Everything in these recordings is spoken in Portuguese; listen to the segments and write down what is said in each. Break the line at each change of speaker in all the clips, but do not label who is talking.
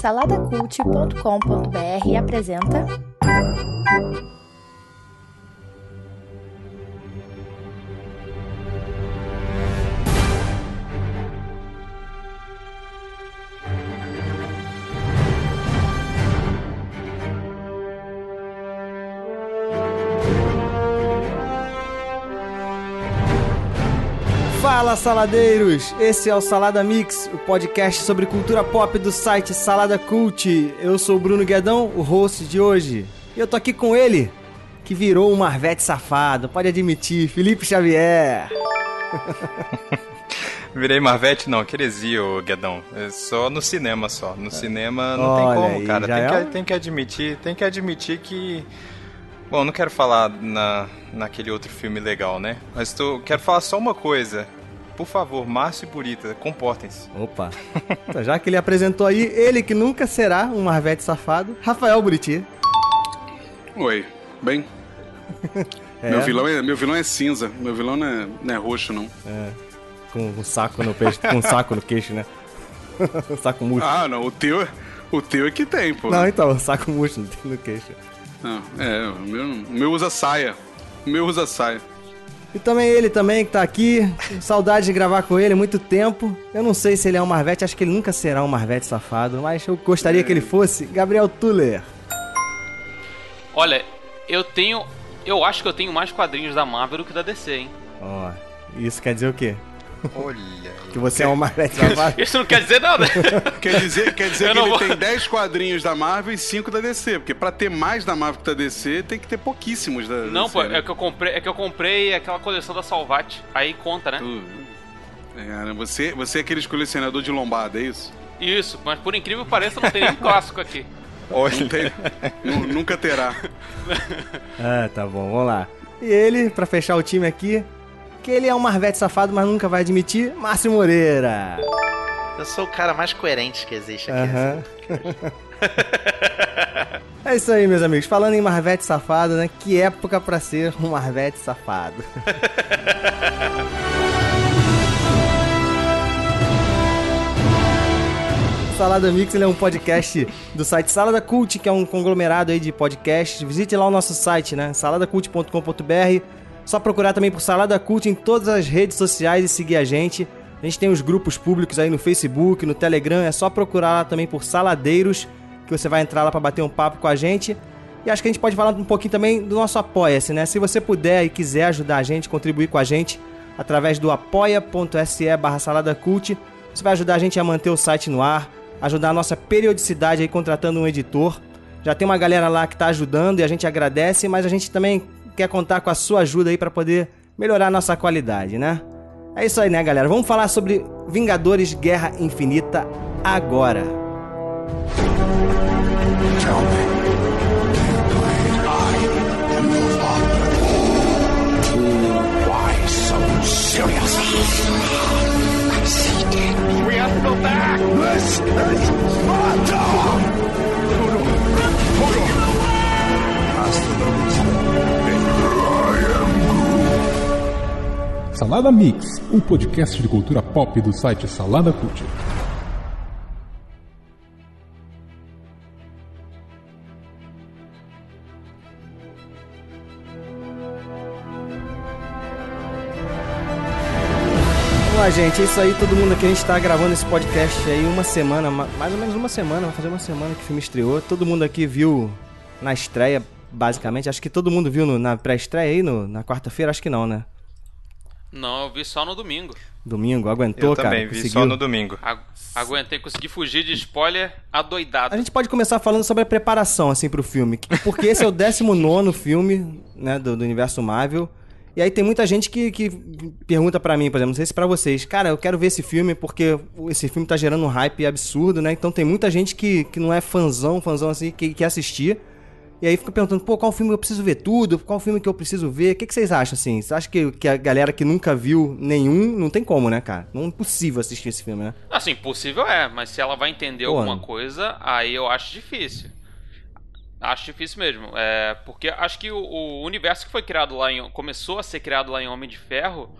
Saladacult.com.br apresenta.
Fala saladeiros! Esse é o Salada Mix, o podcast sobre cultura pop do site Salada Cult. Eu sou o Bruno Guedão, o host de hoje. E eu tô aqui com ele, que virou um Marvete safado, pode admitir, Felipe Xavier.
Virei Marvete? Não, que heresia, ô Guedão. É só no cinema só. No cinema não
Olha
tem como,
aí,
cara. Tem,
é
que, tem que admitir, tem que admitir que. Bom, não quero falar na, naquele outro filme legal, né? Mas tô, quero falar só uma coisa. Por favor, Márcio e Burita, comportem-se.
Opa! Então, já que ele apresentou aí, ele que nunca será um Marvete safado, Rafael Buriti.
Oi, bem?
É,
Meu, vilão é, meu vilão é cinza, meu vilão não é, não é roxo, não.
com um saco no peixe, com um saco no queixo, né? um saco murcho.
Ah, não, o teu, o teu é que tem, pô.
Não, então, saco murcho no- no queixo.
Não, é, o meu, o meu usa saia. O meu usa saia.
E também ele também que tá aqui, saudade de gravar com ele, muito tempo. Eu não sei se ele é um Marvete, acho que ele nunca será um Marvete safado, mas eu gostaria que ele fosse. Gabriel Tuller.
Olha, eu tenho. Eu acho que eu tenho mais quadrinhos da Marvel do que da DC, hein?
Ó, isso quer dizer o quê?
Olha.
Que você é um Marvete safado?
Isso não quer dizer nada.
Quer dizer, quer dizer
Eu
que ele
vou-
tem 10 quadrinhos da Marvel e 5 da DC. Porque pra ter mais da Marvel que da DC, tem que ter pouquíssimos da
não,
DC.
pô,
né?
é que eu comprei, é que eu comprei aquela coleção da Salvati. Aí conta, né?
É, você, você é aqueles colecionador de lombada, é isso?
Isso, mas por incrível que pareça, não tem nenhum clássico aqui.
Olha.
Não tem, nu- nunca terá.
Ah, tá bom, vamos lá. E ele, pra fechar o time aqui, que ele é um Marvete safado, mas nunca vai admitir, Márcio Moreira.
Eu sou o cara mais coerente que existe aqui.
É isso aí, meus amigos. Falando em Marvete safado, né? Que época pra ser um Marvete safado. Salada Mix é um podcast do site Salada Cult, que é um conglomerado aí de podcasts. Visite lá o nosso site, né? saladacult.com.br. Só procurar também por Salada Cult em todas as redes sociais e seguir a gente. A gente tem os grupos públicos aí no Facebook, no Telegram. É só procurar lá também por Saladeiros, que você vai entrar lá pra bater um papo com a gente. E acho que a gente pode falar um pouquinho também do nosso Apoia-se, né? Se você puder e quiser ajudar a gente, contribuir com a gente através do apoia.se barra saladacult, você vai ajudar a gente a manter o site no ar, ajudar a nossa periodicidade aí contratando um editor. Já tem uma galera lá que tá ajudando e a gente agradece, mas a gente também quer contar com a sua ajuda aí para poder melhorar a nossa qualidade, né? É isso aí, né, galera? Vamos falar sobre Vingadores Guerra Infinita agora.
Salada Mix, um podcast de cultura pop do site Salada Cult.
Vamos lá, gente. É isso aí, todo mundo aqui. A gente tá gravando esse podcast aí uma semana, ma- mais ou menos uma semana, vai fazer uma semana que o filme estreou. Todo mundo aqui viu na estreia, basicamente. Acho que todo mundo viu no- na pré-estreia aí, no- na quarta-feira, acho que não, né?
Não, eu vi só no domingo.
Domingo, aguentou,
Eu
cara?
também vi
conseguiu?
só no domingo.
Agu- Aguentei, consegui fugir de spoiler adoidado.
A gente pode começar falando sobre a preparação, assim, pro filme. que- Porque esse é o 19 filme, né, do, do universo Marvel. E aí tem muita gente que, que pergunta pra mim, por exemplo, não sei se pra vocês, cara, eu quero ver esse filme porque esse filme tá gerando um hype absurdo, né? Então tem muita gente que, que não é fãzão, fãzão assim, que quer assistir. E aí fica perguntando, pô, qual filme eu preciso ver tudo? Qual filme que eu preciso ver? O que, que vocês acham, assim? Vocês acham que, que a galera que nunca viu nenhum, não tem como, né, cara? Não é impossível assistir esse filme, né?
Assim, possível é, mas se ela vai entender
Pô,
alguma
não.
coisa, aí eu acho difícil. Acho difícil mesmo. É, porque acho que o, o universo que foi criado lá em. começou a ser criado lá em Homem de Ferro,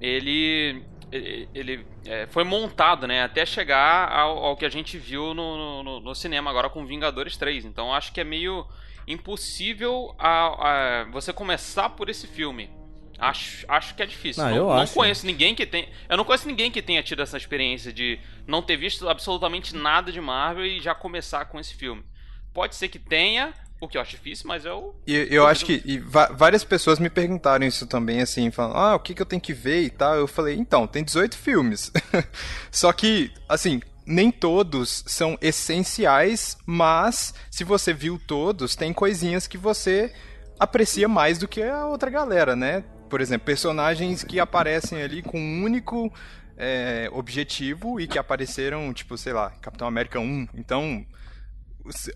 ele. Ele, ele, é, foi montado, né, até chegar ao, ao que a gente viu no, no, no, cinema agora com Vingadores 3. Então acho que é meio impossível a, a você começar por esse filme. Acho, acho que é difícil.
Não,
não,
eu
não conheço ninguém que tem. Eu não conheço ninguém que tenha tido essa experiência de não ter visto absolutamente nada de Marvel e já começar com esse filme. Pode ser que tenha, o que eu acho difícil, mas eu.
E eu acho que e várias pessoas me perguntaram isso também, assim, falando, ah, o que, que eu tenho que ver e tal. Eu falei, então, tem 18 filmes. Só que, assim, nem todos são essenciais, mas se você viu todos, tem coisinhas que você aprecia mais do que a outra galera, né? Por exemplo, personagens que aparecem ali com um único é, objetivo e que apareceram, tipo, sei lá, Capitão América 1. Então,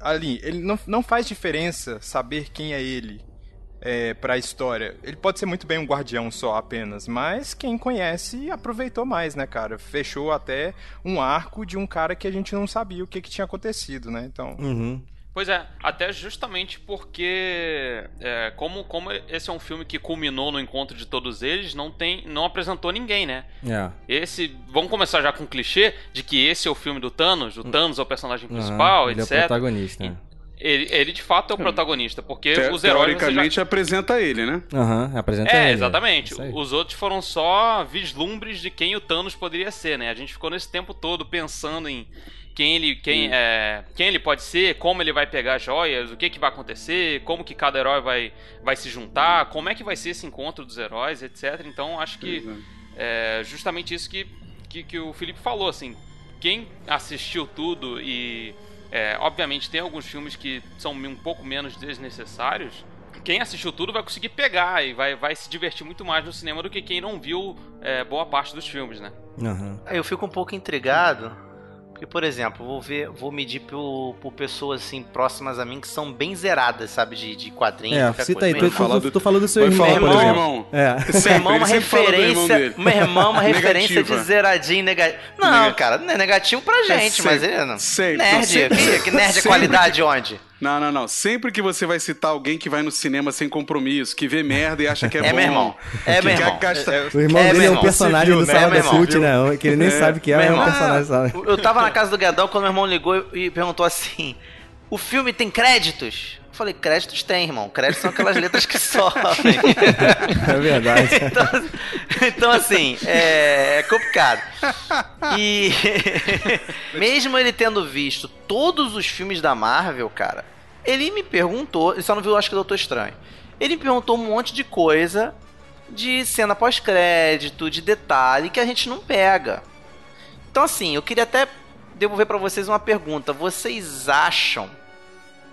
ali, ele não, não faz diferença saber quem é ele é, para a história. Ele pode ser muito bem um guardião só apenas, mas quem conhece aproveitou mais, né, cara? Fechou até um arco de um cara que a gente não sabia o que, que tinha acontecido, né? Então,
Uhum.
Pois é, até justamente porque é, como, como esse é um filme que culminou no encontro de todos eles, não tem, não apresentou ninguém, né?
É.
Esse, vamos começar já com o clichê de que esse é o filme do Thanos, o Thanos é o personagem principal,
ele é o
etc.
protagonista. né?
ele, ele de fato é o protagonista, porque
Te-
os heróis você já-
Teoricamente apresenta ele, né?
Aham, apresenta
É,
ele.
exatamente.
Isso aí.
Os outros foram só vislumbres de quem o Thanos poderia ser, né? A gente ficou nesse tempo todo pensando em quem ele, quem, é, quem ele pode ser, como ele vai pegar as joias, o que, que vai acontecer, como que cada herói vai, vai se juntar, como é que vai ser esse encontro dos heróis, etc. Então acho que é justamente isso que, que, que o Felipe falou, assim. Quem assistiu tudo e. é, obviamente tem alguns filmes que são um pouco menos desnecessários. Quem assistiu tudo vai conseguir pegar e vai, vai se divertir muito mais no cinema do que quem não viu é, boa parte dos filmes, né?
Aham.
Eu fico um pouco intrigado, porque, por exemplo, vou ver, vou medir por, por pessoas assim próximas a mim que são bem zeradas, sabe, de, de quadrinhos.
É, cita
coisa.
aí,
falar
tu,
do-
tu falou do seu irmão,
falar
por exemplo.
irmão.
É.
Meu irmão é uma referência. Meu irmão é uma referência de zeradinho negativo. Não,
Negativo.
cara, não é negativo pra gente,
sempre,
mas ele não.
sempre,
Nerd,
sempre-
que, nerd é qualidade onde?
Não, não, não. Sempre que você vai citar alguém que vai no cinema sem compromisso, que vê merda e acha que é,
É
bom.
meu irmão. É
que
meu irmão.
gastar-
O irmão
É,
dele é um personagem
você
do
viu,
Sala
né,
da? Cult, né? Que ele nem sabe que é,
Meu
é um personagem, sabe?
Eu tava na casa do Guedão quando meu irmão ligou e perguntou assim: O filme tem créditos? Eu falei, créditos tem, irmão. Créditos são aquelas letras que sobem.
É verdade.
então, então, assim, é, é complicado. E mesmo ele tendo visto todos os filmes da Marvel, cara, ele me perguntou, ele só não viu, acho que Doutor Estranho. Ele me perguntou um monte de coisa de cena pós-crédito, de detalhe que a gente não pega. Então, assim, eu queria até devolver pra vocês uma pergunta. Vocês acham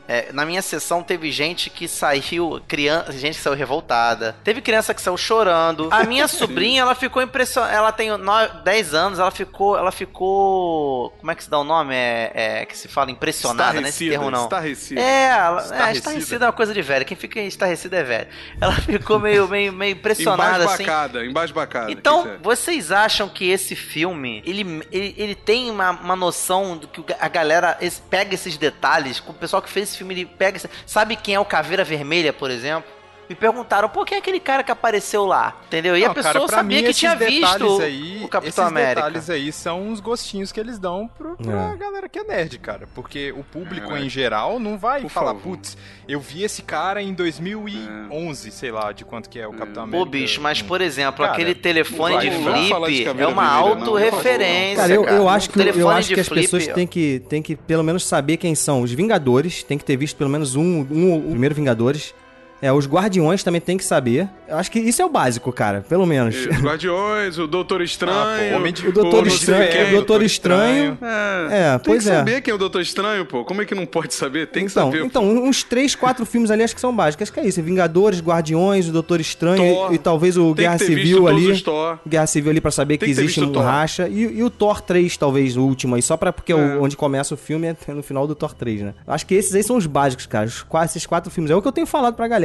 é, na minha sessão teve gente que saiu, criança, gente que saiu revoltada. Teve criança que saiu chorando. A minha sobrinha, ela ficou impressionada. Ela tem 9, 10 anos, ela ficou, ela ficou, como é que se dá o nome? É, é que se fala impressionada, né? Esse termo não.
estarrecida.
É, ela, é,
Estarrecida.
estarrecida é uma coisa de velho. Quem fica estarrecida é velho. Ela ficou meio, meio, meio impressionada assim.
Embasbacada, embasbacada.
Então,
é?
vocês acham que esse filme, ele, ele, ele tem uma, uma noção do que a galera pega esses detalhes, o pessoal que fez esse filme, ele pega... Sabe quem é o Caveira Vermelha, por exemplo? Me perguntaram, pô, quem é aquele cara que apareceu lá? Entendeu? E a
Não,
pessoa
cara,
sabia
mim,
que
esses
tinha visto
aí,
o Capitão
esses
América.
detalhes aí são uns gostinhos que eles dão pro, pra
É.
galera que é nerd, cara. Porque o público
Caraca.
em geral não vai
Por
falar, putz, eu vi esse cara em 2011, sei lá, de quanto que é o Capitão América.
Pô, bicho, mas por exemplo,
Cara,
aquele telefone de
falar de
flip é uma
por
autorreferência.
Cara, eu, eu acho que, eu acho que as
flip-
pessoas têm que, têm que pelo menos saber quem são os Vingadores, tem que ter visto pelo menos um, um o primeiro Vingadores. É, os Guardiões também tem que saber. Eu acho que isso é o básico, cara, pelo menos.
Os Guardiões, o Doutor Estranho.
Ah, pô, Homem de-
O Doutor Estranho,
quem.
o Doutor Estranho.
É,
É,
tem
pois
que
é.
saber quem é o Doutor Estranho, pô. Como é que não pode saber? Tem que
então,
saber.
então, uns três, quatro filmes ali acho que são básicos. Acho que é isso. Vingadores, Guardiões, o Doutor Estranho
Thor.
e, e talvez o
Tem
Guerra
que ter visto
Civil
todos
ali.
os Thor.
Guerra Civil ali pra saber que
Tem que ter
existe um
o
racha. E, e o Thor 3, talvez, o último aí, só pra, porque é o- onde começa o filme é no final do Thor 3, né? Acho que esses aí são os básicos, cara. Os, esses quatro filmes. É o que eu tenho falado pra galera.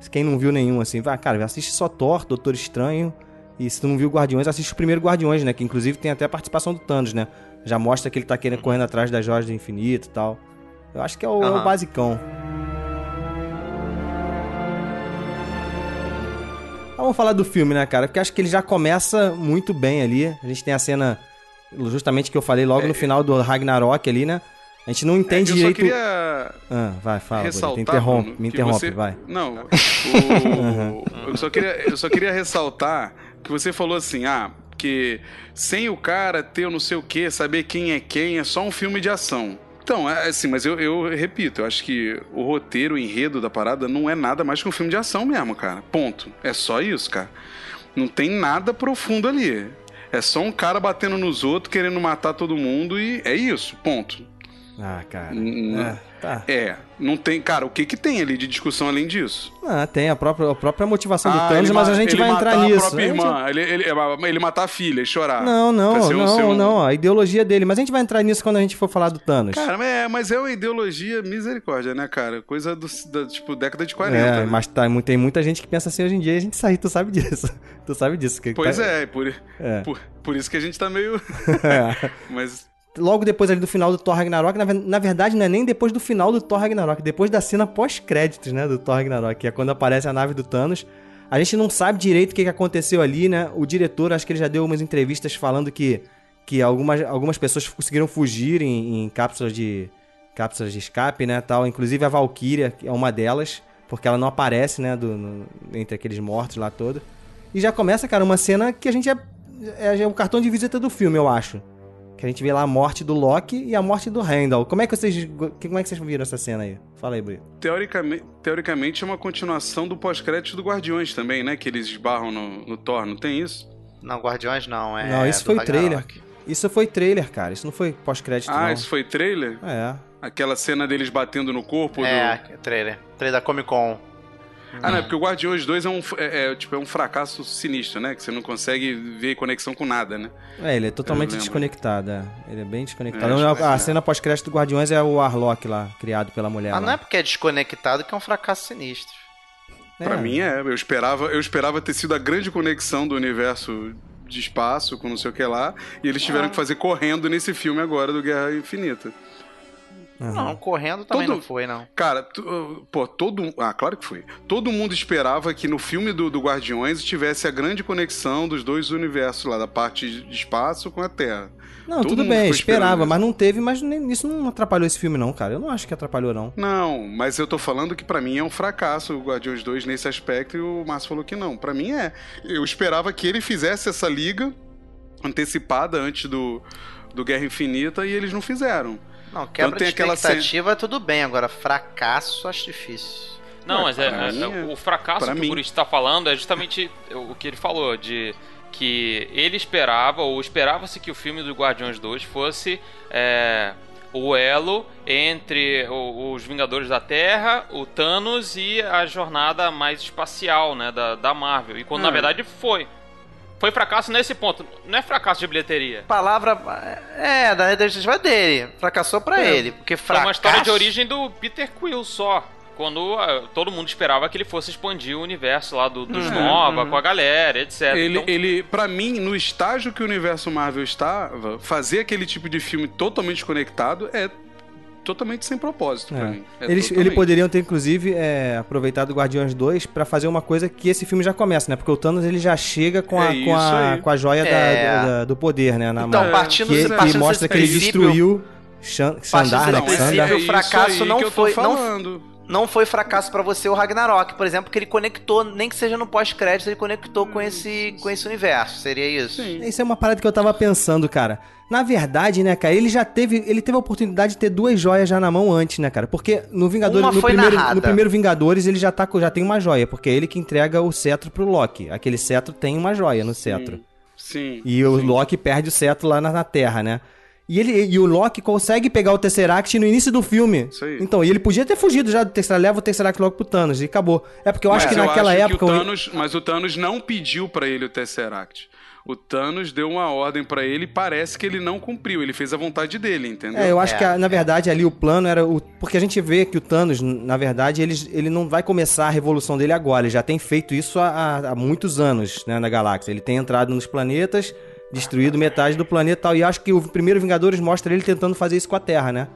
Se Quem não viu nenhum, assim, vai, cara, assiste só Thor, Doutor Estranho. E se tu não viu Guardiões, assiste o primeiro Guardiões, né? Que inclusive tem até a participação do Thanos, né? Já mostra que ele tá querendo, correndo atrás das joias do infinito e tal. Eu acho que é o, é o basicão. Ah, vamos falar do filme, né, cara? Porque acho que ele já começa muito bem ali. A gente tem a cena, justamente que eu falei logo no final do Ragnarok ali, né? A gente não entende
É, eu
direito.
só queria
Ah, vai, fala.
Ressaltar.
Te interrompe, me interrompe,
você-
vai.
Não, o- eu, só queria, eu só queria ressaltar que você falou assim, ah, que sem o cara ter o não sei o que, saber quem é quem, é só um filme de ação. Então, é assim, mas eu, eu repito, eu acho que o roteiro, o enredo da parada não é nada mais que um filme de ação mesmo, cara. Ponto. É só isso, cara. Não tem nada profundo ali. É só um cara batendo nos outros, querendo matar todo mundo e é isso, ponto.
Ah, cara. É, tá.
É, não tem. Cara, o que que tem ali de discussão além disso?
Ah, tem a própria, a própria motivação do
Ah,
Thanos,
ele
mas a gente vai entrar nisso.
A própria
gente-
irmã, ele, ele, ele matar a filha e chorar.
Não, não,
um-
não,
um-
não, a ideologia dele. Mas a gente vai entrar nisso quando a gente for falar do Thanos.
Cara, é, mas é uma ideologia misericórdia, né, cara? Coisa do, da, tipo, década de 40.
é,
né?
mas tá, tem muita gente que pensa assim hoje em dia e a gente sabe, tu sabe disso. tu sabe disso. Que
Pois
tá-
é, por,
É.
por, por isso que a gente tá meio.
É.
mas.
Logo depois ali do final do Thor Ragnarok, na, na verdade não é nem depois do final do Thor Ragnarok, depois da cena pós-créditos, né, do Thor Ragnarok, que é quando aparece a nave do Thanos. A gente não sabe direito o que, que aconteceu ali, né? O diretor, acho que ele já deu umas entrevistas falando que, que algumas, algumas pessoas conseguiram fugir em, em cápsulas de cápsulas de escape, né, tal. Inclusive a Valkyria é uma delas, porque ela não aparece, né, do, no- entre aqueles mortos lá todo. E já começa, cara, uma cena que a gente é, é, é o cartão de visita do filme, eu acho. Que a gente vê lá a morte do Loki e a morte do Randall. Como é que vocês, como é que vocês viram essa cena aí? Fala aí, Brito.
Teoricamente, teoricamente é uma continuação do pós-crédito do Guardiões também, né? Que eles esbarram no, no Thor, não tem isso?
Não, Guardiões não, é.
Não, isso foi trailer. Isso foi trailer, cara. Isso não foi pós-crédito,
Ah,
não.
isso foi trailer?
É.
Aquela cena deles batendo no corpo
É,
do.
trailer. Trailer da Comic Con.
Ah, não, é porque o Guardiões 2 é um, é, é, tipo, é um fracasso sinistro, né? Que você não consegue ver conexão com nada, né?
É, ele é totalmente desconectado. é. Ele é bem desconectado.
É,
a- a
desconectado.
cena pós-crédito do Guardiões é o Warlock lá, criado pela mulher.
Ah,
lá.
não é porque é desconectado que é um fracasso sinistro.
Pra mim é. Eu esperava, eu esperava ter sido a grande conexão do universo de espaço com não sei o que lá. E eles tiveram
Ah.
que fazer correndo nesse filme agora do Guerra Infinita.
Aham.
Não, correndo também
Todo-
não foi, não.
Cara, tu- uh, pô, todo. Ah, claro que foi. Todo mundo esperava que no filme do, do Guardiões tivesse a grande conexão dos dois universos lá, da parte de espaço com a Terra.
Não,
todo
tudo bem, esperava,
isso.
mas não teve, mas nem- isso não atrapalhou esse filme, não, cara. Eu não acho que atrapalhou, não.
Não, mas eu tô falando que pra mim é um fracasso o Guardiões 2 nesse aspecto e o Márcio falou que não. Pra mim é. Eu esperava que ele fizesse essa liga antecipada antes do, do Guerra Infinita e eles não fizeram.
Não, quebra
tem
de
aquela
expectativa, tudo bem. Agora, fracasso, acho difícil.
Não, mas é, é- é- o fracasso que
mim.
o Buriti tá falando é justamente o que ele falou, de que ele esperava, ou esperava-se que o filme do Guardiões 2 fosse é, o elo entre o- os Vingadores da Terra, o Thanos e a jornada mais espacial né, da, da Marvel. E quando na
Hum.
verdade foi. Foi fracasso nesse ponto. Não é fracasso de bilheteria.
Palavra. É, da iniciativa dele. Fracassou pra
É.
ele. Porque
Foi
fracasso.
uma história de origem do Peter Quill só. Quando ah, todo mundo esperava que ele fosse expandir o universo lá do, dos
Uhum,
Nova,
uhum.
com a galera, etc.
Ele,
Então,
ele, para mim, no estágio que o universo Marvel estava, fazer aquele tipo de filme totalmente conectado é totalmente sem propósito pra
É.
mim. É
Eles,
totalmente.
eles poderiam ter, inclusive, é, aproveitado o Guardiões 2 pra fazer uma coisa que esse filme já começa, né? Porque o Thanos ele já chega com a,
É
com a, com a joia da-
É.
da- do poder, né? Na
Então,
mão.
partindo,
que,
partindo
que mostra
desse
que ele destruiu Xan- Xandar, né? Xandar.
o
isso
fracasso
aí
não
que eu tô
foi- não-
falando.
Não foi fracasso pra você o Ragnarok, por exemplo, que ele conectou, nem que seja no pós-crédito, ele conectou com esse, com esse universo. Seria isso?
Sim.
Isso é uma parada que eu tava pensando, cara. Na verdade, né, cara, ele já teve. Ele teve a oportunidade de ter duas joias já na mão antes, né, cara? Porque no Vingadores. No primeiro, no primeiro Vingadores, ele já, tá, já tem uma joia, porque é ele que entrega o cetro pro Loki. Aquele cetro tem uma joia no cetro.
Sim.
E o
sim.
Loki perde o cetro lá na, na Terra, né? E, ele, e o Loki consegue pegar o Tesseract no início do filme.
Isso aí.
Então, e ele podia ter fugido já do Tesseract, leva o Tesseract logo pro Thanos e acabou. É porque eu acho
Mas
que naquela
acho
época.
o
o-
Thanos, mas o Thanos não pediu pra ele o Tesseract. O Thanos deu uma ordem pra ele e parece que ele não cumpriu. Ele fez a vontade dele, entendeu?
É, eu acho
É,
que, a- na verdade, ali o plano era o. Porque a gente vê que o Thanos, na verdade, ele, ele não vai começar a revolução dele agora. Ele já tem feito isso há, há- há muitos anos, né, na galáxia. Ele tem entrado nos planetas, destruído metade do planeta e tal. E acho que o primeiro Vingadores mostra ele tentando fazer isso com a Terra, né?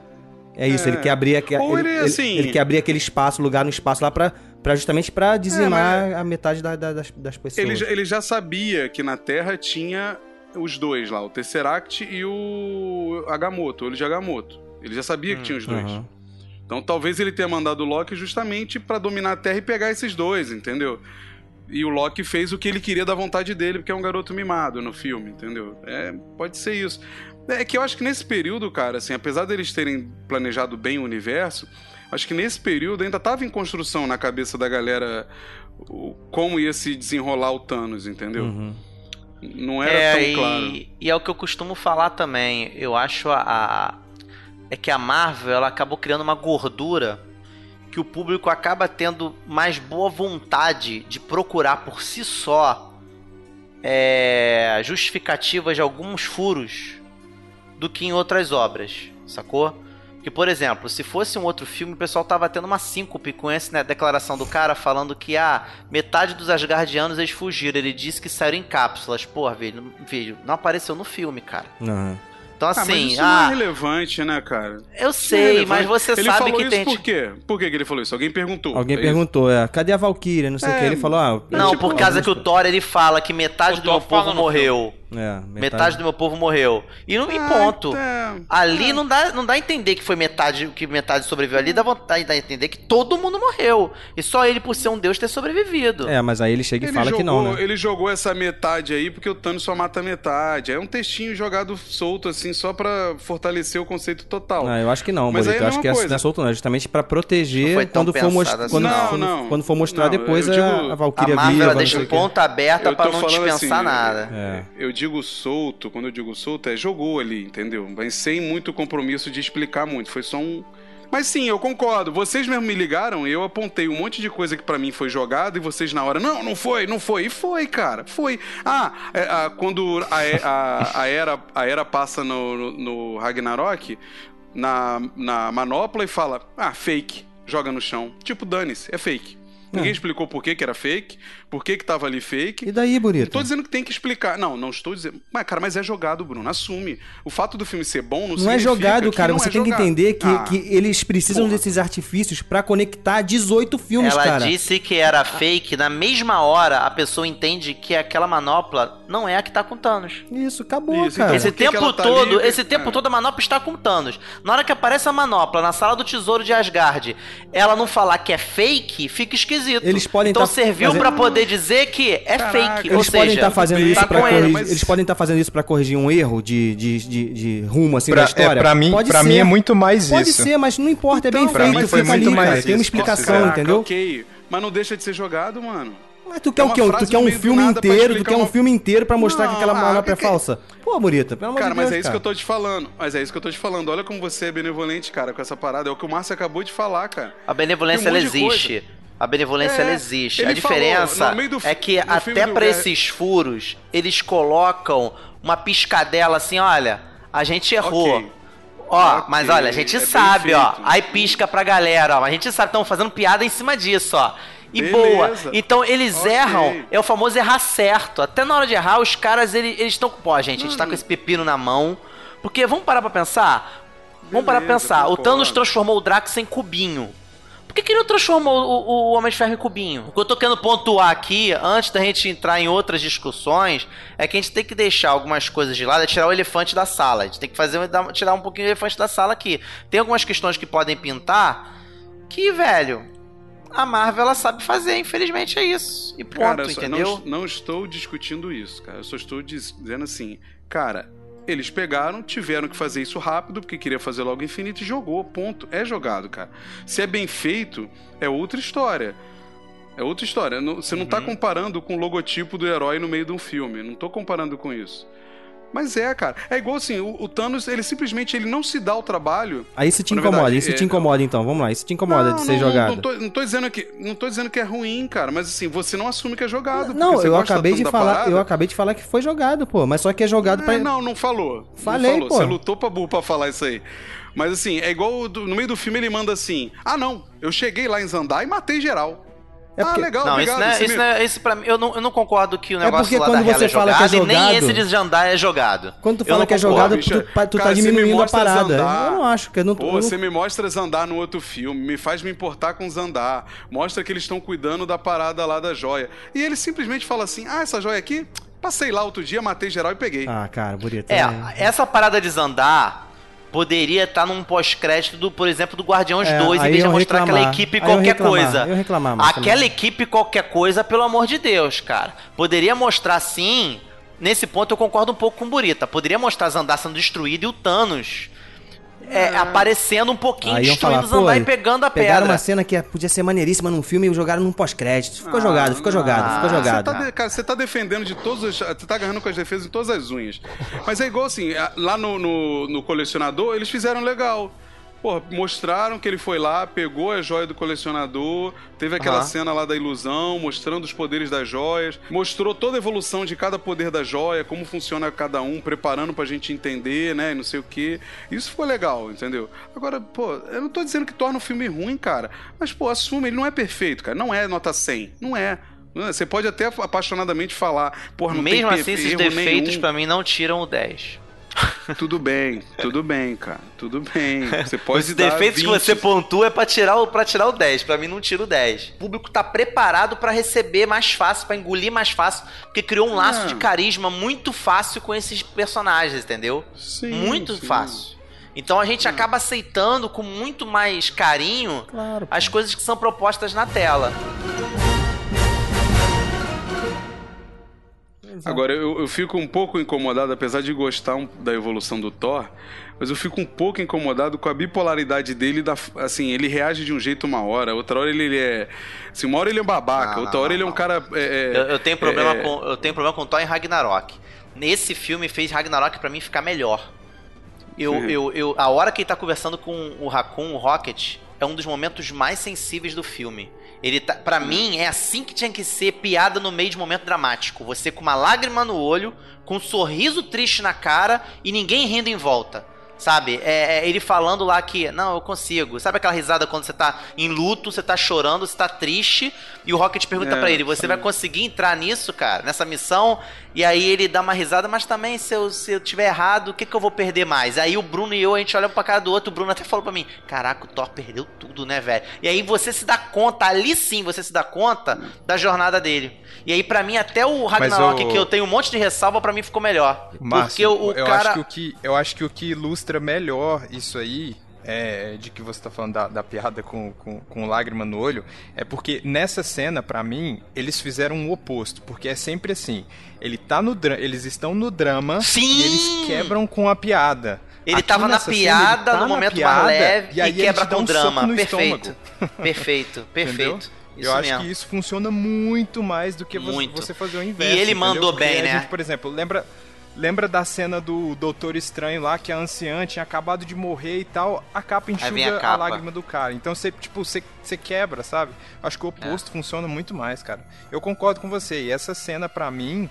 É isso, ele quer abrir aque-
Ou
ele,
assim-
ele quer abrir aquele espaço, lugar no espaço lá pra, pra justamente pra dizimar a metade da- da- das, das pessoas.
Ele, já- ele já sabia que na Terra tinha os dois lá, o Tesseract e o Agamotto, o olho de Agamotto. Ele já sabia que tinha os dois. Então talvez ele tenha mandado o Loki justamente pra dominar a Terra e pegar esses dois, entendeu? E o Loki fez o que ele queria da vontade dele, porque é um garoto mimado no filme, entendeu? É, pode ser isso. É que eu acho que nesse período, cara, assim, apesar deles terem planejado bem o universo, acho que nesse período ainda tava em construção na cabeça da galera o- como ia se desenrolar o Thanos, entendeu?
Uhum.
Não era
é,
tão
e,
claro.
e é o que eu costumo falar também. Eu acho a, a- É que a Marvel ela acabou criando uma gordura que o público acaba tendo mais boa vontade de procurar por si só é, justificativas de alguns furos do que em outras obras, sacou? Que, por exemplo, se fosse um outro filme, o pessoal tava tendo uma síncope com essa né, declaração do cara falando que ah, metade dos Asgardianos eles fugiram. Ele disse que saíram em cápsulas. Porra, velho, não apareceu no filme, cara.
Aham.
Então,
Ah, mas
assim,
isso não
ah,
é relevante, né, cara?
eu
Isso
sei,
não é
mas você
ele
sabe
falou
que
isso
tem
por quê? Por que que ele falou isso? Alguém perguntou.
Alguém
É
perguntou, é, cadê a Valkyria? Não sei o
É,
que. Ele falou, ah,
Não,
tipo,
por causa que o Thor ele fala que metade do meu povo morreu.
é,
Metade... do meu povo morreu. E, não, e
Ah,
ponto.
é.
Ali não dá, não dá a entender que foi metade que metade sobreviveu. Ali dá vontade dá a entender que todo mundo morreu. E só ele, por ser um deus, ter sobrevivido.
É, mas aí ele chega e
Ele
fala
jogou,
que não, né?
ele jogou essa metade aí porque o Thanos só mata metade. É um textinho jogado solto, assim, só pra fortalecer o conceito total.
Ah, eu acho que não,
Mas
Morito.
aí é
Eu
a
acho que
coisa.
não é solto, não. É Justamente pra
Não
proteger quando for, mostrar
assim.
quando,
Não,
quando,
não.
quando for mostrar
Não,
depois
eu
a,
digo-
a
A
Valkyria
Marvel
viva.
ela
não
deixa o ponto aberta pra
tô
não dispensar
assim,
nada.
É.
Eu digo solto, quando eu digo solto, é jogou ali, entendeu? Mas sem muito compromisso de explicar muito. Foi só um. Mas sim, eu concordo. Vocês mesmo me ligaram, eu apontei um monte de coisa que pra mim foi jogada e vocês na hora, não, não foi, não foi. E foi, cara, foi. Ah, é, ah, quando a, a- a era, a era passa no, no, no Ragnarok, na, na manopla e fala, ah, fake, joga no chão. Tipo, dane-se, é fake. Ninguém explicou por que, que era fake, por que, que tava ali fake.
E daí, Bonito?
Não tô dizendo que tem que explicar. Não, não estou dizendo. Mas, cara, mas é jogado, Bruno. Assume. O fato do filme ser bom não,
Não é
significa
jogado,
que
cara.
não
Você
é
tem que
jogado.
entender que,
Ah,
que eles precisam
porra.
desses artifícios pra conectar 18 filmes,
Ela
cara.
disse que era fake, na mesma hora a pessoa entende que aquela manopla não é a que tá com Thanos.
Isso, acabou,
Isso,
cara.
então,
Esse
que que
tempo
ela tá
todo,
ali?
esse tempo
É.
todo a manopla está com Thanos. Na hora que aparece a manopla na sala do tesouro de Asgard, ela não falar que é fake, fica esquisito.
Eles podem
então
tá
serviu
fazendo-
pra poder dizer que é
Caraca,
fake.
Eles
ou
podem
seja,
estar fazendo
bem,
isso
tá ele,
corrigir.
mas-
Eles podem estar fazendo isso para corrigir um erro de, de, de, de rumo assim
Pra,
da história.
é, pra mim,
Pode ser.
mim é muito mais
Pode
isso.
ser, mas não importa, é bem
Então, pra
feito,
mim
foi
fica
muito
ali,
mais
cara. Tem uma
isso,
explicação,
dizer.
entendeu?
Ok, mas não deixa de ser jogado, mano.
Mas tu quer
É
o quê? Tu quer um filme inteiro, tu quer um filme inteiro pra mostrar que aquela manopla é
que
falsa. Pô, Murita, pelo amor
Cara,
de
mas
Deus,
é isso
cara.
que eu tô te falando. Mas é isso que eu tô te falando. Olha como você é benevolente, cara, com essa parada. É o que o Márcio acabou de falar, cara.
A benevolência
um
ela existe. A benevolência
É,
ela existe. A diferença
falou, do
é que até
Guerra-
esses furos, eles colocam uma piscadela assim, olha, a gente errou.
Ok.
Ó,
Ok,
mas olha, a gente
é
sabe, ó.
feito.
Aí pisca pra galera, ó. A gente sabe, estão fazendo piada em cima disso, ó. E
Beleza.
boa. Então eles
Ok.
erram, é o famoso errar certo. Até na hora de errar, os caras, eles estão com. Pô, gente, a gente tá com esse pepino na mão. Porque vamos parar pra pensar? Vamos parar pra
Beleza,
pensar. O. Thanos transformou o Drax em cubinho. Por que, que ele não transformou o, o Homem de Ferro em cubinho? O que eu tô querendo pontuar aqui, antes da gente entrar em outras discussões, é que a gente tem que deixar algumas coisas de lado, é tirar o elefante da sala. A gente tem que fazer, tirar um pouquinho o elefante da sala aqui. Tem algumas questões que podem pintar que, velho, a Marvel ela sabe fazer, infelizmente é isso. E ponto,
Cara,
entendeu?
Não, não estou discutindo isso, cara. Eu só estou diz- dizendo assim, cara, eles pegaram, tiveram que fazer isso rápido, porque queria fazer logo infinito e jogou, ponto. É jogado, cara. Se é bem feito, é outra história. É outra história. Você não tá
Uhum.
comparando com o logotipo do herói no meio de um filme. Não tô comparando com isso. Mas é, cara. É igual assim, o, o Thanos, ele simplesmente ele não se dá o trabalho
Aí isso te incomoda,
verdade,
isso te
é-
incomoda então, vamos lá, isso te incomoda de ser
não,
jogado.
Não tô, não tô dizendo que, não tô dizendo que é ruim, cara, mas assim, você não assume que é jogado.
Não, eu acabei de falar,
parada.
eu acabei de falar que foi jogado, pô, mas só que é jogado
É,
pra
Não, não falou.
Falei,
não falou.
pô.
Você lutou pra burro pra falar isso aí. Mas assim, é igual do- no meio do filme ele manda assim: Ah, não, eu cheguei lá em Zandar e matei geral.
É porque-
Ah, legal,
Não, isso
obrigado.
não é, isso
me-
não é, isso pra mim, eu não, eu não concordo que o negócio
porque
lá
quando você
é
fala
jogado,
que é
e nem
jogado-
esse de Zandar é jogado.
Quando tu fala que é jogado,
bicho.
tu, tu
Cara,
tá
você me
diminuindo a parada.
Zandar.
Eu não acho, que eu não...
Pô,
eu não-
você me mostra Zandar no outro filme, me faz me importar com Zandar. Mostra que eles estão cuidando da parada lá da joia. E ele simplesmente fala assim: ah, essa joia aqui, passei lá outro dia, matei geral e peguei.
Ah, cara, bonito.
É,
né?
essa parada de Zandar poderia estar num pós-crédito, do, por exemplo, do Guardiões
É,
2, em vez de mostrar aquela
reclamar.
equipe
Aí eu
qualquer
reclamar,
coisa.
eu reclamar mais
Aquela
também.
equipe qualquer coisa, pelo amor de Deus, cara. Poderia mostrar sim. Nesse ponto eu concordo um pouco com o Burita. Poderia mostrar Zandar sendo destruído e o Thanos é, aparecendo um pouquinho,
Aí
destruindo
falar,
Zandar
pô,
e pegando a
Pegaram
pedra.
uma cena que podia ser maneiríssima num filme e jogaram num pós-crédito. Ficou
Ah,
jogado, ficou
não.
jogado, ficou
Ah,
jogado.
Você tá cara, você tá defendendo de todos os. Você tá agarrando com as defesas em todas as unhas. Mas é igual assim, lá no, no, no colecionador, eles fizeram legal. Pô, mostraram que ele foi lá, pegou a joia do colecionador, teve aquela
Aham.
cena lá da ilusão, mostrando os poderes das joias, mostrou toda a evolução de cada poder da joia, como funciona cada um, preparando pra gente entender, né, e não sei o que. Isso ficou legal, entendeu? Agora, pô, eu não tô dizendo que torna o filme ruim, cara, mas, pô, assume, ele não é perfeito, cara, não é nota 100, não é. Você pode até apaixonadamente falar, porra, não
Mesmo
tem
assim, esses defeitos pra mim não tiram o 10.
Tudo bem, tudo bem, cara, tudo bem. Você pode
Os
dar
defeitos que
20.
você pontua é pra tirar, o, pra tirar o 10. Pra mim não tira o 10. O público tá preparado pra receber mais fácil, pra engolir mais fácil, porque criou um laço
Ah.
de carisma muito fácil com esses personagens, entendeu?
Sim,
muito
sim.
fácil. Então a gente acaba aceitando com muito mais carinho
Claro,
as coisas que são propostas na tela.
Agora, eu, eu fico um pouco incomodado, apesar de gostar um- da evolução do Thor, mas eu fico um pouco incomodado com a bipolaridade dele. Da, assim, ele reage de um jeito uma hora, outra hora ele, ele é. Assim, uma hora ele é um babaca,
Não,
outra hora ele é um cara. é, é,
Eu, eu tenho problema
é,
com eu tenho problema com Thor em Ragnarok. Nesse filme fez Ragnarok pra mim ficar melhor. Eu,
Sim.
eu, eu, a hora que ele tá conversando com o Raccoon, o Rocket, é um dos momentos mais sensíveis do filme. Ele tá, para mim é assim que tinha que ser piada no meio de momento dramático. Você com uma lágrima no olho, com um sorriso triste na cara e ninguém rindo em volta. Sabe? É, é ele falando lá que, não, eu consigo. Sabe aquela risada quando você tá em luto, você tá chorando, você tá triste, e o Rocket pergunta
É,
pra ele: você
sim.
vai conseguir entrar nisso, cara, nessa missão? E aí ele dá uma risada, mas também se eu, se eu tiver errado, o que, que eu vou perder mais? Aí o Bruno e eu, a gente olha pra cara do outro, o Bruno até falou pra mim: caraca, o Thor perdeu tudo, né, velho? E aí você se dá conta, ali sim você se dá conta da jornada dele. E aí, pra mim, até o Ragnarok, que eu tenho um monte de ressalva, pra mim ficou melhor. porque
Márcio,
o, o
eu,
cara.
acho que o que, eu acho que o que ilustra melhor isso aí, é, de que você tá falando da, da piada com, com, com lágrima no olho, é porque nessa cena, pra mim, eles fizeram o oposto. Porque é sempre assim: ele tá no eles estão no drama
Sim!
e eles quebram com a piada.
Ele
Aqui
tava na
nessa cena, ele
piada,
tá
no momento
piada,
mais leve
e, aí
e quebra
ele
com
um
drama. Perfeito. Perfeito,
Entendeu?
perfeito. Isso
eu acho
mesmo.
que isso funciona muito mais do que você,
Muito.
você fazer o
E
inverso.
ele
entendeu?
mandou
Porque
bem,
a
né?
gente, por exemplo, lembra, lembra da cena do Doutor Estranho lá, que a anciã tinha acabado de morrer e tal, a capa
a
enxuga a,
capa.
lágrima do cara. Então você, tipo, você, você quebra, sabe? Acho que o
É.
oposto funciona muito mais, cara. Eu concordo com você. E essa cena, pra mim,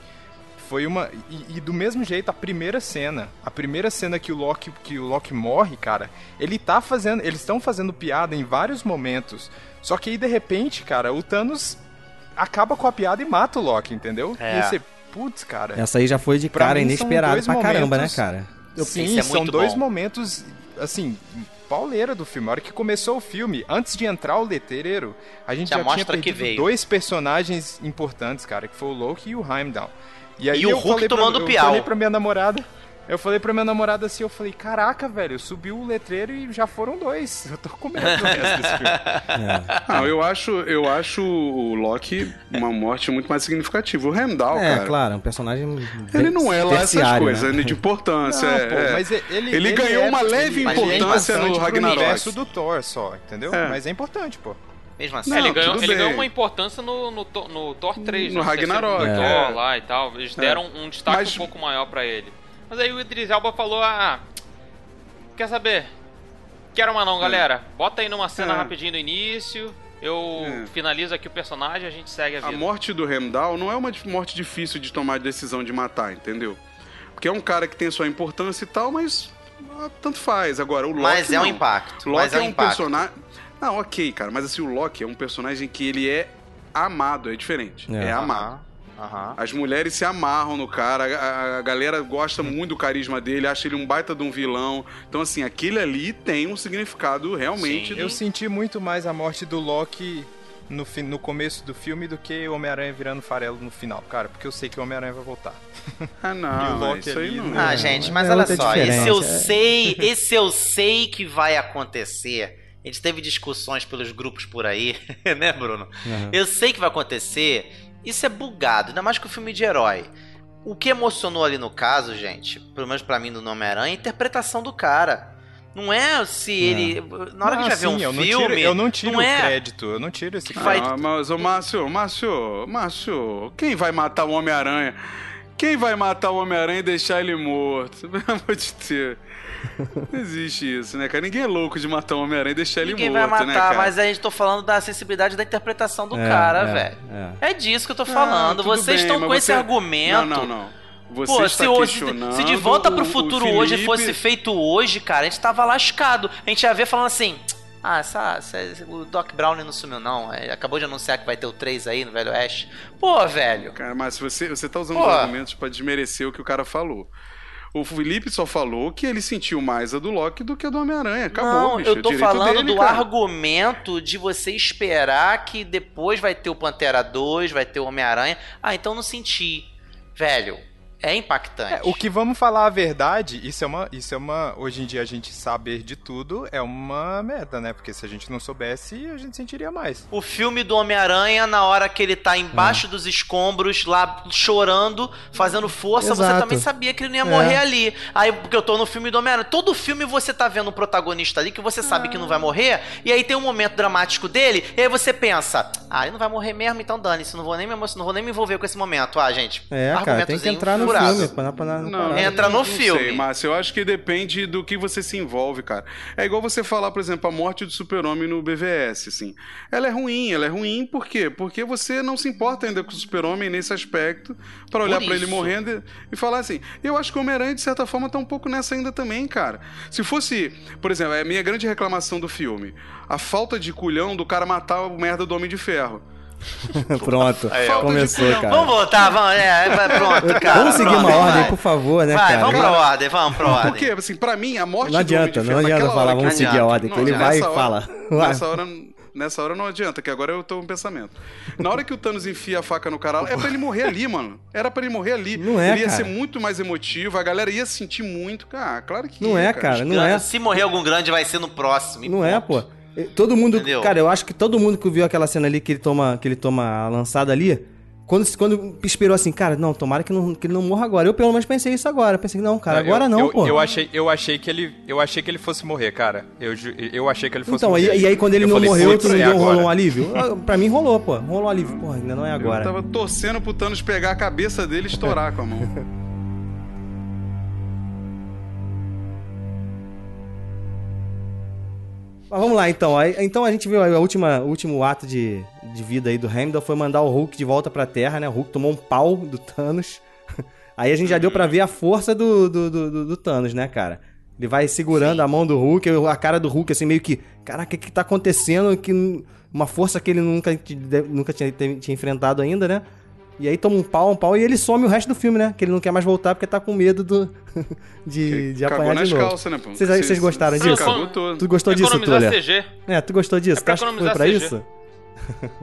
foi uma. E, e do mesmo jeito, a primeira cena. A primeira cena que o Loki, que o Loki morre, cara, ele tá fazendo. Eles estão fazendo piada em vários momentos. Só que aí, de repente, cara, o Thanos acaba com a piada e mata o Loki, entendeu?
É.
E você, putz, cara.
Essa aí já foi de
Pra
cara
dois
pra caramba, né,
momentos-
cara?
Eu,
Sim, é
são
muito
dois
bom.
momentos, assim, pauleira do filme. A hora que começou o filme, antes de entrar o letreiro, a gente
Já
já,
mostra
tinha
que
perdido
veio.
dois personagens importantes, cara, que foi o Loki e o Heimdall. E, aí
E o
eu
Hulk
falei pra-
tomando
eu
piau.
falei pra minha namorada... Eu falei pra minha namorada assim, eu falei, caraca, velho, subiu o letreiro e já foram dois. Eu tô com medo do resto desse filme.
É.
Não, eu acho, eu acho o Loki uma morte muito mais significativa. O Heimdall,
É,
cara.
claro, um personagem.
Ele não é lá essas
terciário,
coisas
né?
de importância.
Não,
é,
pô,
é.
mas ele,
Ele ganhou
é-
uma leve
ele-
importância
ele é
no Ragnarok.
universo do Thor só, entendeu?
É.
Mas é importante, pô.
Mesmo assim.
É, ele
Não,
ganhou, ele ganhou uma importância no, no, Thor- no Thor 3,
No
né?
Ragnarok,
é.
Thor lá e tal. Eles deram um destaque
Mas-
um pouco maior pra ele. Mas aí o Idris Elba falou: Ah, quer saber? Quero uma não, galera. Bota aí numa cena
É.
rapidinho no início. Eu
É.
finalizo aqui o personagem e a gente segue a
A
vida.
morte do Heimdall não é uma morte difícil de tomar a decisão de matar, entendeu? Porque é um cara que tem sua importância e tal, mas ah, tanto faz. Agora, o Loki
Mas é um
não.
impacto.
Loki
Mas é
é
um
um
impacto.
personagem... Não, ok, cara, mas assim, o Loki é um personagem que ele é amado, é diferente.
É.
É, amado.
Aham.
As mulheres se amarram no cara, a, a galera gosta muito do carisma dele, acha ele um baita de um vilão. Então, assim, aquele ali tem um significado realmente.
Sim,
do-
Eu senti muito mais a morte do Loki no, fi- no começo do filme do que o Homem-Aranha virando farelo no final, cara, porque eu sei que o Homem-Aranha vai voltar.
Ah,
E
não,
o Loki
isso aí
ali,
não.
né?
Ah,
É,
gente,
é
mas olha
outra
só, esse eu
é.
sei, esse eu sei que vai acontecer. A gente teve discussões pelos grupos por aí, né, Bruno?
Uhum.
Eu sei que vai acontecer. Isso é bugado, ainda mais que o filme de herói. O que emocionou ali no caso, gente, pelo menos pra mim do Homem-Aranha, é a interpretação do cara. Não é se ele. Na hora que a gente vai ver um
eu não
filme.
tiro, eu não tiro
não
o
é-
crédito, eu não tiro esse
Que
crédito.
Ah, mas, ô, Márcio, Márcio, Márcio, quem vai matar o Homem-Aranha? Quem vai matar o Homem-Aranha e deixar ele morto? Pelo amor de Deus. Não existe isso, né, cara? Ninguém é louco de matar o Homem-Aranha e deixar
Ninguém
ele
vai
morto,
matar,
né, cara?
mas a gente tô falando da sensibilidade da interpretação do
É,
cara,
é,
velho.
é.
É disso que eu tô
Ah,
falando.
tudo
Vocês
bem,
estão com esse
você-
argumento.
Não, não, não. Você
Pô,
está
se, hoje, se de volta pro
o- o
futuro hoje
Felipe-
fosse feito hoje, cara, a gente tava lascado. A gente ia ver falando assim. Ah, essa, essa- o Doc Brown não sumiu, não. É, Acabou de anunciar que vai ter o 3 aí no Velho Oeste. Pô, velho.
Cara, mas você, você tá usando
Pô.
os argumentos pra desmerecer o que o cara falou. O Felipe só falou que ele sentiu mais a do Loki do que a do Homem-Aranha. Acabou,
não,
bicho.
eu
é
tô falando
dele,
do
cara.
argumento de você esperar que depois vai ter o Pantera 2, vai ter o Homem-Aranha. Ah, então não senti. Velho, é impactante.
É, o que vamos falar a verdade, isso é uma, isso é uma, hoje em dia a gente saber de tudo é uma merda, né? Porque se a gente não soubesse, a gente sentiria mais.
O filme do Homem-Aranha, na hora que ele tá embaixo dos escombros, lá chorando, fazendo força, você
Exato.
também sabia que ele não ia
É.
morrer ali. Aí, porque eu tô no filme do Homem-Aranha. Todo filme você tá vendo um protagonista ali que você sabe que não vai morrer, e aí tem um momento dramático dele, e aí você pensa, ah, ele não vai morrer mesmo, então dane-se, não vou nem me não vou nem me envolver com esse momento. Ah, gente,
É, cara, tem que entrar no filme. Pra, pra, pra,
Não,
Entra no
não
filme.
Sei, Márcio, eu acho que depende do que você se envolve, cara. É igual você falar, por exemplo, a morte do super-homem no BVS, assim. Ela é ruim, ela é ruim por quê? Porque você não se importa ainda com o super-homem nesse aspecto pra olhar
Por
pra ele morrendo e- e falar assim. Eu acho que o Homem-Aranha, de certa forma, tá um pouco nessa ainda também, cara. Se fosse, por exemplo, é a minha grande reclamação do filme, a falta de culhão do cara matar o merda do Homem de Ferro.
Pronto,
Aí,
começou, cara.
Vamos voltar, vamos, é, vai, pronto, cara.
Vamos seguir
pronto,
uma ordem,
vai.
por favor, né,
Vai,
cara?
vamos pra ordem, vamos pra ordem.
Porque, assim, pra mim, a morte
Não
do Homem
adianta,
de
não
Ferro
adianta falar, vamos
que
seguir a
adianta.
ordem, que
Não,
ele vai e
hora-
fala. Vai.
Nessa hora, nessa hora não adianta, que agora eu tô um pensamento. Na hora que o Thanos enfia a faca no cara, é pra ele morrer ali, mano. Era pra ele morrer ali.
Não é,
ele ia
cara.
ser muito mais emotivo, a galera ia sentir muito. Ah, claro que
Não
ia,
é, cara, não é.
Se morrer algum grande, vai ser no próximo.
Não é, pô. Todo mundo,
Entendeu?
cara, eu acho que todo mundo que viu aquela cena ali que ele toma, que ele toma a lançada ali, quando, quando esperou assim, cara, não, tomara que, não, que ele não morra agora. Eu pelo menos pensei isso agora. Pensei, não, cara, agora
eu,
não,
eu,
pô.
Eu achei, eu achei que ele, eu achei que ele fosse morrer, cara. Eu, eu achei que ele fosse
Então,
morrer.
e, e aí quando ele
Eu
não
falei,
morreu,
"Putz,
tu não
é
deu, rolou
agora."
um alívio? Ah, Pra mim rolou, pô. Rolou um alívio. Porra, ainda não é agora.
Eu tava torcendo pro Thanos pegar a cabeça dele e estourar com a mão.
Mas vamos lá, então. Então a gente viu aí a última, o último ato de, de vida aí do Heimdall foi mandar o Hulk de volta pra Terra, né? O Hulk tomou um pau do Thanos. Aí a gente já deu pra ver a força do, do, do, do- Thanos, né, cara? Ele vai segurando a mão do Hulk, a cara do Hulk, assim, meio que... Caraca, o que, que tá acontecendo? Que uma força que ele nunca, nunca tinha, tinha enfrentado ainda, né? E aí toma um pau, um pau, e ele some o resto do filme, né? Que ele não quer mais voltar porque tá com medo do, de, de apanhar de novo.
calças, né, pô?
Vocês, vocês gostaram disso?
Cagou todo.
Tu gostou disso,
Economizar
Tuller?
CG.
É, tu gostou disso?
É
tu
pra
acha que foi
economizar
pra
CG.
isso?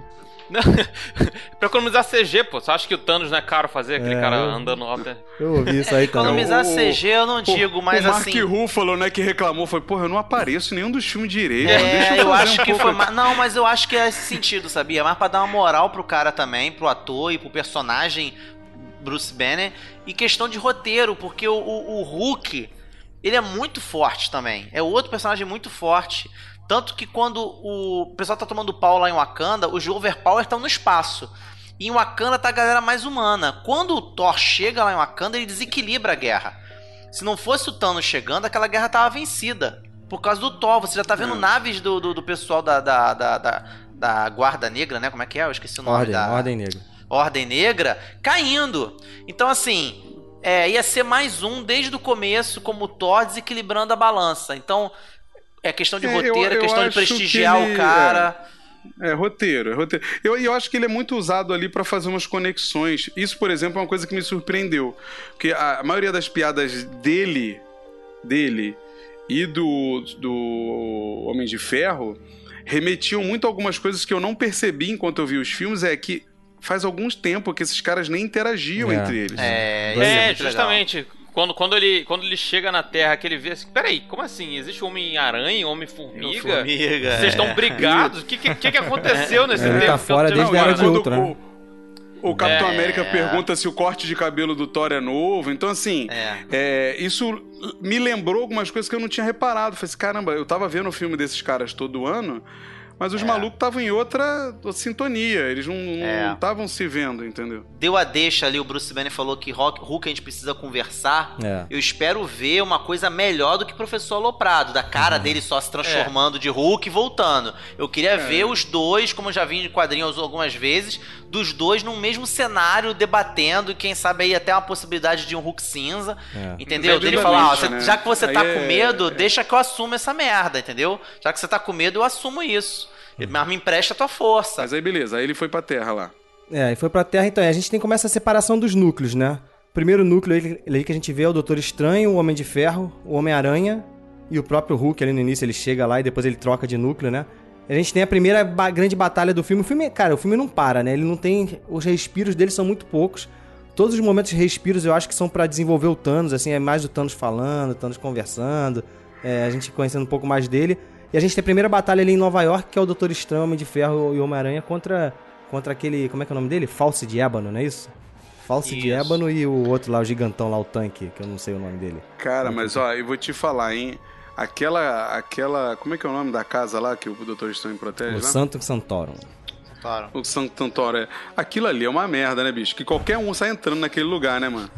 Não, pra economizar CG, pô. Você acha que o Thanos não é caro fazer aquele
É,
cara
eu-
andando alto?
Eu ouvi isso aí também.
Economizar
O-
CG eu não digo, mas
o Mark
assim.
Ruffalo, né, que reclamou, foi, porra, eu não apareço em nenhum dos filmes direito. deixa
É, eu
fazer
acho
um
que
pouco
foi.
aqui."
Não, mas eu acho que é esse sentido, sabia? Mas pra dar uma moral pro cara também, pro ator e pro personagem Bruce Banner. E questão de roteiro, porque o, o, o Hulk, ele é muito forte também. É outro personagem muito forte. Tanto que quando o pessoal tá tomando pau lá em Wakanda, os Overpower estão no espaço. E em Wakanda tá a galera mais humana. Quando o Thor chega lá em Wakanda, ele desequilibra a guerra. Se não fosse o Thanos chegando, aquela guerra tava vencida. Por causa do Thor. Você já tá vendo
É.
naves do, do, do pessoal da, da, da, da, da Guarda Negra, né? Como é que é? Eu esqueci o nome
Ordem,
da...
ordem negra.
Ordem Negra caindo. Então, assim, é, ia ser mais um desde o começo, como o Thor, desequilibrando a balança. Então, é questão de
É, eu-
roteiro, é
eu
questão de
que
prestigiar
ele-
o cara.
É roteiro, é roteiro. Eu, eu acho que ele é muito usado ali pra fazer umas conexões. Isso, por exemplo, é uma coisa que me surpreendeu. Porque a maioria das piadas dele, dele e do, do Homem de Ferro remetiam muito a algumas coisas que eu não percebi enquanto eu vi os filmes. É que faz algum tempo que esses caras nem interagiam
É.
entre eles.
É, isso
É,
muito legal.
Quando, quando, ele, quando ele chega na Terra, que ele vê assim, peraí, como assim? Existe Homem-Aranha, Homem-Formiga?
Formiga,
Vocês
é.
estão brigados? O que, que, que aconteceu nesse
Ele
tempo?
tá fora desde a Era
é
de
quando
Ultron, né?
O, o Capitão
É.
América pergunta se o corte de cabelo do Thor é novo. Então, assim,
É.
é, isso me lembrou algumas coisas que eu não tinha reparado. Falei assim, caramba, eu tava vendo o filme desses caras todo ano, mas os
É.
malucos estavam em outra sintonia. Eles não
É.
estavam se vendo, entendeu?
Deu a deixa ali, o Bruce Banner falou que Rock, Hulk a gente precisa conversar.
É.
Eu espero ver uma coisa melhor do que Professor Aloprado, da cara dele só se transformando de Hulk e voltando. Eu queria ver os dois, como eu já vi em quadrinhos algumas vezes, dos dois num mesmo cenário debatendo, e quem sabe aí até uma possibilidade de um Hulk cinza,
É.
entendeu?
É
Dele falar, ó,
né?
já que você tá
Aí
com
é-
medo, deixa que eu assumo essa merda, entendeu? Já que você tá com medo, eu assumo isso. Mas me empresta a tua força.
Mas aí, beleza. Aí ele foi pra Terra lá.
É, e foi pra Terra, então. A gente tem começa a separação dos núcleos, né? O primeiro núcleo aí que a gente vê é o Doutor Estranho, o Homem de Ferro, o Homem-Aranha e o próprio Hulk ali no início. Ele chega lá e depois ele troca de núcleo, né? A gente tem a primeira ba- grande batalha do filme. O filme, cara, o filme não para, né? Ele não tem. Os respiros dele são muito poucos. Todos os momentos de respiros eu acho que são pra desenvolver o Thanos, assim, é mais o Thanos falando, o Thanos conversando, é, a gente conhecendo um pouco mais dele. E a gente tem a primeira batalha ali em Nova York, que é o Doutor Estranho, Homem de Ferro e Homem-Aranha contra, contra aquele. Como é que é o nome dele? False de Ébano, não é isso? False de. Ébano e o outro lá, o gigantão lá, o tanque, que eu não sei o nome dele.
Cara, mas ó, eu vou te falar, hein? Aquela. aquela Como é que é o nome da casa lá que o Doutor Estranho protege?
O
lá?
Santo Santorum.
Claro.
O Santoro é. Aquilo ali é uma merda, né, bicho? Que qualquer um sai entrando naquele lugar, né, mano?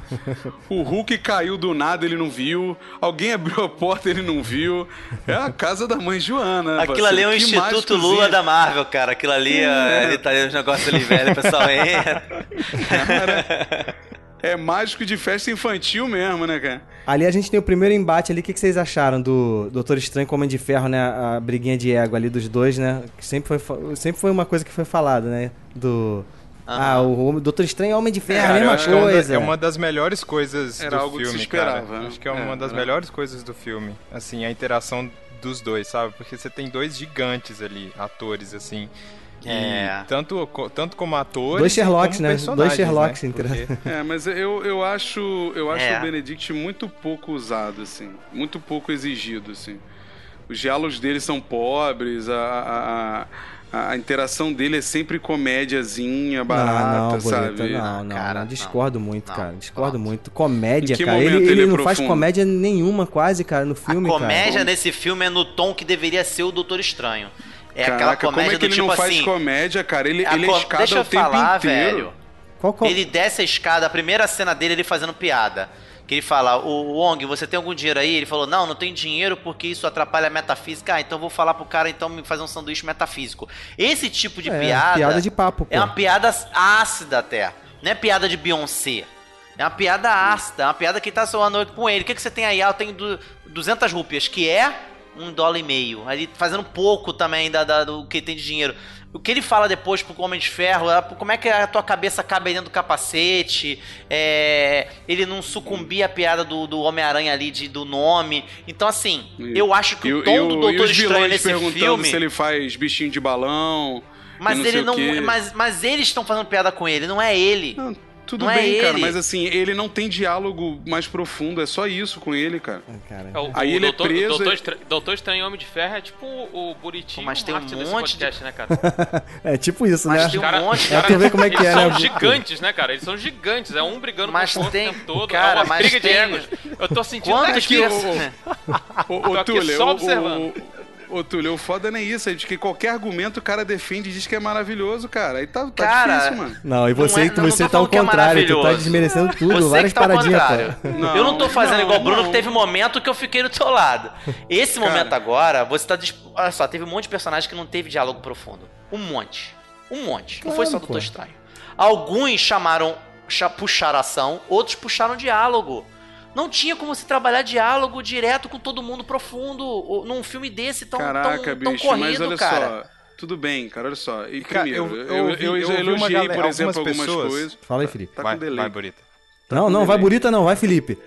O Hulk caiu do nada, ele não viu. Alguém abriu a porta, ele não viu. É a casa da mãe Joana. né,
Aquilo ali é um?
Que
Instituto. Lula da Marvel, cara. Aquilo ali, é. ele tá ali os negócios ali, velho, o pessoal entra.
É mágico de festa infantil mesmo, né, cara?
Ali a gente tem o primeiro embate ali. O que, que vocês acharam do Doutor Estranho com o Homem de Ferro, né? A briguinha de ego ali dos dois, né? Que sempre foi, sempre foi uma coisa que foi falada, né? Do. Ah, o Homem- Doutor Estranho é Homem de Ferro,
Cara,
a
eu
mesma
acho que é uma da-
coisa.
É uma das melhores coisas
Era
do
algo que se
filme,
esperava,
cara.
né?
Acho que é
É,
uma das
era.
melhores coisas do filme. Assim, a interação dos dois, sabe? Porque você tem dois gigantes ali, atores, assim.
É.
tanto, tanto como atores.
Dois Sherlocks,
como
né? Dois Sherlocks,
né? Porque-
É, mas eu, eu acho, eu acho
É.
o Benedict muito pouco usado, assim. Muito pouco exigido, assim. Os diálogos dele são pobres, a, a, a, a interação dele é sempre comédiazinha, barata,
não, não,
sabe?
Boleta, não, não,
cara,
não, discordo
não.
muito,
Não,
cara. Discordo muito. Comédia, cara. Ele, ele
ele é
não faz comédia nenhuma, quase, cara, no filme,
a
cara.
comédia nesse filme é no tom que deveria ser o Doutor Estranho. É aquela
Caraca,
comédia
como é que ele
tipo
não faz
assim.
comédia, cara? Ele, ele
co-
é escada
Deixa eu
o tempo
falar,
inteiro.
velho.
Qual, qual...
Ele desce a escada, a primeira cena dele, ele fazendo piada. Que ele fala, o Wong, você tem algum dinheiro aí? Ele falou, não, não tem dinheiro porque isso atrapalha a metafísica. Ah, então eu vou falar pro cara então me fazer um sanduíche metafísico. Esse tipo de
É,
piada.
piada de papo, pô.
É uma piada ácida até. Não é piada de Beyoncé. É uma piada ácida, é uma piada que tá noite com ele. O que, que você tem aí? Ah, eu tenho du 200 rúpias, que é um dólar e meio. Ali fazendo pouco também da, da- do que tem de dinheiro. O que ele fala depois pro Homem de Ferro, é, como é que a tua cabeça cabe dentro do capacete, é, ele não sucumbir à piada do, do Homem-Aranha ali, de, do nome. Então, assim,
E-
eu acho que
E,
o
e
tom
o-
do
e
Doutor Estranho nesse
perguntando
filme...
se ele faz bichinho de balão. e
Mas
não
ele não. Mas, mas eles estão fazendo piada com ele, não é ele.
Não, tudo
Não é
bem, cara,
ele.
mas assim, ele não tem diálogo mais profundo, é só isso com ele, cara.
Cara.
É, o,
Aí
o
ele é
Doutor,
preso,
Doutor, Doutor Estranho e Homem de Ferro é tipo o, o Buritinho
Mas tem um monte de-
podcast, né, cara?
É tipo isso,
Mas
né?
tem um
Cara,
monte, cara.
tu ver como é que
Eles
é,
são
né?
gigantes, né, cara? Eles são gigantes. É um brigando
Mas
com o outro
tem-
o tempo todo.
cara,
é uma
mas
briga de
tem-
egos. Eu tô sentindo
Quantos
aqui,
que-
ó.
Ô,
Tô
ô,
aqui
Túlio,
só
o-
observando.
o- Ô, Túlio, o foda não é isso, é de que qualquer argumento o cara defende e diz que é maravilhoso, cara. Aí tá, tá
Cara,
difícil, mano.
Não, e você,
Não é- não, não
você
tô
tá ao
é
contrário, tu tá desmerecendo tudo,
Você
várias
que tá ao
paradinhas.
Não,
eu não tô fazendo
não,
igual o Bruno,
não.
que teve um momento que eu fiquei do teu lado. Esse
Cara.
momento agora, você tá. disp- Olha só, teve um monte de personagem que não teve diálogo profundo. Um monte. Um monte. não foi só
Claro,
Doutor. Estranho. Alguns chamaram. cha- puxaram ação, outros puxaram diálogo. Não tinha como se trabalhar diálogo direto com todo mundo profundo num filme desse tão,
Caraca,
tão, tão
bicho, mas
corrido,
olha
cara.
só. tudo bem, cara, olha só. E
Cara,
primeiro,
eu-
eu,
eu
eu, elogiei,
galera-
por exemplo,
algumas
algumas
pessoas-
coisas.
Fala aí, Felipe.
Tá
vai,
com delay.
vai, Burita.
não, não,
com
vai
delay.
Burita não, vai Felipe.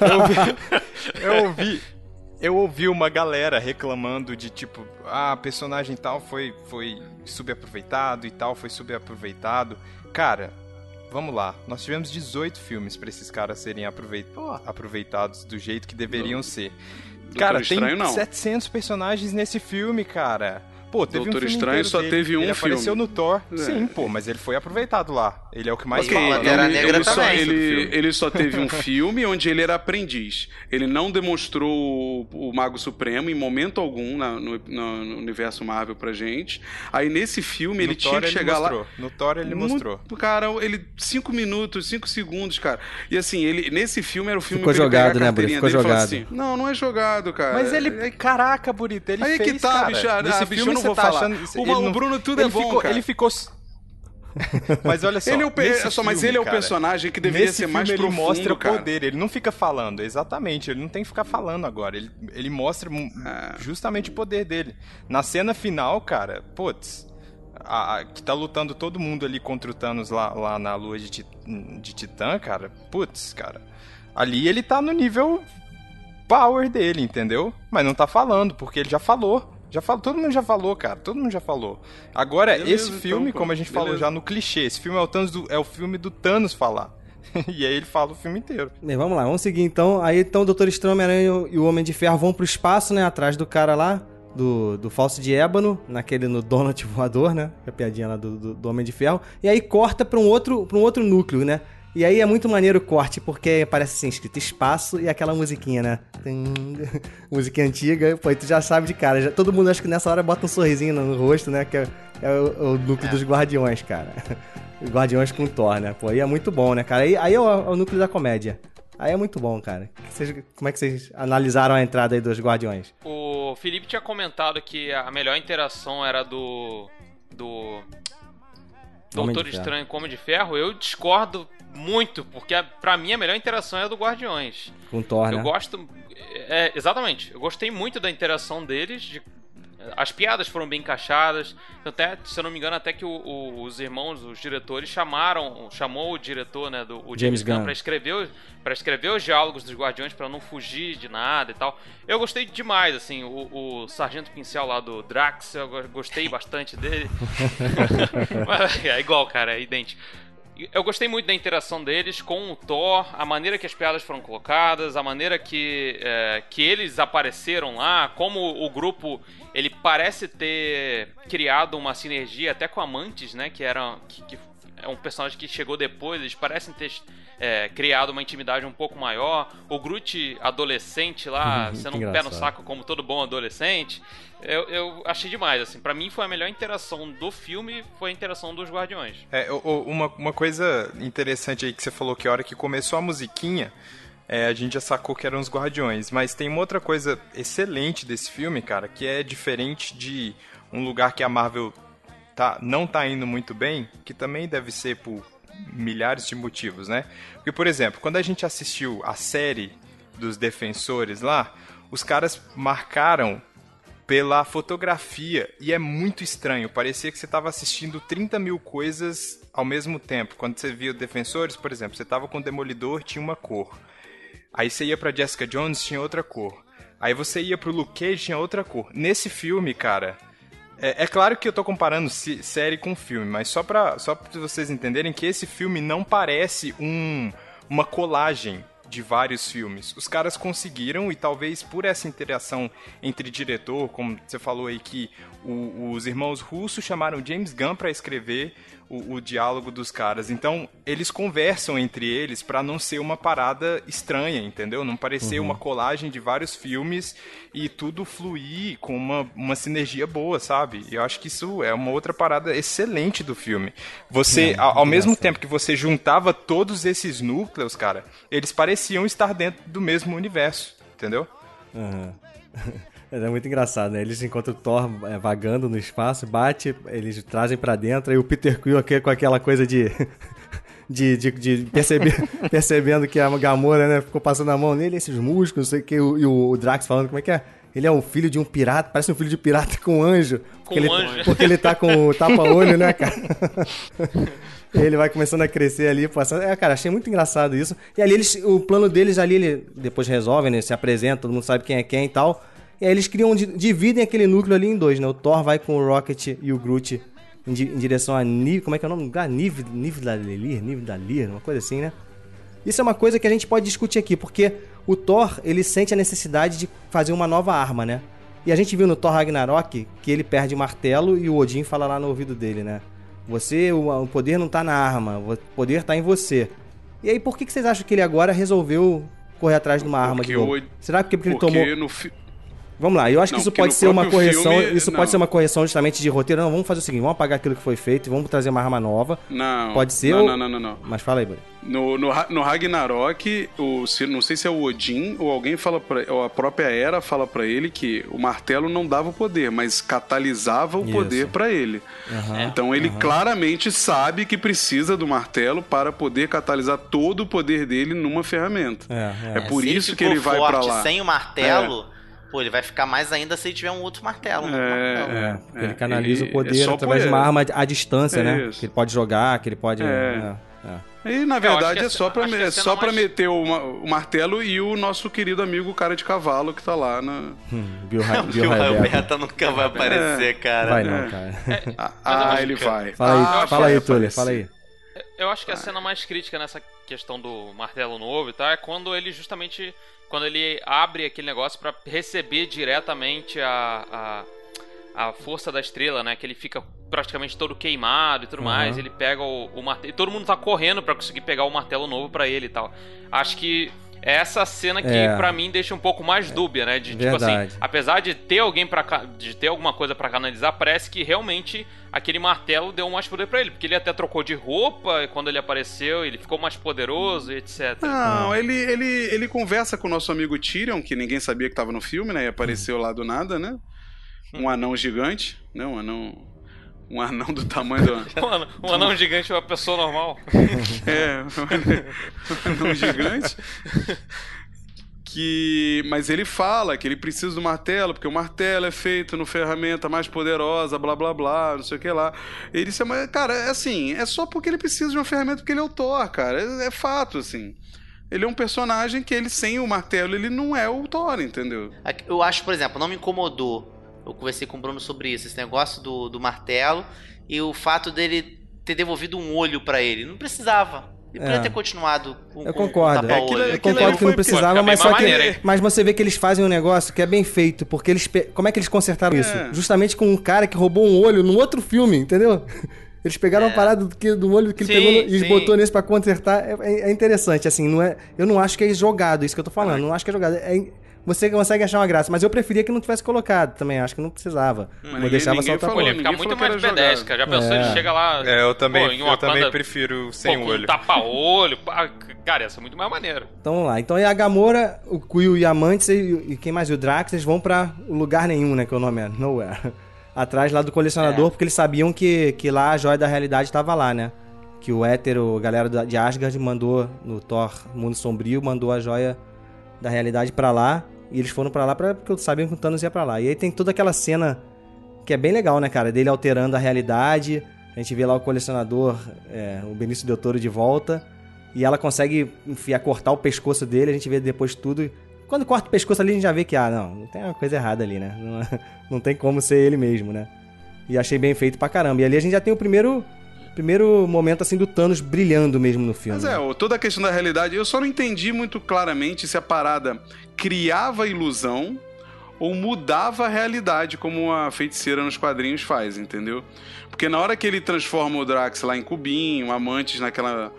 Eu ouvi, eu ouvi, eu ouvi uma galera reclamando de tipo, ah, personagem tal foi, foi subaproveitado e tal foi subaproveitado. Cara, vamos lá. Nós tivemos 18 filmes pra esses caras serem aproveit- aproveitados do jeito que deveriam ser. Cara, tem
Estranho, não.
700 personagens nesse filme, cara. Pô, teve
Doutor
um filme
Estranho só
dele.
teve um
ele apareceu
filme.
no Thor.
É.
Sim, pô, mas ele foi aproveitado lá. Ele é o que mais
Ok,
fala.
Pantera
né?
Negra
ele, só,
também.
ele, ele só teve um filme onde ele era aprendiz. Ele não demonstrou o, o Mago Supremo em momento algum na- no, no- no universo Marvel pra gente. Aí nesse filme ele
no
tinha
Thor
que
ele
chegar lá.
mostrou. No Thor ele
Muito-
mostrou.
Cara, ele. Cinco minutos, cinco segundos, cara. E assim, ele nesse filme era o filme
Ficou
que ele
jogado,
a
né,
carteirinha
Bruno? Ficou
dele e
jogado.
Assim, não, não é jogado, cara.
Mas ele.
É-
Caraca, Burita, ele
Aí
fez,
que tá,
cara.
bicho, ah,
Nesse
bicho,
filme
eu não vou
tá
falar.
achando.
O-
ele
o
não-
Bruno tudo é
ele
bom,
ficou,
cara.
Ele ficou. mas olha só.
ele é o, pe- só, mas
filme,
ele é o
cara,
personagem que deveria ser mais profundo,
ele mostra
cara.
o poder, ele não fica falando, exatamente, ele não tem que ficar falando agora, ele, ele mostra
É.
justamente o poder dele. Na cena final, cara, putz, a- a- que tá lutando todo mundo ali contra o Thanos lá, lá na lua de, de Titã, cara, putz, cara, ali ele tá no nível power dele, entendeu? Mas não tá falando, porque ele já falou. Já falou, todo mundo já falou, cara. Todo mundo já falou. Agora,
Beleza,
esse
então,
filme,
pô.
como a gente falou
Beleza.
já no clichê, esse filme é o, Thanos do- é o filme do Thanos falar. e aí ele fala o filme inteiro.
Bem, vamos lá, vamos seguir então. Aí então o Doutor Estranho, e e o Homem de Ferro vão pro espaço, né? Atrás do cara lá, do, do falso de ébano, naquele no Donut voador, né? A piadinha lá do, do, do Homem de Ferro. E aí corta pra um outro, pra um outro núcleo, né? E aí é muito maneiro o corte, porque parece assim, escrito espaço e aquela musiquinha, né? Musiquinha antiga, pô, tu já sabe de cara. Já, todo mundo acho que nessa hora bota um sorrisinho no, rosto, né? Que é, é o, o núcleo dos Guardiões, cara. Guardiões com Thor, né? Pô, aí é muito bom, né, cara? Aí, aí é, o, é o núcleo da comédia. Aí é muito bom, cara. Vocês- como é que vocês analisaram a entrada aí dos Guardiões?
O Felipe tinha comentado que a melhor interação era do. do. Doutor
Ferro.
Estranho com Homem de Ferro. Eu discordo muito, porque a- pra mim a melhor interação é a do Guardiões.
Com Thor,
Eu
né?
gosto. É, exatamente. Eu gostei muito da interação deles. de- as piadas foram bem encaixadas. Até, se eu não me engano, até que o- o- os irmãos, os diretores, chamaram. Chamou o diretor, né? Do, o
James
James
Gunn.
Gunn pra escrever, pra escrever os diálogos dos Guardiões pra não fugir de nada e tal. Eu gostei demais, assim, o, o Sargento Pincel lá do Drax, eu go- gostei bastante dele. é igual, cara, é idêntico. Eu gostei muito da interação deles com o Thor, a maneira que as piadas foram colocadas, a maneira que, é, que eles apareceram lá, como o grupo ele parece ter criado uma sinergia até com a Mantis, né? Que era que, que é um personagem que chegou depois, eles parecem ter é, criado uma intimidade um pouco maior. O Groot adolescente lá,
Uhum,
sendo um pé no saco como todo bom adolescente. Eu, eu achei demais, assim. Pra mim foi a melhor interação do filme, foi a interação dos Guardiões.
É, uma, uma coisa interessante aí que você falou que a hora que começou a musiquinha, é, a gente já sacou que eram os Guardiões. Mas tem uma outra coisa excelente desse filme, cara, que é diferente de um lugar que a Marvel tá, não tá indo muito bem, que também deve ser por milhares de motivos, né? Porque, por exemplo, quando a gente assistiu a série dos Defensores lá, os caras marcaram pela fotografia e é muito estranho. Parecia que você estava assistindo 30 mil coisas ao mesmo tempo. Quando você via Defensores, por exemplo, você estava com o Demolidor, tinha uma cor. Aí você ia pra Jessica Jones, tinha outra cor. Aí você ia pro Luke Cage, tinha outra cor. Nesse filme, cara, é, é claro que eu tô comparando série com filme, mas só pra, só pra vocês entenderem que esse filme não parece um, uma colagem de vários filmes. Os caras conseguiram, e talvez por essa interação entre diretor, como você falou aí que o- os irmãos russos chamaram James Gunn pra escrever o, o diálogo dos caras. Então, eles conversam entre eles pra não ser uma parada estranha, entendeu? Não parecer uma colagem de vários filmes e tudo fluir com uma, uma sinergia boa, sabe? E eu acho que isso é uma outra parada excelente do filme. Você, ao, ao mesmo tempo que você juntava todos esses núcleos, cara, eles pareciam estar dentro do mesmo universo, entendeu?
Aham. É muito engraçado, né? Eles encontram o Thor é, vagando no espaço, bate, eles trazem pra dentro, aí o Peter Quill aqui com aquela coisa de. De, de, de perceber, percebendo que a Gamora, né, ficou passando a mão nele, esses músculos, não sei o que, e o, o Drax falando como é que é? ele é um filho de um pirata, parece um filho de pirata com um anjo.
Com
porque
um
ele,
anjo.
Porque ele tá com o tapa-olho, né, cara? ele vai começando a crescer ali, passando. É, cara, achei muito engraçado isso. E ali eles, o plano deles ali, ele depois resolvem, né? Se apresentam, todo mundo sabe quem é quem e tal. E aí eles criam, di- dividem aquele núcleo ali em dois, né? O Thor vai com o Rocket e o Groot em, di- em direção a Niv, como é que é o nome do lugar? Niv, Niv da Lir, uma coisa assim, né? Isso é uma coisa que a gente pode discutir aqui, porque o Thor, ele sente a necessidade de fazer uma nova arma, né? E a gente viu no Thor Ragnarok que ele perde o martelo e o Odin fala lá no ouvido dele, né? Você, o, poder não tá na arma, o poder tá em você. E aí, por que, que vocês acham que ele agora resolveu correr atrás de uma arma de
Porque
novo?
o-
Será porque, porque ele tomou...
no fi-
Vamos lá, eu acho que
Não,
isso
porque
pode ser uma correção.
filme,
isso
não.
pode ser uma correção justamente de roteiro. Não, vamos fazer o seguinte: vamos apagar aquilo que foi feito e vamos trazer uma arma nova.
Não.
Pode ser
Não,
ou-
não, não, não, não.
Mas fala aí, Bruno.
No, no, no Ragnarok, o, se- não sei se é o Odin ou alguém fala pra, ou a própria Hera fala pra ele que o martelo não dava o poder, mas catalisava o
Isso.
poder pra ele. Então ele claramente sabe que precisa do martelo para poder catalisar todo o poder dele numa ferramenta.
É, é.
É por
se
isso
ele
que ele vai pra
forte
lá.
sem o martelo, pô, ele vai ficar mais ainda se ele tiver um outro martelo. um outro martelo.
É,
É,
ele canaliza
ele-
o poder
é
através de uma arma à distância,
É
né?
isso.
Que ele pode jogar, que ele pode.
É.
é, é.
E na verdade é só pra, é só pra
mais-
meter o, o martelo e o nosso querido amigo cara de cavalo que tá lá na.
Hum, Bill, Bill Raibeta.
Roberta nunca vai aparecer, cara.
Vai
É.
não, cara.
Ah,
eu
ah,
acho
ele vai.
Fala aí,
Ah,
fala aí, Túlio, fala aí.
Eu acho que a cena mais crítica nessa questão do martelo novo e tal é quando ele justamente quando ele abre aquele negócio pra receber diretamente a, a, a força da estrela, né? Que ele fica praticamente todo queimado e tudo
Uhum.
mais. Ele pega o, o martelo. E todo mundo tá correndo pra conseguir pegar o martelo novo pra ele e tal. Acho que é essa cena que
É.
pra mim deixa um pouco mais dúbia, né? De tipo
Verdade.
assim, apesar de ter alguém para de ter alguma coisa pra canalizar, parece que realmente aquele martelo deu mais poder pra ele, porque ele até trocou de roupa quando ele apareceu, ele ficou mais poderoso e etc.
Não, ele, ele, ele conversa com o nosso amigo Tyrion, que ninguém sabia que tava no filme, né? E apareceu lá do nada, né? Um anão gigante, né? Um anão. Um anão do tamanho do.
Mano, um anão gigante é uma pessoa normal.
É, um anão gigante. Que. Mas ele fala que ele precisa do martelo, porque o martelo é feito no ferramenta mais poderosa, blá blá blá, não sei o que lá. Ele disse, mas, cara, é assim, é só porque ele precisa de uma ferramenta porque ele é o Thor, cara. É, é fato, assim. Ele é um personagem que ele, sem o martelo, ele não é o Thor, entendeu?
Aqui- Eu acho, por exemplo, não me incomodou. Eu conversei com o Bruno sobre isso, esse negócio do, do martelo e o fato dele ter devolvido um olho pra ele. Não precisava. Ele podia
É.
ter continuado com,
Eu concordo.
com
É,
tapa-olho.
aquilo-
Eu
aquilo
concordo que não
foi-
precisava, mas só
mais
que. Mas você vê que eles fazem um negócio que é bem feito, porque eles. pe- Como é que eles consertaram isso?
É.
Justamente com um cara que roubou um olho num outro filme, entendeu? Eles pegaram a parada do, que, do olho que ele
Sim,
pegou no- e
sim.
botou nesse pra consertar. É, é- é interessante, assim, não é. Eu não acho que é jogado, isso que eu tô falando. Não acho que é jogado. É- você consegue achar uma graça, mas eu preferia que não tivesse colocado também. Acho que não precisava. Vou
ninguém-
deixava só
falou,
Pô,
coisa.
ele fica
ninguém
muito mais
era
B10, cara. Já pensou?
É.
Ele chega lá.
É, eu também,
pô,
eu também prefiro sem
pô,
olho.
tapa-olho. Cara, ia ser muito mais maneiro.
Então vamos lá. Então é a Gamora, o Quill e a Mantis e, e quem mais? E o Drax, eles vão pra lugar nenhum, né? Que o nome é Nowhere. Atrás lá do colecionador,
É.
porque eles sabiam que, que lá a joia da realidade tava lá, né? Que o hétero, a galera de Asgard mandou no Thor Mundo Sombrio, mandou a joia da realidade pra lá. E eles foram pra lá pra, porque sabiam que o Thanos ia pra lá. E aí tem toda aquela cena que é bem legal, né, cara? Dele alterando a realidade. A gente vê lá o colecionador, é, o Benício Del Toro de volta. E ela consegue enfiar, cortar o pescoço dele. A gente vê depois tudo. Quando corta o pescoço ali, a gente já vê que, ah, não, tem uma coisa errada ali, né? Não, não tem como ser ele mesmo, né? E achei bem feito pra caramba. E ali a gente já tem o primeiro, primeiro momento, assim, do Thanos brilhando mesmo no filme.
Mas é, toda a questão da realidade, eu só não entendi muito claramente se a parada criava ilusão ou mudava a realidade, como a feiticeira nos quadrinhos faz, entendeu? Porque na hora que ele transforma o Drax lá em cubinho, amantes naquela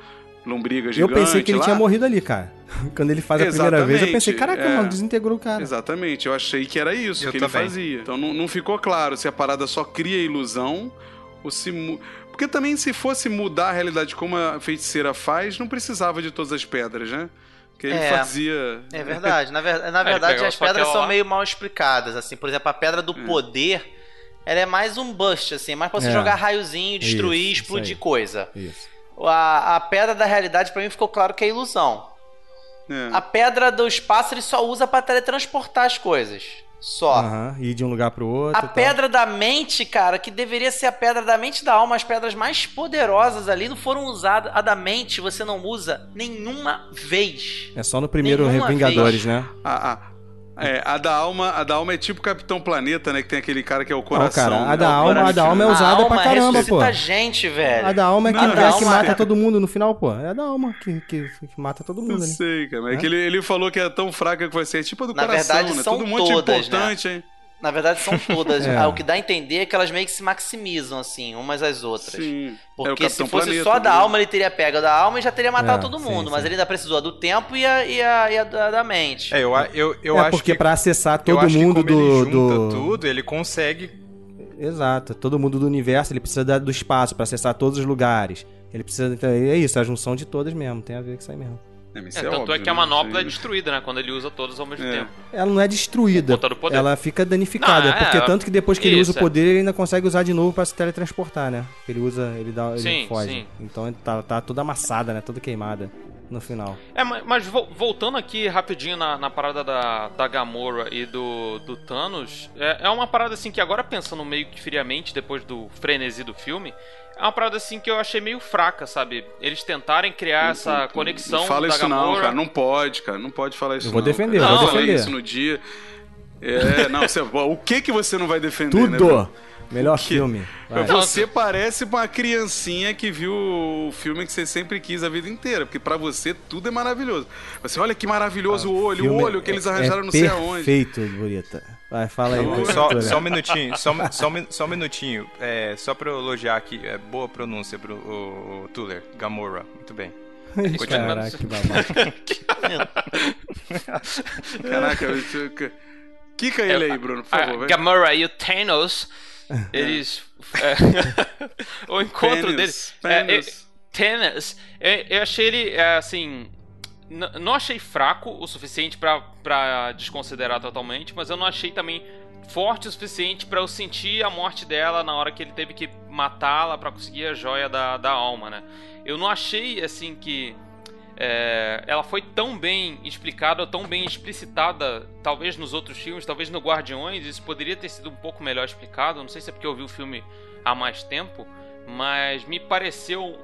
lombriga
eu
gigante
pensei que ele
lá,
tinha morrido ali, cara. Quando ele faz a primeira vez, eu pensei,
Exatamente,
caraca,
é.
mano, desintegrou o cara.
Exatamente, eu achei que era isso
Eu
que
também.
ele fazia. Então não, não ficou claro se a parada só cria ilusão ou se. Porque também, se fosse mudar a realidade como a feiticeira faz, não precisava de todas as pedras, né? Porque ele
É.
fazia.
É verdade. Na, ver- na
ele
verdade, as pedras são
lá.
meio mal explicadas. Assim, por exemplo, a pedra do poder, ela é mais um bust, assim, mais pra você
É.
jogar raiozinho, destruir,
Isso,
explodir
isso
coisa.
Isso.
A, a pedra da realidade, pra mim, ficou claro que é ilusão.
É.
A pedra do espaço ele só usa pra teletransportar as coisas. Só.
Aham, ir de um lugar pro outro.
A
tal.
pedra da mente, cara, que deveria ser a pedra da mente e da alma, as pedras mais poderosas ali, não foram usadas. A da mente você não usa nenhuma vez.
É só no primeiro Vingadores, né?
A, a- é, a da alma, a da alma é tipo Capitão Planeta, né? Que tem aquele cara que é o
Não,
coração.
cara, a
né?
da alma, a da alma é usada
alma
pra caramba, pô.
a gente, velho.
A da alma é que,
Não,
é
não,
que mata todo mundo no final, pô. É a da alma que, que, que mata todo
Eu
mundo ali.
sei, cara.
É?
é que ele, ele falou que é tão fraca que vai ser tipo a do
Na
coração,
verdade,
né?
são
Tudo muito
todas, né?
importante, hein?
Na verdade, são todas.
É.
Ah, O que dá a entender é que elas meio que se maximizam, assim, umas às outras.
Sim. é
Porque se
Capitão
fosse
Planeta,
só a da
né?
alma, ele teria pego a da alma e já teria matado
É,
todo
sim,
mundo.
sim.
Mas ele ainda precisou do tempo e a, e a, e a da, da mente.
É, eu, eu, eu
é
acho
porque
que,
pra acessar
eu
todo
acho que
mundo
como ele
do.
junta
do...
tudo, ele consegue
Exato, todo mundo do universo, ele precisa do espaço pra acessar todos os lugares. Ele precisa. Então, é isso, é a junção de todas mesmo, tem a ver com isso aí mesmo.
É, mas
É,
isso
tanto
óbvio,
é que a
né?
manopla é
Isso
destruída, né? Quando ele usa todos ao mesmo
É.
tempo.
Ela não é destruída,
Por conta do poder.
ela fica danificada.
Não, é,
porque tanto que depois que ele usa
isso,
o
é.
poder, ele ainda consegue usar de novo pra se teletransportar, né? Ele usa, ele dá, ele
Sim,
foge.
sim.
Então ele tá, tá toda amassada, né? Toda queimada no final.
É, ma- mas, vo- voltando aqui rapidinho na, na parada da, da Gamora e do, do Thanos, é, é uma parada assim que agora pensando meio que friamente, depois do frenesi do filme, é uma parada assim que eu achei meio fraca, sabe? Eles tentarem criar essa conexão
Não fala
da
isso não,
Gamora.
cara. Não pode, cara. Não pode falar isso
Eu vou
não,
defender,
cara.
eu vou
Eu falei
defender.
isso no dia. É, não, você, o que que você não vai defender, né?
Melhor
Que-
filme. Vai.
Você parece uma criancinha que viu o filme que você sempre quis a vida inteira, porque pra você tudo é maravilhoso. Você olha que maravilhoso o olho, o olho que eles
é-
arranjaram
é
não sei aonde.
Perfeito, Burita. Vai, fala aí.
Só-
Só, um minutinho, só, um- só, só um minutinho. É, só pra eu elogiar aqui, é boa pronúncia pro o, o Tuller, Gamora. Muito bem.
Caraca, que babaca.
Caraca, eu- eu- Kika ele aí, Bruno, por favor.
Gamora e o Thanos, eles. é, o encontro deles. É, é,
pênis.
Thanos, eu, eu achei ele, é, assim. Não achei fraco o suficiente pra, pra desconsiderar totalmente, mas eu não achei também forte o suficiente pra eu sentir a morte dela na hora que ele teve que matá-la pra conseguir a joia da, da alma, né? Eu não achei, assim, que é, ela foi tão bem explicada, tão bem explicitada, talvez nos outros filmes, talvez no Guardiões, isso poderia ter sido um pouco melhor explicado. Não sei se é porque eu vi o filme há mais tempo, mas me pareceu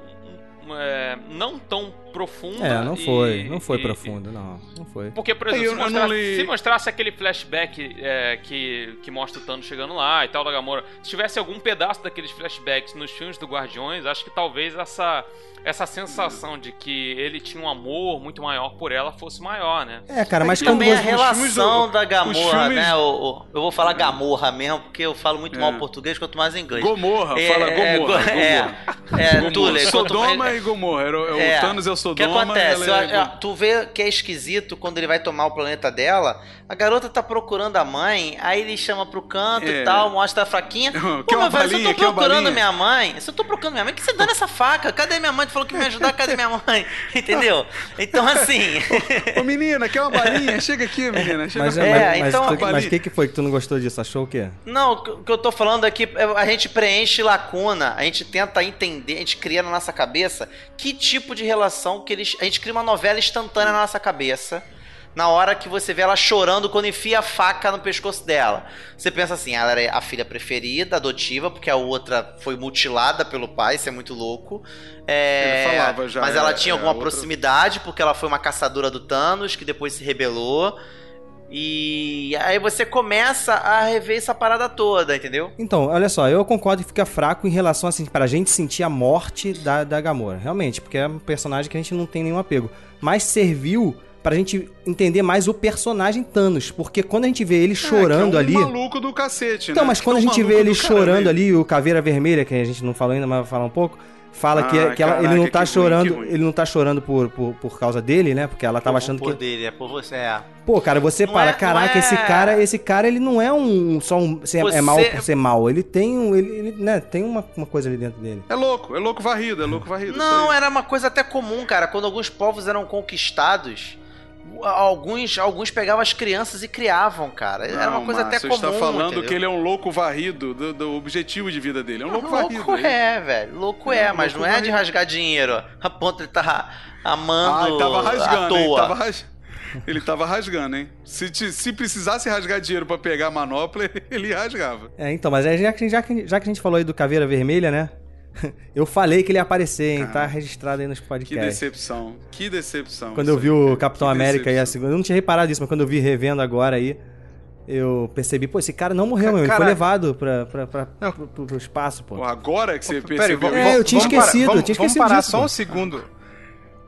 é, não tão profunda.
É, não
e-
foi. Não foi
e-
profundo, não. Não foi.
Porque, por
É,
exemplo,
eu-
se, mostrasse,
li-
se mostrasse aquele flashback é, que, que mostra o Thanos chegando lá e tal da Gamora, se tivesse algum pedaço daqueles flashbacks nos filmes do Guardiões, acho que talvez essa, essa sensação de que ele tinha um amor muito maior por ela fosse maior, né?
É, cara, mas
E
quando
também a
você...
relação
do-
da Gamorra,
filmes-
né? O, o- eu vou falar Gamorra mesmo, porque eu falo muito
É.
mal português quanto mais inglês.
Gomorra,
É,
fala
é,
Gomorra.
go- é,
Gomorra.
é,
Gomorra.
Tuller, quanto-
Sodoma e Gomorra. Era, o-
É.
O Thanos é o
O que
Sodoma.
acontece?
ela é
Eu- eu- tu vê que é esquisito quando ele vai tomar o planeta dela. A garota tá procurando a mãe, aí ele chama pro canto
É.
e tal, mostra a fraquinha. Pô,
uma
meu velho, se eu tô procurando minha mãe, se eu tô procurando minha mãe, que você dando essa faca? Cadê minha mãe? Tu falou que ia me ajudar, cadê minha mãe? Entendeu? Então, assim.
Ô menina, quer uma balinha? Chega aqui, menina. Chega
Mas,
aqui.
É,
mas, mas,
então-
tu- mas
Ali-
o que, que foi que tu não gostou disso? Achou o quê?
Não, o que- o que eu tô falando aqui, é a gente preenche lacuna, a gente tenta entender, a gente cria na nossa cabeça que tipo de relação que eles. A gente cria uma novela instantânea na nossa cabeça. Na hora que você vê ela chorando quando enfia a faca no pescoço dela. Você pensa assim, ela era a filha preferida, adotiva, porque a outra foi mutilada pelo pai, isso é muito louco. É,
Ele falava já,
mas ela
é,
tinha
é,
alguma
outra-
proximidade, porque ela foi uma caçadora do Thanos, que depois se rebelou. E aí você começa a rever essa parada toda, entendeu?
Então, olha só, eu concordo que fica fraco em relação, assim, pra gente sentir a morte da, da Gamora. Realmente, porque é um personagem que a gente não tem nenhum apego. Mas serviu pra gente entender mais o personagem Thanos. Porque quando a gente vê ele chorando
é, que é um
ali.
maluco do cacete,
Então,
né?
mas quando
é
a
um
gente vê ele chorando ali, o Caveira Vermelha, que a gente não falou ainda, mas vai falar um pouco, fala que,
Ah,
que ela- ele
caraca,
não
que
tá
ruim,
chorando,
que ruim.
ele não tá chorando por, por, por causa dele, né? Porque ela tava achando
por
que.
dele, é por você. É.
Pô, cara, você
Não
para,
é- não
caraca,
é-
esse cara, esse cara, ele não é um só um ser,
Você-
é mal por ser mal, ele tem um, ele, ele, né, tem uma, uma coisa ali dentro dele.
É louco, é louco varrido, é louco varrido.
Não, era uma coisa até comum, cara. Quando alguns povos eram conquistados, alguns, alguns pegavam as crianças e criavam, cara. Era uma coisa até
Márcio,
comum.
Você está falando
entendeu?
que ele é um louco varrido do, do objetivo de vida dele. É um louco,
Louco
varrido. ele-
é, velho. Louco
É,
é, mas
louco
não é de
varrido.
rasgar dinheiro. A ponto de ele tá
Ah,
amando
ele tava
à
rasgando, hein?
toa.
Tava ras... Ele tava rasgando, hein? Se, te- se precisasse rasgar dinheiro pra pegar a manopla, ele rasgava.
É, então, mas aí já que, já, que, já que a gente falou aí do Caveira Vermelha, né? Eu falei que ele ia aparecer, hein? Tá registrado aí nos
Que
podcasts.
decepção. Que decepção.
Quando eu vi o
cara.
Capitão
Que
América e a segunda. Eu não tinha reparado isso, mas quando eu vi revendo agora aí, eu percebi, pô, esse cara não morreu, meu. Ele foi levado pra, pra, pra,
Não.
pro, pro- pro espaço, pô.
Pô, agora que você
Peraí,
percebeu
vamos-
É, eu tinha
vamos parar-
esquecido,
vamos-
eu tinha
Vamos
esquecido
parar
disso,
só
pô.
um segundo.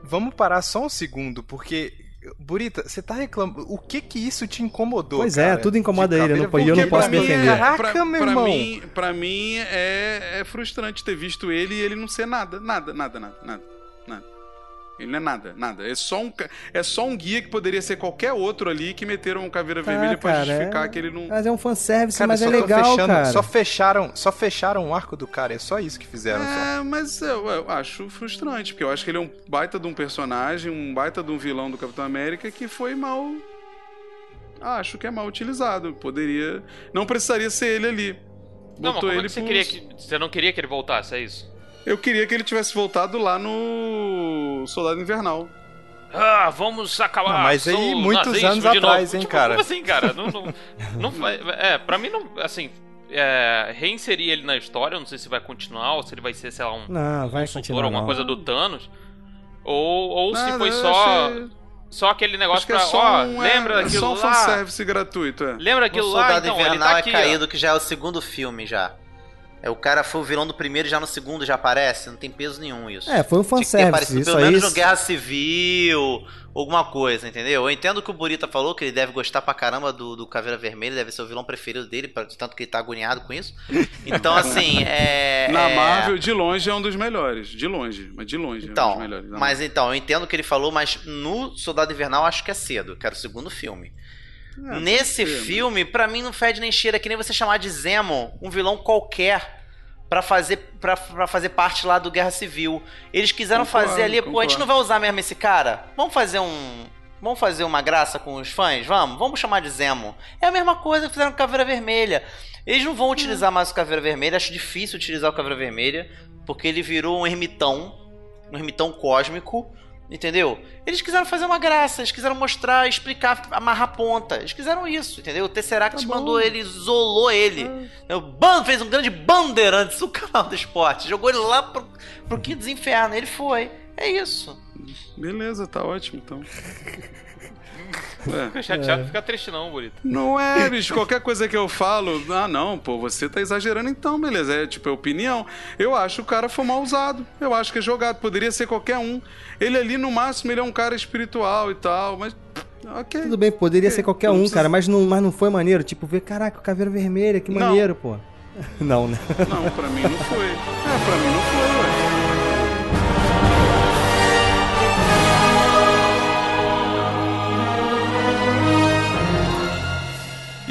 Vamos parar só um segundo, porque. Burita, você tá reclamando. O que que isso te incomodou?
Pois é,
cara,
tudo incomoda
de
ele, eu não- e eu não posso defender.
É,
Caraca,
pra,
meu
pra
irmão.
Mim, pra mim é, é frustrante ter visto ele e ele não ser nada, nada, nada, nada, nada. Ele não é nada, nada. É só um, é só um guia que poderia ser qualquer outro ali que meteram um caveira vermelha pra
cara,
justificar
é-
que ele não.
Mas é um fanservice,
Cara,
mas é
só
legal,
fechando-
cara.
Só fecharam, só fecharam o arco do cara, é só isso que fizeram. só.
É, mas eu, eu acho frustrante, porque eu acho que ele é um baita de um personagem, um baita de um vilão do Capitão América que foi mal. Acho que é mal utilizado. Poderia. Não precisaria ser ele ali.
Não, mas
Botou
é
ele
que você queria que. Você não queria que ele voltasse, é isso?
Eu queria que ele tivesse voltado lá no Soldado Invernal.
Ah, vamos acabar.
Não, mas aí muitos anos atrás, hein,
Tipo,
cara?
Como assim, cara? Não, não, não é, pra mim não. Assim, é, reinserir ele na história, eu não sei se vai continuar ou se ele vai ser, sei lá, um
Não, vai
consultor,
continuar.
alguma
não.
coisa do Thanos. Ou, ou se
Nada,
foi só.
achei-
Só aquele negócio
é
pra.
só
Ó,
um,
lembra
é, é
daquilo
só um
lá?
fanservice gratuito, é.
Lembra
O
aquilo lá?
Soldado
Então, ele
Invernal
tá
é
aqui. ó.
caído, que já é o segundo filme já. É, o cara foi o vilão do primeiro e já no segundo já aparece. Não tem peso nenhum isso.
É, foi um
Tinha que ter
fanservice.
aparecido
Isso
pelo menos no Guerra Civil, alguma coisa, entendeu? Eu entendo o que o Burita falou, que ele deve gostar pra caramba do, do Caveira Vermelha, deve ser o vilão preferido dele, tanto que ele tá agoniado com isso. Então, assim, é.
Na
é-
Marvel, de longe, é um dos melhores. De longe, mas de longe é um
Então,
dos melhores. Na
mas então, eu entendo o que ele falou, mas no Soldado Invernal acho que é cedo, que era o segundo filme.
É,
Nesse filme, pra mim não fede nem cheira, que nem você chamar de Zemo um vilão qualquer pra fazer pra fazer parte lá do Guerra Civil. Eles quiseram
Concordo,
fazer ali, pô, a gente
concordo.
não vai usar mesmo esse cara? Vamos fazer um Vamos fazer uma graça com os fãs? Vamos? Vamos chamar de Zemo. É a mesma coisa que fizeram com Caveira Vermelha. Eles não vão utilizar mais o Caveira Vermelha, acho difícil utilizar o Caveira Vermelha, porque ele virou um ermitão, um ermitão cósmico, entendeu? Eles quiseram fazer uma graça, eles quiseram mostrar, explicar, amarrar ponta. Eles quiseram isso, entendeu? O Tesseract
Tá
mandou ele, isolou ele. O Ban fez um grande bandeirantes no canal do esporte, jogou ele lá pro, pro quinto dos infernos, ele foi. É isso.
Beleza, tá ótimo, então. É.
Fica chateado, fica triste não, bonito.
Não é, bicho. Qualquer coisa que eu falo, ah, não, pô, você tá exagerando então, beleza. É tipo, é opinião. Eu acho que o cara foi mal usado. Eu acho que é jogado. Poderia ser qualquer um. Ele ali, no máximo, ele é um cara espiritual e tal, mas. Ok.
Tudo bem, poderia
Ok,
ser qualquer
não
um,
precisa-
cara, mas não, mas não foi maneiro. Tipo, ver, caraca, o Caveira Vermelha, que
Não.
maneiro, pô. Não, né?
Não, pra mim não foi. É, pra mim não foi, ué.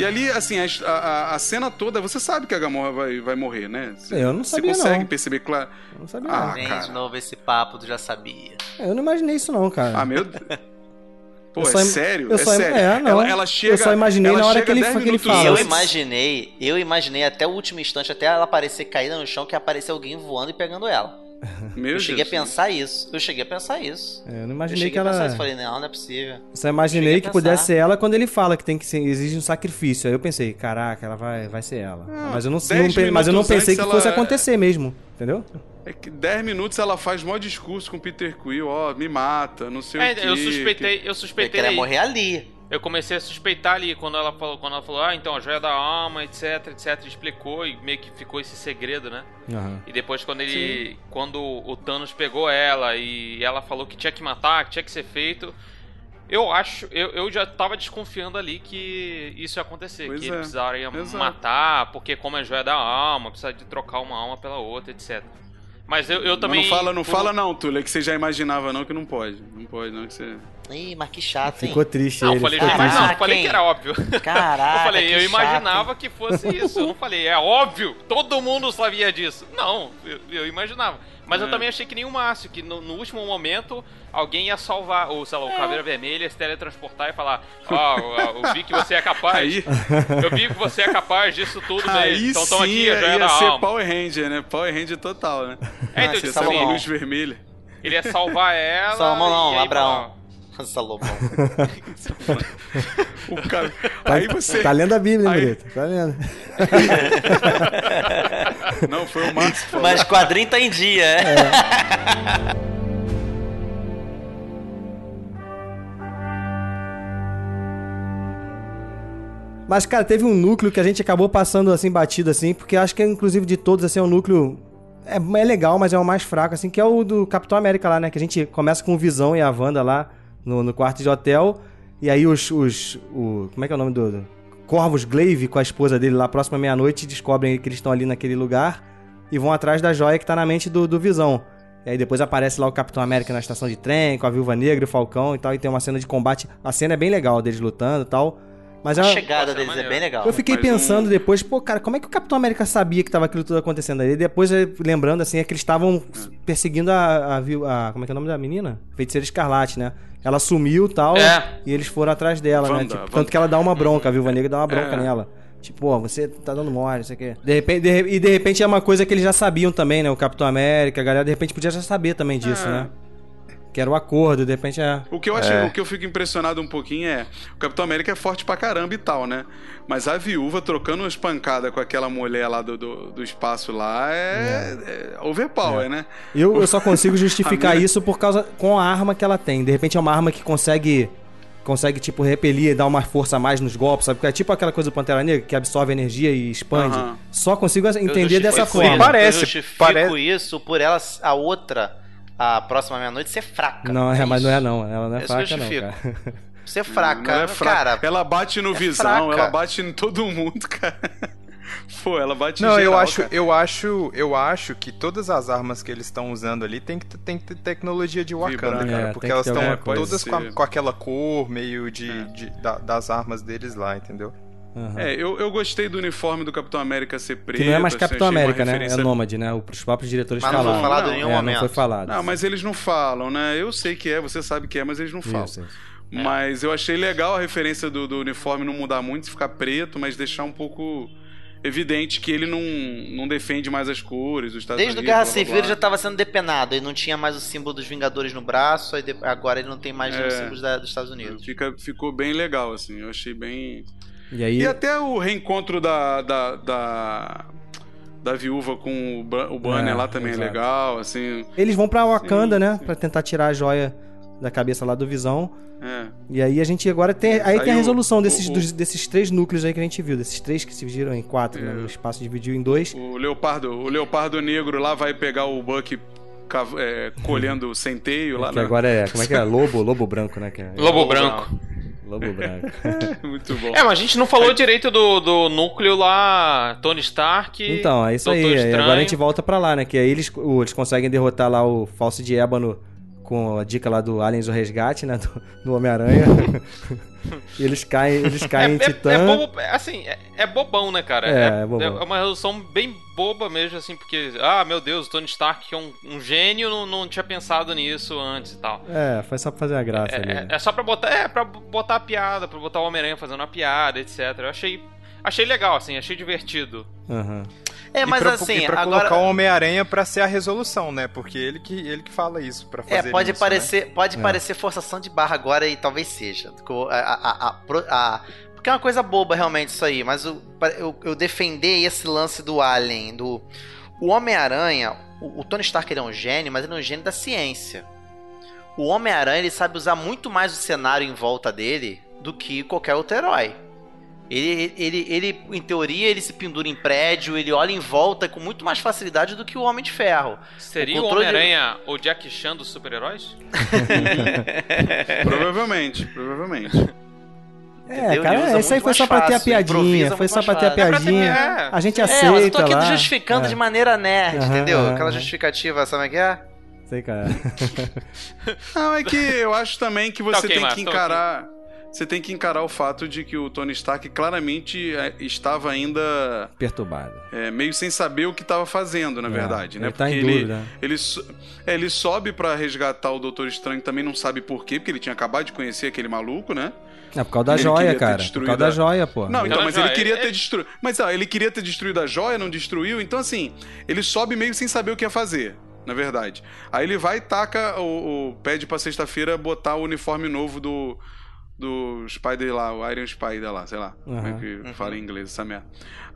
E ali, assim, a, a, a cena toda, você sabe que a Gamorra vai, vai morrer, né? Você,
Eu não sabia,
Você consegue
não.
perceber, claro.
Eu não sabia,
Ah,
não.
Vem
cara.
de novo esse papo do já sabia.
Eu não imaginei isso, não, cara.
Ah, meu Deus. Pô,
Eu
é
só
sério?
eu
é
só
sério.
é, não.
Ela, ela chega,
Eu só imaginei
ela
na hora que ele-
10
que ele fala.
eu imaginei, eu imaginei até o último instante, até ela aparecer caída no chão, que ia aparecer alguém voando e pegando ela.
Meu
eu cheguei
Deus.
a pensar isso. Eu cheguei a pensar isso.
É, eu não
Eu
imaginei
cheguei
que ela.
isso. Falei, não, não é possível.
Só imaginei
cheguei
que pudesse ser ela quando ele fala que tem que ser, exige um sacrifício. Aí eu pensei, caraca, ela vai, vai ser ela.
Ah,
mas eu não,
10
não pe- mas eu não pensei que fosse
ela-
acontecer mesmo, entendeu?
É que 10 minutos ela faz maior discurso com o Peter Quill, ó, me mata, não sei o
É,
quê.
eu suspeitei, eu
Ele
suspeitei.
queria
aí.
morrer ali.
Eu comecei a suspeitar ali quando ela falou, quando ela falou, ah, então a joia da alma, etc, etc, explicou e meio que ficou esse segredo, né?
Aham.
E depois quando ele, quando o Thanos pegou ela e ela falou que tinha que matar, que tinha que ser feito, eu acho, eu, eu já tava desconfiando ali que isso ia acontecer,
Pois
que
é,
ele precisaria
exato.
matar, porque como é joia da alma, precisa de trocar uma alma pela outra, etc. Mas eu, eu também
não fala, não
por-
fala não, Túlio, é que você já imaginava não que não pode. Não pode, não que você...
Ih, mas que chato, hein?
Ficou triste
Não,
ele.
falei
ficou
eu
triste.
não falei
hein?
que era óbvio.
Caraca,
eu falei,
que
eu
chato,
imaginava
hein?
que fosse isso. Eu não falei, é óbvio, todo mundo sabia disso. Não, eu, eu imaginava. Mas
É.
eu também achei que nem o Márcio, que no, no último momento alguém ia salvar, ou sei lá, o Caveira Vermelha ia se teletransportar e falar: Ó, eu, eu vi que você é capaz.
Aí,
Eu vi que você é capaz disso tudo mesmo.
aí
então toma aqui, joia
ia
da
ser
alma.
Power Ranger, né? Power Ranger total, né?
É, então,
Ah,
tipo assim,
luz vermelha.
ele ia salvar ela.
Salomão não,
e aí,
Abraão. Salomão.
O cara.
Tá,
Aí você.
tá lendo a Bíblia, hein,
Aí-
Brito? Tá lendo.
Não, foi o falou.
Mas quadrinho tá em dia, é?
Mas, cara, teve um núcleo que a gente acabou passando assim, batido assim, porque acho que, inclusive, de todos, assim, é um núcleo. É, é legal, mas é o mais fraco, assim, que é o do Capitão América lá, né? Que a gente começa com o Visão e a Wanda lá no, no quarto de hotel. E aí os. os o, como é que é o nome do. do- Corvus Glaive com a esposa dele lá próxima à meia-noite descobrem que eles estão ali naquele lugar e vão atrás da joia que tá na mente do, do Visão. E aí depois aparece lá o Capitão América na estação de trem, com a Viúva Negra e o Falcão e tal, e tem uma cena de combate. A cena é bem legal deles lutando e tal. Mas é
A
uma-
chegada
é
deles é bem legal.
eu fiquei
Mas
pensando
um-
depois, pô, cara, como é que o Capitão América sabia que tava aquilo tudo acontecendo ali? Depois, eh, lembrando, assim, é que eles estavam perseguindo a, a, viu- a- Como é que é o nome da menina? Feiticeira Escarlate, né? Ela sumiu e tal,
É.
e eles foram atrás dela, né?
Wanda,
Tipo,
Wanda.
tanto que ela dá uma bronca, a Viúva Negra dá uma bronca
É.
nela. Tipo, ó, você tá dando mole, não sei o quê. De repente, de e de repente é uma coisa que eles já sabiam também, né? O Capitão América, a galera de repente podia já saber também disso,
É.
né? Que era o acordo, de repente é.
O que eu acho,
É.
o que eu fico impressionado um pouquinho é, o Capitão América é forte pra caramba e tal, né? Mas a viúva trocando umas pancadas com aquela mulher lá do, do, do espaço lá é, é overpower, né?
Eu, eu só consigo justificar
A mina-
isso por causa com a arma que ela tem. De repente é uma arma que consegue consegue tipo repelir, dar uma força a mais nos golpes, sabe? Porque é tipo aquela coisa do Pantera Negra que absorve energia e expande. Só consigo
Eu
entender dessa forma.
isso-
Parece,
eu justifico
parece-
isso por ela, a outra, a próxima meia-noite, ser fraca.
Não, é, mas não é não. Ela não é
eu
fraca não, cara.
Ser fraca.
Ela é fraca.
Cara,
ela bate no visão,
fraca.
ela bate em todo mundo, cara. Pô, ela bate em
Não, eu
geral,
acho,
cara.
eu acho, eu acho que todas as armas que eles estão usando ali tem que, ter- tem que ter tecnologia de Wakanda,
Vibra,
cara,
é,
porque elas estão todas com, a- com aquela cor meio de,
É.
de- da- das armas deles lá, entendeu?
Aham.
É, eu, eu gostei do uniforme do Capitão América ser preto.
Que não é mais
assim,
Capitão
uma
América, né? É Nômade, né? Os próprios diretores
Mas não foi
falaram.
falado
Não,
em nenhum
é,
momento.
não foi falado.
Não, mas eles não falam, né? Eu sei que é, você sabe que é, mas eles não falam.
Isso, isso.
Mas eu achei legal a referência do, do uniforme não mudar muito, ficar preto, mas deixar um pouco evidente que ele não, não defende mais as cores, os Estados
Desde o. Guerra Civil ele já estava sendo depenado. Ele não tinha mais o símbolo dos Vingadores no braço, de- agora ele não tem mais
É.
os símbolos da- dos Estados Unidos.
Fica, ficou bem legal, assim. Eu achei bem.
E aí,
E até o reencontro da. da, da, da viúva com o, o Banner
É,
lá também
exato.
é legal, assim.
eles vão pra Wakanda,
Sim,
né?
sim.
Pra tentar tirar a joia da cabeça lá do Visão.
É.
E aí a gente agora tem. Aí,
Aí
tem a
o-
resolução desses,
o- o-
dos- desses três núcleos aí que a gente viu. Desses três que se dividiram em quatro, né?
É.
O espaço dividiu em dois.
O leopardo, o leopardo negro lá vai pegar o Buck é, colhendo centeio lá,
que
né?
agora é. Como é que é? Lobo, lobo branco, né? Que é,
Lobo Branco.
Lobo branco.
Muito bom.
É, mas a gente não falou direito do, do núcleo lá, Tony Stark.
Então, é isso aí.
Doutor
Aí
Estranho.
Agora a gente volta pra lá, né? Que aí eles, eles conseguem derrotar lá o falso de ébano com a dica lá do Aliens o Resgate, né? Do, do Homem-Aranha. eles caem, eles
É,
caem em
é,
Titã.
é bobo, é, assim, é, é bobão, né, cara?
É, é bobão.
é uma resolução bem boba mesmo, assim, porque, ah, meu Deus, o Tony Stark, que é um, um gênio, não, não tinha pensado nisso antes e tal.
É, foi só pra fazer a graça ali.
É,
né?
é, é só pra botar, é, pra botar a piada, pra botar o Homem-Aranha fazendo uma piada, etc. Eu achei, achei legal, assim, achei divertido.
Aham.
É, mas
e pra,
assim,
e pra
agora.
colocar o Homem-Aranha pra ser a resolução, né? Porque ele que, ele que fala isso pra fazer
É, pode
isso,
parecer, pode
É.
parecer forçação de barra agora e talvez seja. A- a- a- a- porque é uma coisa boba realmente isso aí, mas eu, eu, eu defender esse lance do Alien, do. O Homem-Aranha, o, o Tony Stark ele é um gênio, mas ele é um gênio da ciência. O Homem-Aranha ele sabe usar muito mais o cenário em volta dele do que qualquer outro herói. Ele, ele, ele, em teoria, ele se pendura em prédio, ele olha em volta com muito mais facilidade do que o Homem de Ferro.
Seria
O
o, Homem-Aranha o Jack Chan dos super-heróis?
Provavelmente, provavelmente.
É,
Entendeu?
Cara, isso aí foi só pra ter a piadinha. Foi só pra ter a.
É
piadinha.
é.
A gente
É,
aceita
mas eu tô aqui
lá.
justificando
É.
de maneira nerd,
Aham,
entendeu?
aham,
Aquela justificativa, sabe o que é?
Sei, cara.
Não, é que eu acho também que você
ok,
tem que
tá
encarar. Você tem que encarar o fato de que o Tony Stark claramente é, estava ainda
Perturbado.
é, meio sem saber o que estava fazendo, na
É,
verdade, né?
ele tá em
ele,
dúvida.
ele, é, ele sobe pra resgatar o Doutor Estranho, também não sabe por quê, porque ele tinha acabado de conhecer aquele maluco, né?
É por causa da
Ele
joia, cara. Por causa da joia, pô.
Não, então, mas ele queria
ele-
ter destruído. Mas ó, ele queria ter destruído a joia, não destruiu. Então, assim, ele sobe meio sem saber o que ia fazer. na verdade. Aí ele vai e taca, o, o pede pra sexta-feira botar o uniforme novo do do Spider lá, o Iron Spider lá, sei lá, como é que fala em inglês essa merda.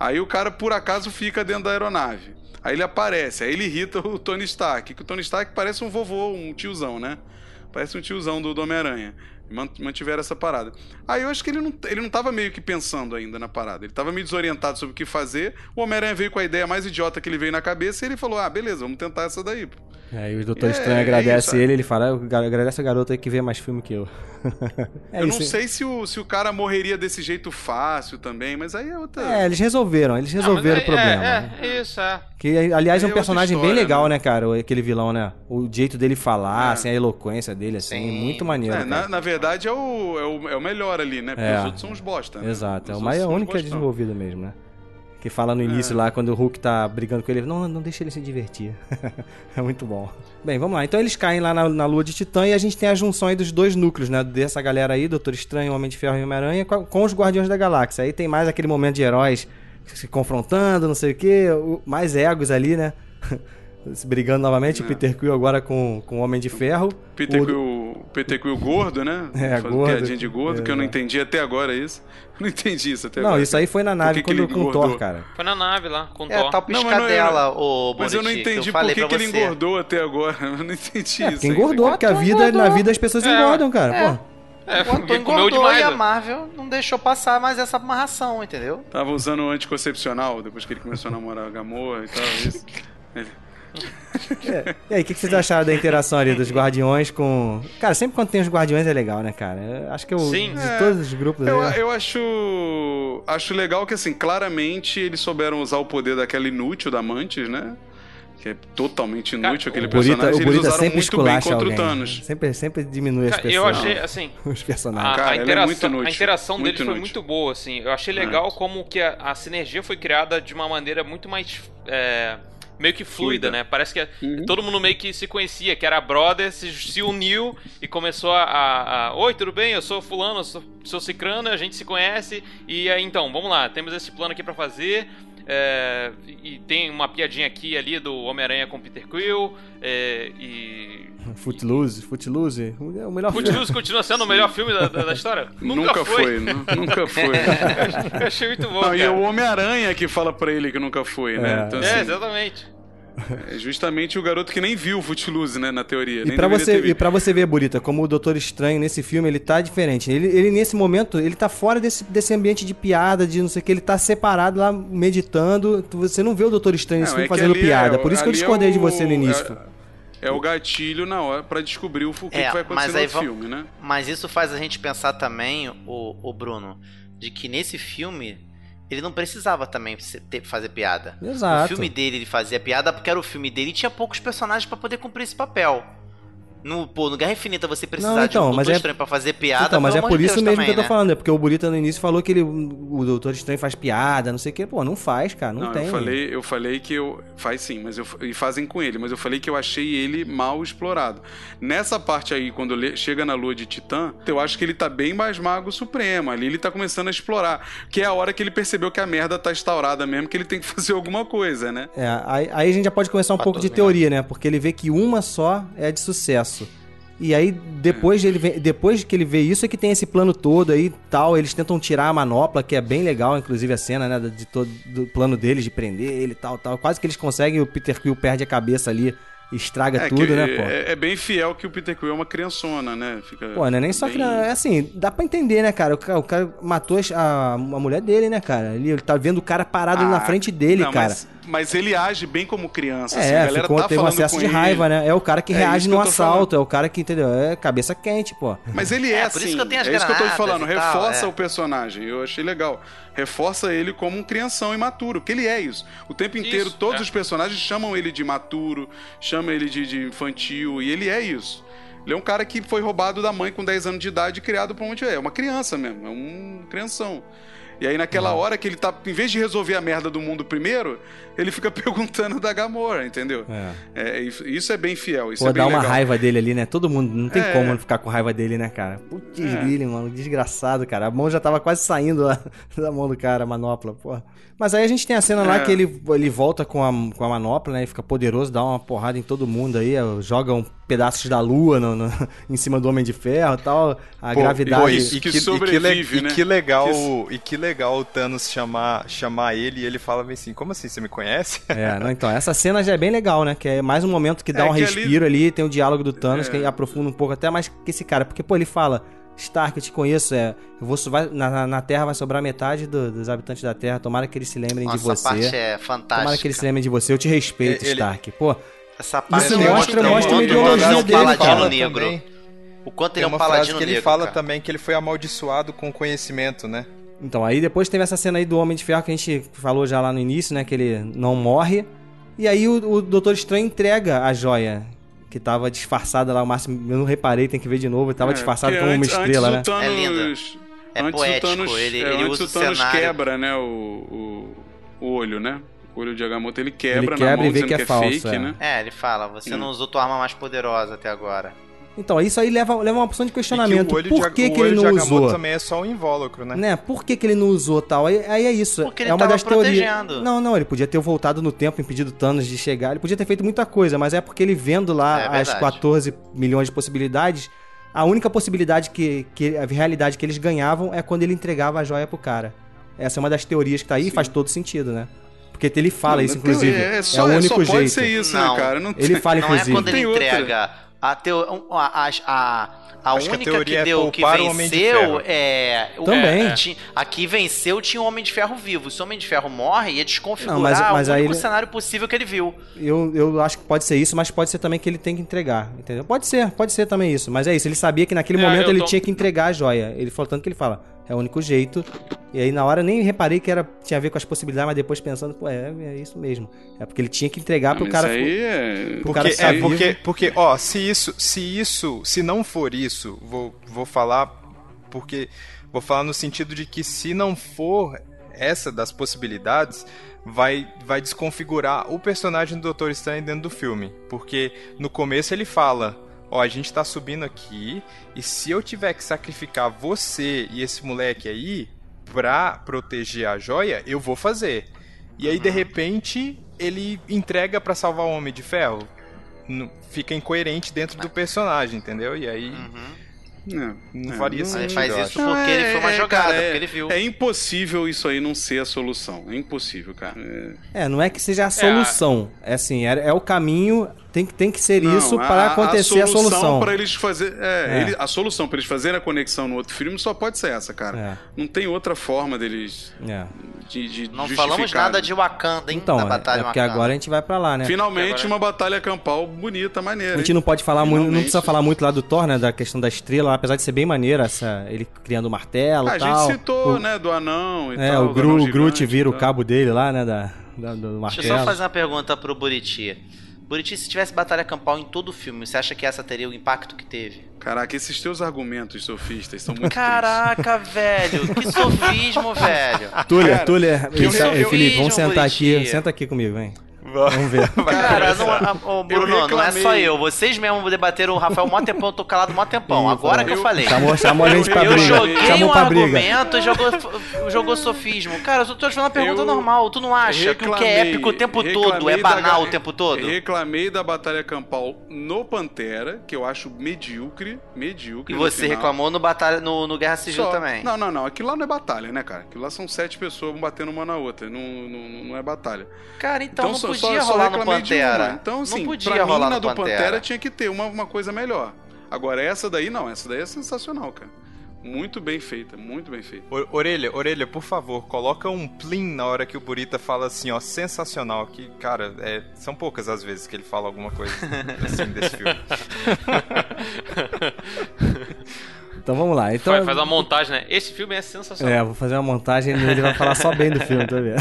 Aí o cara, por acaso, fica dentro da aeronave. Aí ele aparece, aí ele irrita o Tony Stark, que o Tony Stark parece um vovô, um tiozão, né? Parece um tiozão do, do Homem-Aranha. Mant- Mantiveram essa parada. Aí eu acho que ele não, ele não tava meio que pensando ainda na parada. Ele tava meio desorientado sobre o que fazer. O Homem-Aranha veio com a ideia mais idiota que ele veio na cabeça e ele falou: Ah, beleza, vamos tentar essa daí. pô."
Aí o Doutor
É,
Estranho
é
agradece
isso, é.
ele, ele fala, "Ah, agradece a garota aí que vê mais filme que eu. é
eu
isso.
não sei se o, se o cara morreria desse jeito fácil também, mas aí é outra.
É, eles resolveram, eles resolveram
Ah,
o problema. né?
É, é, isso, é.
Que, aliás, é um
é
personagem bem
história,
legal,
né?
né, cara? o- Aquele vilão, né? O jeito dele falar,
É.
assim, a eloquência dele, assim,
Sim.
muito maneiro.
É, na, na verdade é o, é, o, é o melhor ali, né? Porque
É.
os outros são os bosta. Né?
Exato, é
Os
o mais é a única desenvolvida mesmo, né? Que fala no início lá, quando o Hulk tá brigando com ele, não, não deixa ele se divertir. é muito bom. Bem, vamos lá. Então eles caem lá na, na lua de Titã e a gente tem a junção aí dos dois núcleos, né? Dessa galera aí, Doutor Estranho, Homem de Ferro e Homem-Aranha, com, com os Guardiões da Galáxia. Aí tem mais aquele momento de heróis se confrontando, não sei o quê, mais egos ali, né? Se brigando novamente, o Peter Quill agora com, com o Homem de Ferro.
Peter
O-
Quill, Peter Quill gordo, né?
É,
Fazendo
gordo.
piadinha de gordo, que eu não
É.
entendi até agora isso. Não entendi isso até
Não,
agora.
isso aí foi na nave
que que
quando,
ele
com o Thor,
engordou?
cara.
Foi na nave lá, com o
É,
Thor.
tal
Não, mas não,
piscadela, ô
Mas eu não
que
entendi
eu
por que, que ele engordou até agora. Eu não entendi
É,
isso.
engordou, porque a
Engordou,
vida, na
engordou.
vida as pessoas
É.
engordam, cara.
É.
Pô.
É,
Enquanto
comeu
engordou
demais.
e a
né?
Marvel não deixou passar mais essa amarração, entendeu?
Tava usando o anticoncepcional depois que ele começou a namorar a Gamorra e tal. Isso. Ele-
E aí, o que, que vocês acharam da interação ali dos Guardiões com. Cara, sempre quando tem os Guardiões é legal, né, cara? Eu acho que eu,
Sim.
de
É.
todos os grupos
Eu,
aí.
eu acho. Acho legal que, assim, claramente eles souberam usar o poder daquela inútil da Mantis, né? Que é totalmente inútil
Cara,
aquele
o Burita,
personagem.
o
Eles
Burita
usaram
sempre
muito bem contra
alguém.
o Thanos.
Sempre, sempre diminui as pessoas.
eu achei, assim,
Os personagens.
A,
Cara,
a
é
interação,
muito inútil.
a interação
Muito
deles foi
inútil.
muito boa, assim. Eu achei legal como que a, a sinergia foi criada de uma maneira muito mais. é, meio que fluida,
Fluida.
né? Parece que
Uhum.
todo mundo meio que se conhecia, que era brother, se, se uniu e começou a, a- a, Oi, tudo bem? Eu sou fulano, eu sou, sou cicrano, a gente se conhece. E aí, então, vamos lá, temos esse plano aqui pra fazer. é, e tem uma piadinha aqui e ali do Homem-Aranha com Peter Quill. é, e.
Footloose, Footloose. É o melhor filme.
Footloose continua sendo o melhor filme da, da- da história?
Nunca, foi, nu- nunca foi.
Eu achei muito bom,
Não, e é o Homem-Aranha que fala pra ele que nunca foi, né?
É.
Então,
É,
assim,
exatamente.
É justamente o garoto que nem viu o Footloose, né, na teoria.
E
deveria
você, e pra você ver, Burita, como o Doutor Estranho nesse filme, ele tá diferente. Ele, ele nesse momento, ele tá fora desse, desse ambiente de piada, de não sei o que, ele tá separado lá, meditando. Você não vê o Doutor Estranho nesse
Não,
filme
é
fazendo
ali
piada.
é-
Por isso que eu
é
discordei de
o-
você no início.
É, é o gatilho na hora pra descobrir o, o que,
É,
que vai acontecer
mas
no
vamos-
filme, né?
Mas isso faz a gente pensar também, o, o Bruno, de que nesse filme ele não precisava também ter- fazer piada.
Exato.
O filme dele ele fazia piada porque era o filme dele e tinha poucos personagens pra poder cumprir esse papel. No, pô, no Guerra Infinita você precisar
Não,
de um
então, mas
Doutor
é-
Estranho pra fazer piada,
então, mas é por isso
Deus
mesmo
também,
que eu tô
né?
falando, é porque o Burita no início falou que ele, o Doutor Estranho faz piada, não sei o que. Pô, não faz, cara, não,
Não,
tem.
eu falei, eu falei que eu. Faz sim, mas eu, e fazem com ele, mas eu falei que eu achei ele mal explorado. Nessa parte aí, quando ele chega na lua de Titã, eu acho que ele tá bem mais mago supremo. Ali ele tá começando a explorar. Que é a hora que ele percebeu que a merda tá instaurada mesmo, que ele tem que fazer alguma coisa, né?
É, aí, aí a gente já pode começar um pouco de teoria, né? Porque ele vê que uma só é de sucesso. E aí, depois, ele vê- depois que ele vê isso, é que tem esse plano todo aí tal. Eles tentam tirar a manopla, que é bem legal, inclusive a cena, né? De todo, do plano deles, de prender ele tal, tal. Quase que eles conseguem, o Peter Quill perde a cabeça ali, estraga
É,
tudo,
que
né, pô?
é, é bem fiel que o Peter Quill é uma criançona, né? Fica
Pô, não é nem só
bem-
que. É assim, dá pra entender, né, cara? O cara, o cara matou a, a mulher dele, né, cara? Ele, ele tá vendo o cara parado ali na
Ah,
frente dele,
não,
cara.
Mas, mas ele age bem como criança. assim, a
É,
galera
ficou,
tá
teve um
falando
acesso
com
de
ele.
raiva, né? É o cara que
É
reage no assalto, é o cara que, entendeu? É cabeça quente, pô.
Mas ele é,
É,
assim.
por isso que eu tenho as
é isso que eu tô te falando.
tal,
Reforça
é.
o personagem. Eu achei legal. Reforça ele como um crianção imaturo. Que ele é isso. O tempo inteiro,
Isso,
todos
é.
os personagens chamam ele de imaturo, chamam ele de, de infantil. E ele é isso. Ele é um cara que foi roubado da mãe com 10 anos de idade e criado pra onde é. É uma criança mesmo. É um crianção. E aí, naquela
Uhum.
hora que ele tá. Em vez de resolver a merda do mundo primeiro, ele fica perguntando da Gamora, entendeu?
É.
É, isso é bem fiel. Isso
Pô,
é
dá uma
legal.
raiva dele ali, né? Todo mundo, não tem
É.
como não ficar com raiva dele, né, cara? Putz,
É.
grilo, mano, desgraçado, cara. A mão já tava quase saindo lá da mão do cara, a manopla, pô. Mas aí a gente tem a cena lá
É.
que ele, ele volta com a, com a manopla, né? E fica poderoso, dá uma porrada em todo mundo aí, joga um pedaços da lua no- no- em cima do Homem de Ferro e tal. A
Pô,
gravidade.
pô,
Isso que sobrevive,
e
né?
que legal,
Que-
e que legal o Thanos chamar, chamar ele e ele fala assim, como assim, você me conhece?
É, não, então, essa cena já é bem legal, né? Que é mais um momento que dá
É
um
que ali-
respiro ali, tem o diálogo do Thanos,
É.
que aprofunda um pouco até mais que esse cara. Porque, pô, ele fala, Stark, eu te conheço, é, eu vou, vai- na, na- Terra vai sobrar metade do- dos habitantes da Terra, tomara que eles se lembrem
Nossa,
de
essa parte
você.
é
Tomara que
fantástica.
eles se lembrem de você, eu te respeito,
Ele-
Stark. Pô,
Essa parte
Isso
mostra,
mostra-
o
mostra
quanto
uma
ele é um
ideologia dele,
paladino
cara.
negro.
Também.
O quanto ele é um
uma frase
paladino
que ele
negro.
fala
cara.
também que ele foi amaldiçoado com conhecimento, né?
Então, aí depois teve essa cena aí do Homem de Ferro que a gente falou já lá no início, né? Que ele não morre. E aí o, o Doutor Estranho entrega a joia, que tava disfarçada lá, o máximo. Eu não reparei, tem que ver de novo. Tava
É,
disfarçada como uma estrela, né?
antes o Thanos,
É lindo. É
antes
poético,
o Thanos,
ele-
é,
ele
antes
usa
o Thanos
cenário.
quebra, né, o, o, o olho, né? O olho de Agamotto, ele quebra
Ele
na
quebra
mão
e vê
dizendo
que é falso,
fake,
é.
né?
É, ele fala, você
Hum.
não usou tua arma mais poderosa até agora.
Então, isso aí leva, leva uma opção de
E
questionamento.
que
Por
de,
que,
o
que
olho
ele
de
não usou?
também é só um invólucro, né?
Né? Por que, que ele não usou tal? Aí, aí é isso.
Porque ele
é uma
tava
das teorias.
protegendo.
Não, não, ele podia ter voltado no tempo, impedido Thanos de chegar. Ele podia ter feito muita coisa, mas é porque ele vendo lá
É
as
verdade.
14 milhões de possibilidades, a única possibilidade que, que. A realidade que eles ganhavam é quando ele entregava a joia pro cara. Essa é uma das teorias que tá aí e faz todo sentido, né? Porque ele fala
Não,
isso, inclusive.
É,
É,
só,
o
é,
único
só pode
jeito.
ser isso,
Não.
né, cara? Não
Ele fala,
Não
inclusive.
é quando ele
Tem outra.
A, teo, a, a, a, a
que a
única que
é
deu que
poupar o Homem de
venceu é. o-
Também.
é, ti- aqui venceu tinha o Homem de Ferro vivo. Se o Homem de Ferro morre, ia desconfigurar
Não, mas- mas
o único
ele-
cenário possível que ele viu.
Eu, eu acho que pode ser isso, mas pode ser também que ele tem que entregar, entendeu? Pode ser, pode ser também isso. Mas é isso, ele sabia que naquele
É,
momento ele
tô-
tinha que entregar a joia. Ele falou tanto que ele fala, é o único jeito. E aí na hora eu nem reparei que era, tinha a ver com as possibilidades, mas depois pensando, pô, é, é isso mesmo. É porque ele tinha que entregar pro
Mas
cara.
Isso aí é...
pro
Porque,
cara
é, porque, porque, ó, se isso, se isso, se não for isso, vou, vou falar porque vou falar no sentido de que se não for essa das possibilidades, vai, vai desconfigurar o personagem do Doutor Estranho dentro do filme, porque no começo ele fala, ó, a gente tá subindo aqui e se eu tiver que sacrificar você e esse moleque aí pra proteger a joia, eu vou fazer. E aí de repente ele entrega pra salvar o Homem de Ferro não- fica incoerente dentro do personagem, entendeu? E aí
É,
não
é,
faria
não-
sentido.
Ele faz isso
acho.
porque ele foi uma
é,
jogada,
cara, é-
porque ele viu.
É impossível isso aí não ser a solução. É impossível, cara. É-
É, não é que seja a solução. É, assim, é, é o caminho, tem, que- tem que ser
Não,
isso
a-
para acontecer a solução.
para eles fazer, é,
É.
ele- a solução para eles fazerem a conexão no outro filme só pode ser essa, cara.
É.
Não tem outra forma deles
É.
de, de
Não falamos nada de Wakanda, hein?
Então,
da
é,
batalha
é porque
Wakanda.
agora a gente vai pra lá, né?
Finalmente
Agora-
uma batalha campal bonita, maneira.
A gente
hein?
não pode falar muito, não
Finalmente.
precisa falar muito lá do Thor, né? Da questão da estrela, apesar de ser bem maneiro essa, ele criando o martelo
Ah,
e
a
tal.
gente citou,
o,
né, do anão e
É,
tal.
o,
do
Gru, o Groot vira o
tal.
cabo dele lá, né? Da, da- do
Deixa
martelo.
eu só fazer uma pergunta pro Buriti. Buriti, se tivesse batalha campal em todo o filme, você acha que essa teria o impacto que teve?
Caraca, esses teus argumentos sofistas são muito
Caraca, velho, que sofismo, velho.
Tuller, Tuller, Felipe, vamos sentar aqui. Senta aqui comigo, vem. Vamos ver.
Cara, não, a- Bruno, não é
reclamei.
só eu. Vocês mesmo debateram o Rafael mó tempão, eu tô calado mó tempão. Agora que eu,
eu-
falei.
Chamou, chamou a gente pra
Eu
briga.
joguei
Chamou
um argumento e jogou, jogou sofismo. Cara, eu tô te fazendo uma pergunta
Eu
normal. Tu não acha que o que é
reclamei-
épico o tempo
reclamei
todo é
da
banal
ga-
o tempo todo?
Reclamei da batalha campal no Pantera, que eu acho medíocre, medíocre.
E você
final.
reclamou no, batalha, no, no Guerra Civil
Só.
também.
Não, não, não. Aquilo lá não é batalha, né, cara? Aquilo lá são sete pessoas batendo uma na outra. Não, não, não é batalha.
Cara, então, não
só-
podia
só- só
rolar no
reclamei de
Pantera.
Então, assim,
não podia
pra
rolar
mim, na
no
do
Pantera.
Pantera tinha que ter uma, uma coisa melhor. Agora, essa daí não. Essa daí é sensacional, cara. Muito bem feita, muito bem feita.
O- Orelha, orelha, por favor, coloca um plim na hora que o Burita fala assim, ó, sensacional. Que, cara, é, são poucas as vezes que ele fala alguma coisa assim desse filme.
Então vamos lá. Então,
Faz, faz uma montagem, né? Esse filme é sensacional.
É, vou fazer uma montagem e ele vai falar só bem do filme, tá vendo?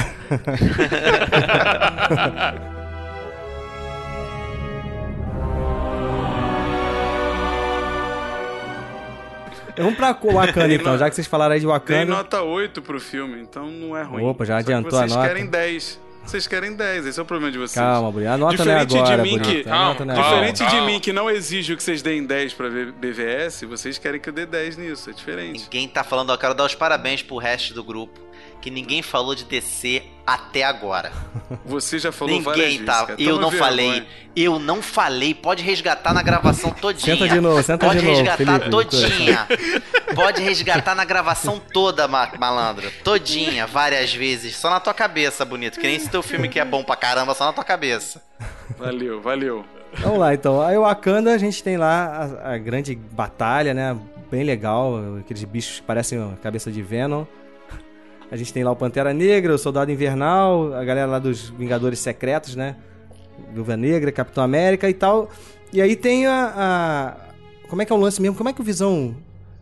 Vamos pra Wakanda então, já que vocês falaram aí de
Tem
Wakanda.
nota 8 pro filme, então não é ruim.
Opa, já
Só que
adiantou a
vocês
nota.
querem 10. Vocês querem 10, esse é o problema de vocês.
Calma, Buri. Anota não é
Diferente de
agora,
mim
Buri.
que-
Calma,
agora.
Diferente de
calma.
mim, que não exijo que vocês deem 10 pra BVS, vocês querem que eu dê 10 nisso, é diferente.
Ninguém tá falando, eu quero dar os parabéns pro resto do grupo. Que ninguém falou de DC até agora.
Você já falou várias
Ninguém
vezes,
tá. Eu não
vergonha.
falei. Eu não falei. Pode resgatar na gravação todinha.
Senta de novo, senta
Pode
de novo,
resgatar
Felipe.
todinha. Pode resgatar na gravação toda, ma- malandro. Todinha, várias vezes. Só na tua cabeça, bonito. Que nem esse teu filme que é bom pra caramba, só na tua cabeça.
Valeu, valeu.
Vamos lá, então. Aí o Wakanda, a gente tem lá a, a grande batalha, né? Bem legal. Aqueles bichos que parecem a cabeça de Venom. A gente tem lá o Pantera Negra, o Soldado Invernal, a galera lá dos Vingadores Secretos, né? Viúva Negra, Capitão América e tal. E aí tem a, a- Como é que é o lance mesmo? Como é que o Visão...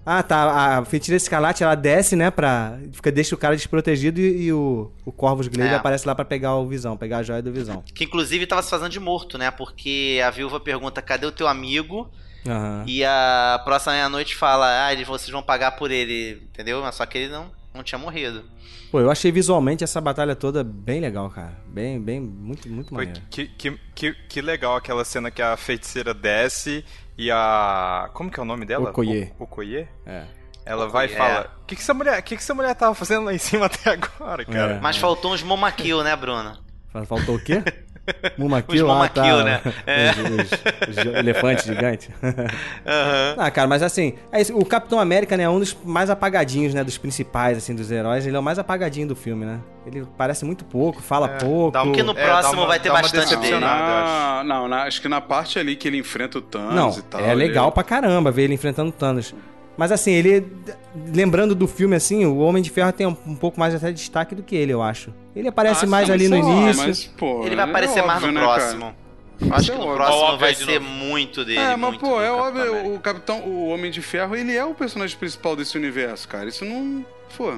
Ah, tá. A Feiticeira Escarlate, ela desce, né? Pra... Fica, deixa o cara desprotegido e, e o, o Corvus Glaive
É.
aparece lá pra pegar o Visão, pegar a joia do Visão.
Que inclusive tava se fazendo de morto, né? Porque a viúva pergunta: cadê o teu amigo?
Aham.
E a próxima meia-noite fala: ah, eles- vocês vão pagar por ele, entendeu? Mas só que ele não, não tinha morrido.
Pô, eu achei visualmente essa batalha toda bem legal, cara. Bem, bem, muito, muito maneiro.
que, que, que, que legal aquela cena que a feiticeira desce e a. Como que é o nome dela?
Okoye.
O, Okoye?
É.
Ela vai e
é.
fala: O que, que essa mulher. O que, que essa mulher tava fazendo lá em cima até agora, cara?
É.
Mas faltou uns Momakil, né, Bruno?
Fa- Faltou o quê? Ah,
Mumakil,
tá.
né? É.
Os, os- os elefantes gigantes. Ah, cara, mas assim, é isso, o Capitão América, né, é um dos mais apagadinhos, né, dos principais, assim, dos heróis. Ele é o mais apagadinho do filme, né? Ele parece muito pouco, fala pouco.
dá um-
Porque no
É,
próximo
uma-
vai ter bastante dele.
Na, não, na- acho que na parte ali que ele enfrenta o Thanos
Não,
e tal.
é
ele-
legal pra caramba ver ele enfrentando o Thanos. Mas assim, ele. Lembrando do filme, assim, o Homem de Ferro tem um, um pouco mais até de destaque do que ele, eu acho. Ele aparece
Ah,
mais
sim,
ali no
lá,
início.
mas, pô,
Ele vai
é
aparecer mais
óbvio,
no
né, cara?
próximo. Eu acho
Isso
que
é
no
óbvio.
próximo vai ser
novo.
muito dele.
É, mas pô, é
Capitão
óbvio,
América.
o Capitão, o Homem de Ferro, ele é o personagem principal desse universo, cara. Isso não, pô,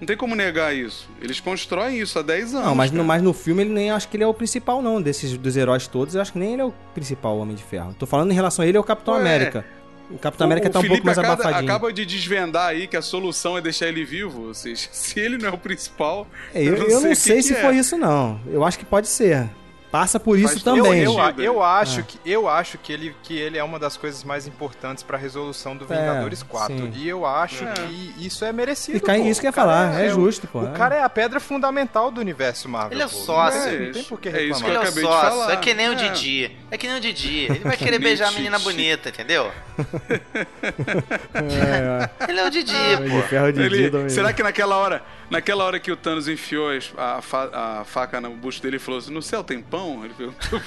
não tem como negar isso. Eles constroem isso há 10 anos.
Não, mas no,
cara.
mas no filme ele nem acho que ele é o principal, não. Desses dos heróis todos, eu acho que nem ele é o principal Homem de Ferro. Tô falando em relação a ele ao Capitão
Ué,
América. O Capitão
O-
América
o
tá um
Felipe
pouco mais
acaba,
abafadinho.
acaba de desvendar aí que a solução é deixar ele vivo. Ou seja, se ele não é o principal.
É, eu, eu não
o que
sei
que
se
é.
foi isso, não. Eu acho que pode ser. Passa por isso
Faz
também.
Eu, eu, eu acho,
Ah.
que, eu acho que, ele, que ele é uma das coisas mais importantes pra resolução do
É,
Vingadores 4.
sim.
E eu acho
É.
que isso é merecido.
E cai
pô.
isso que eu ia falar, é,
o-
justo, pô.
O
é.
cara é a pedra fundamental do universo Marvel.
Ele é sócio.
Não,
É
tem por que
isso- é isso
reclamar.
Ele é o
acabei de falar.
é que nem o
É.
Didi. É que nem o Didi. Ele vai querer beijar a menina bonita, entendeu?
É,
Ele é o Didi,
é.
Pô.
Ele- será que naquela hora, naquela hora que o Thanos enfiou a, fa- a faca no bucho dele e falou assim: No céu tem pão? Ele perguntou.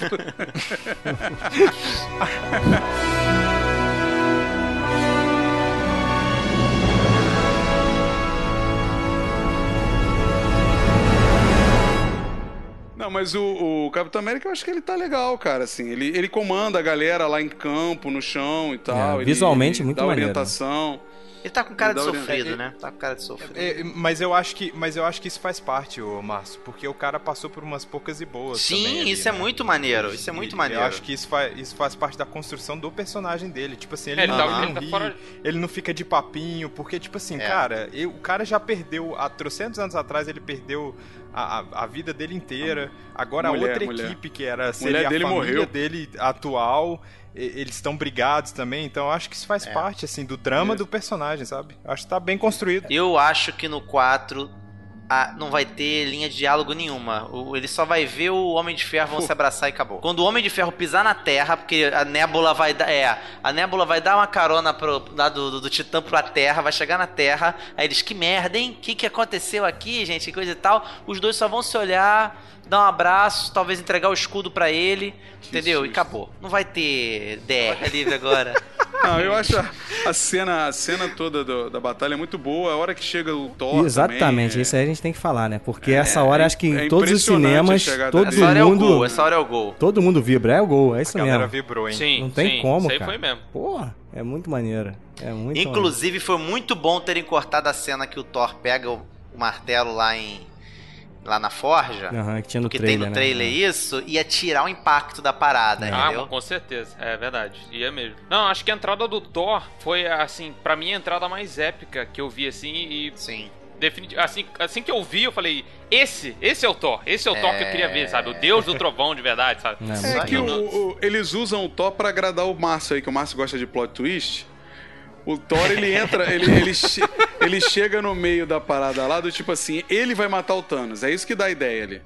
Não, mas o, o Capitão América eu acho que ele tá legal, cara. Assim, ele, ele comanda a galera lá em campo, no chão e tal.
É,
ele-
visualmente
ele
muito
dá
maneiro,
orientação.
Ele tá com cara de sofrido, né? Tá com cara de sofrido.
É, mas eu acho que, mas eu acho que isso faz parte, ô Márcio, porque o cara passou por umas poucas e boas.
Sim,
também ali,
isso é
né?
muito maneiro. Isso é muito
E
maneiro.
Eu acho que isso faz, isso faz parte da construção do personagem dele. Tipo assim, ele,
É, ele
não,
tá-
ele
ele
não
tá
ri,
fora-
ele não fica de papinho, porque, tipo assim,
É.
cara, eu- o cara já perdeu, há trocentos anos atrás, ele perdeu a, a, a vida dele inteira. Agora
Mulher,
a outra
mulher.
equipe, que era seria a
dele
família
morreu.
dele atual, eles estão brigados também, então eu acho que isso faz
É.
parte, assim, do drama
Isso.
do personagem, sabe? Eu acho que tá bem construído.
Eu acho que no 4 ah, não vai ter linha de diálogo nenhuma. O- ele só vai ver o Homem de Ferro vão se abraçar e acabou. Quando o Homem de Ferro pisar na Terra, porque a Nébula vai dar. É, a Nébula vai dar uma carona pro, lá do, do, do Titã pra Terra, vai chegar na Terra. Aí eles, que merda, hein? O que, que aconteceu aqui, gente? Que coisa e tal. Os dois só vão se olhar, dar um abraço, talvez entregar o escudo pra ele. entendeu? E acabou. Não vai ter DR livre agora.
Não, eu acho a, a cena, a cena toda do- da batalha é muito boa. A hora que chega o Thor.
Exatamente,
também, é-
isso aí a gente tem que falar, né? Porque essa hora, acho que em
é
todos os cinemas, todo
Essa hora é o
mundo.
gol, essa hora é o gol.
Todo mundo vibra, é o gol, é isso
A galera
mesmo.
vibrou, hein?
Sim,
Não tem
sim,
como,
Isso aí
cara.
foi mesmo.
Porra, é muito maneiro. É muito
Inclusive, foi muito bom terem cortado a cena que o Thor pega o, o martelo lá em. Lá na forja.
Aham, que tinha no
que
trailer,
tem no
né?
trailer isso, ia tirar o impacto da parada,
É.
Ah,
entendeu?
mas com certeza, é verdade, ia mesmo. Não, acho que a entrada do Thor foi, assim, pra mim a entrada mais épica que eu vi, assim, e
Sim.
definitivamente, assim, assim que eu vi, eu falei, esse, esse é o Thor, esse é o Thor que eu queria ver, sabe? O
É.
Deus do trovão de verdade, sabe?
É,
É que o- o- eles usam o Thor pra agradar o Márcio aí, que o Márcio gosta de plot twist. O Thor, ele entra, ele, ele, che- ele chega no meio da parada lá do tipo assim, ele vai matar o Thanos. É isso que dá a ideia ali.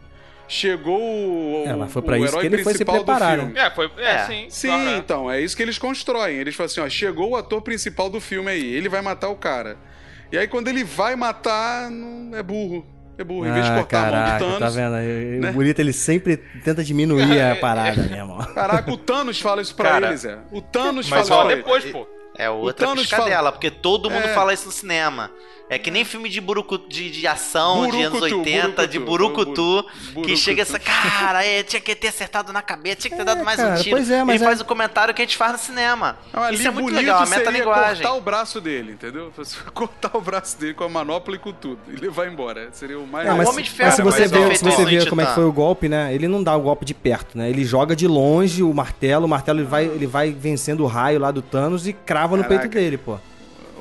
Chegou o,
É, mas foi
o
pra isso
herói
que ele foi se
principal do
preparar,
filme.
É, foi. É,
É.
sim.
Sim,
claro,
então, é isso que eles constroem. Eles falam assim, ó, chegou o ator principal do filme aí, ele vai matar o cara. E aí quando ele vai matar, não, é burro. É burro. Em vez de
Ah,
cortar a mão
caraca,
do Thanos.
tá vendo?
Né?
O Bonito, ele sempre tenta diminuir a parada mesmo. ó.
Caraca, o Thanos fala isso pra
Cara,
eles, é. O Thanos
mas
fala
ó,
isso pra eles.
Depois, pô.
É outra
Thanos
piscadela,
fala-
porque todo mundo
É.
fala isso no cinema. É que nem filme de, burucu, de, de ação de anos
Burucutu,
80, de
burucutu,
burucutu, que
burucutu.
chega essa. Cara, é, tinha que ter acertado na cabeça, tinha que ter
É,
dado mais
cara,
um tiro.
pois é, mas
Ele
é-
faz o comentário que a gente faz no cinema.
Não, ali
Isso é muito legal, a
seria
metalinguagem.
cortar o braço dele, entendeu? Você cortar o braço dele com a manopla e com tudo. E levar embora. Seria o mais...
É, mas,
o Homem de
mas
Ferro
se
mas
você
é
vê,
feito
se você vê como é que foi o golpe, né? Ele não dá o golpe de perto, né? Ele joga de longe o martelo, o martelo ele vai, ele vai vencendo o raio lá do Thanos e crava no
Caraca.
peito dele, pô.